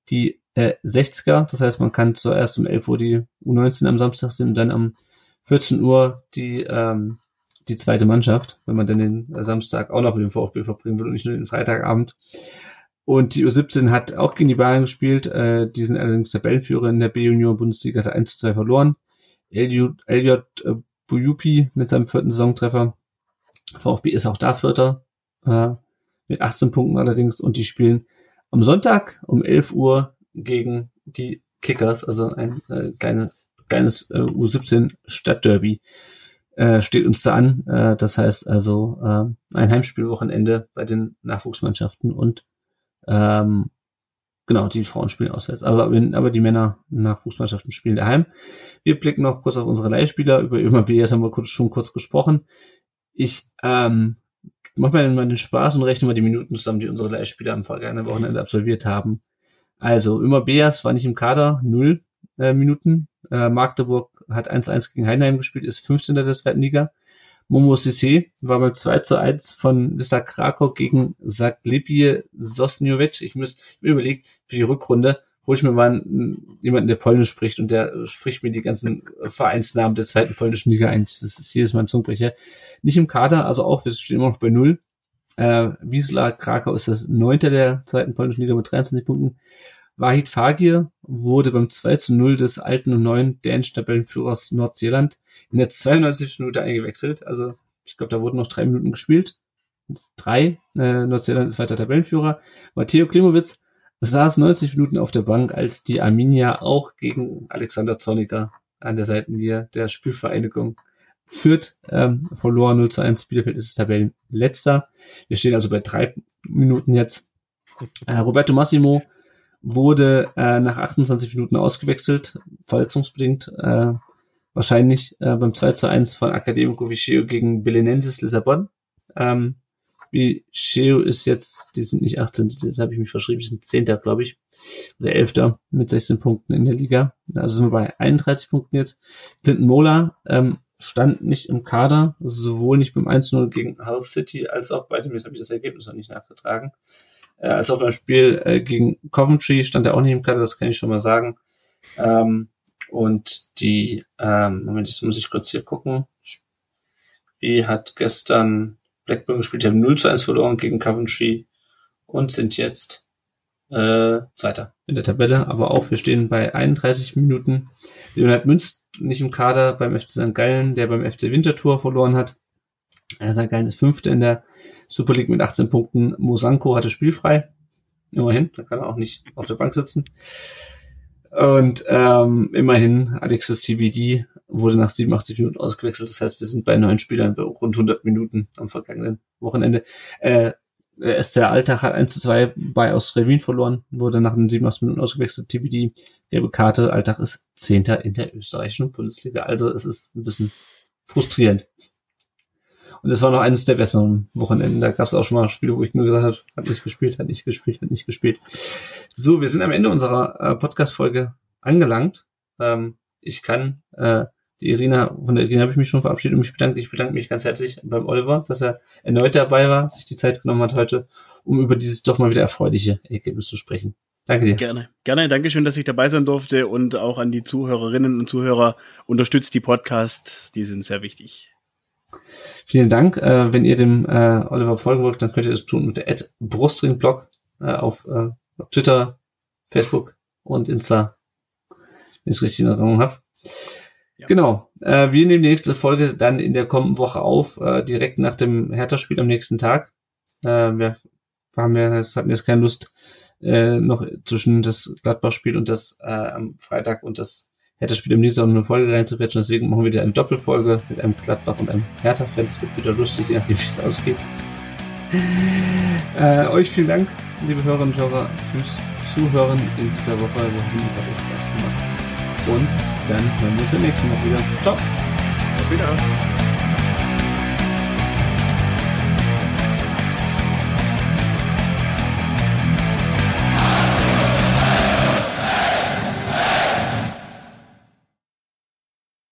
die äh, 60er. Das heißt, man kann zuerst um 11 Uhr die U19 am Samstag sehen und dann am 14 Uhr die, ähm, die zweite Mannschaft, wenn man dann den Samstag auch noch mit dem VfB verbringen will und nicht nur den Freitagabend. Und die U17 hat auch gegen die Bayern gespielt. Äh, die sind allerdings Tabellenführer in der B-Junior-Bundesliga, hat 1 zu 2 verloren. Elliot, Elliot äh, Buyupi mit seinem vierten Saisontreffer. VfB ist auch da Vierter, äh, mit 18 Punkten allerdings. Und die spielen am Sonntag um 11 Uhr gegen die Kickers, also ein äh, kleine, kleines äh, U17 Stadtderby äh, steht uns da an. Äh, das heißt also äh, ein Heimspielwochenende bei den Nachwuchsmannschaften und ähm, genau, die Frauen spielen auswärts. Also, aber die Männer nach Fußmannschaften spielen daheim. Wir blicken noch kurz auf unsere Leihspieler. Über Ömer BS haben wir kurz, schon kurz gesprochen. Ich ähm, mache mir mal den Spaß und rechne mal die Minuten zusammen, die unsere Leihspieler am vergangenen Wochenende absolviert haben. Also, Ömer Beas war nicht im Kader, null äh, Minuten. Äh, Magdeburg hat 1-1 gegen Heinheim gespielt, ist 15. der zweiten Liga. Momo Sissé war beim 2 zu 1 von Vista Krakow gegen Zaglepie Sosniovic. Ich muss mir überlegen, für die Rückrunde hole ich mir mal einen, jemanden, der Polnisch spricht und der spricht mir die ganzen Vereinsnamen der zweiten polnischen Liga ein. Das ist jedes Mal ein Zungenbrecher. Nicht im Kader, also auch, wir stehen immer noch bei Null. Äh, Wiesla Krakau ist das neunte der zweiten polnischen Liga mit 23 Punkten. Wahid Fagir wurde beim 2 zu 0 des alten und neuen dänischen Tabellenführers Nordseeland in der 92. Minute eingewechselt. Also ich glaube, da wurden noch drei Minuten gespielt. Drei. Äh, Nordseeland ist weiter Tabellenführer. Matteo Klimowitz saß 90 Minuten auf der Bank, als die Arminia auch gegen Alexander Zorniger an der Seitenlinie der Spielvereinigung führt, ähm, verlor 0 zu 1. Bielefeld ist Tabellenletzter. Wir stehen also bei drei Minuten jetzt. Äh, Roberto Massimo wurde äh, nach 28 Minuten ausgewechselt, verletzungsbedingt, äh, wahrscheinlich äh, beim 2 zu 1 von Academico Vicheo gegen Belenenses Lissabon. Ähm, Vicheo ist jetzt, die sind nicht 18, das habe ich mich verschrieben, die sind 10. glaube ich, oder 11. mit 16 Punkten in der Liga. Also sind wir bei 31 Punkten jetzt. Clinton Mola ähm, stand nicht im Kader, sowohl nicht beim 1-0 gegen Hull City, als auch bei dem, jetzt habe ich das Ergebnis noch nicht nachgetragen, äh, als auch beim Spiel äh, gegen Coventry stand er auch nicht im Kader, das kann ich schon mal sagen. Ähm, und die, ähm, Moment, jetzt muss ich kurz hier gucken. Spiel hat gestern Blackburn gespielt, haben 0 zu 1 verloren gegen Coventry und sind jetzt äh, Zweiter in der Tabelle, aber auch wir stehen bei 31 Minuten. Leonhard Münz nicht im Kader beim FC St. Gallen, der beim FC Winterthur verloren hat. St. Gallen ist Fünfte in der Super League mit 18 Punkten. Mosanko hatte spielfrei. Immerhin, da kann er auch nicht auf der Bank sitzen. Und ähm, immerhin, Alexis TBD wurde nach 87 Minuten ausgewechselt. Das heißt, wir sind bei neun Spielern bei rund 100 Minuten am vergangenen Wochenende. Äh, SC Alltag hat 1 zu 2 bei Austria Wien verloren, wurde nach den 87 Minuten ausgewechselt. TBD, gelbe Karte. Alltag ist Zehnter in der österreichischen Bundesliga. Also es ist ein bisschen frustrierend. Und das war noch eines der besseren Wochenenden. Da gab es auch schon mal Spiele, wo ich nur gesagt habe, hat nicht gespielt, hat nicht gespielt, hat nicht gespielt. So, wir sind am Ende unserer äh, Podcast-Folge angelangt. Ähm, ich kann äh, die Irina, von der Irina habe ich mich schon verabschiedet und mich bedankt. Ich bedanke mich ganz herzlich beim Oliver, dass er erneut dabei war, sich die Zeit genommen hat heute, um über dieses doch mal wieder erfreuliche Ergebnis zu sprechen. Danke dir. Gerne. Gerne. Dankeschön, dass ich dabei sein durfte und auch an die Zuhörerinnen und Zuhörer unterstützt die Podcast. Die sind sehr wichtig. Vielen Dank. Äh, wenn ihr dem äh, Oliver folgen wollt, dann könnt ihr das tun mit der Brustringblog äh, auf, äh, auf Twitter, Facebook und Insta, wenn ich es richtig in Erinnerung habe. Ja. Genau. Äh, wir nehmen die nächste Folge dann in der kommenden Woche auf, äh, direkt nach dem Hertha-Spiel am nächsten Tag. Äh, wir haben ja, es hatten jetzt keine Lust, äh, noch zwischen das Gladbach-Spiel und das äh, am Freitag und das hätte das Spiel im nächsten Jahr eine Folge reinzuquetschen. Deswegen machen wir wieder eine Doppelfolge mit einem Gladbach und einem Hertha-Fan. Es wird wieder lustig, je nachdem, wie es ausgeht. Äh, euch vielen Dank, liebe Hörerinnen und Hörer, fürs Zuhören in dieser Woche. Wir haben es auch Spaß gemacht. Und dann hören wir uns im nächsten Mal wieder. Ciao. Auf Wiedersehen.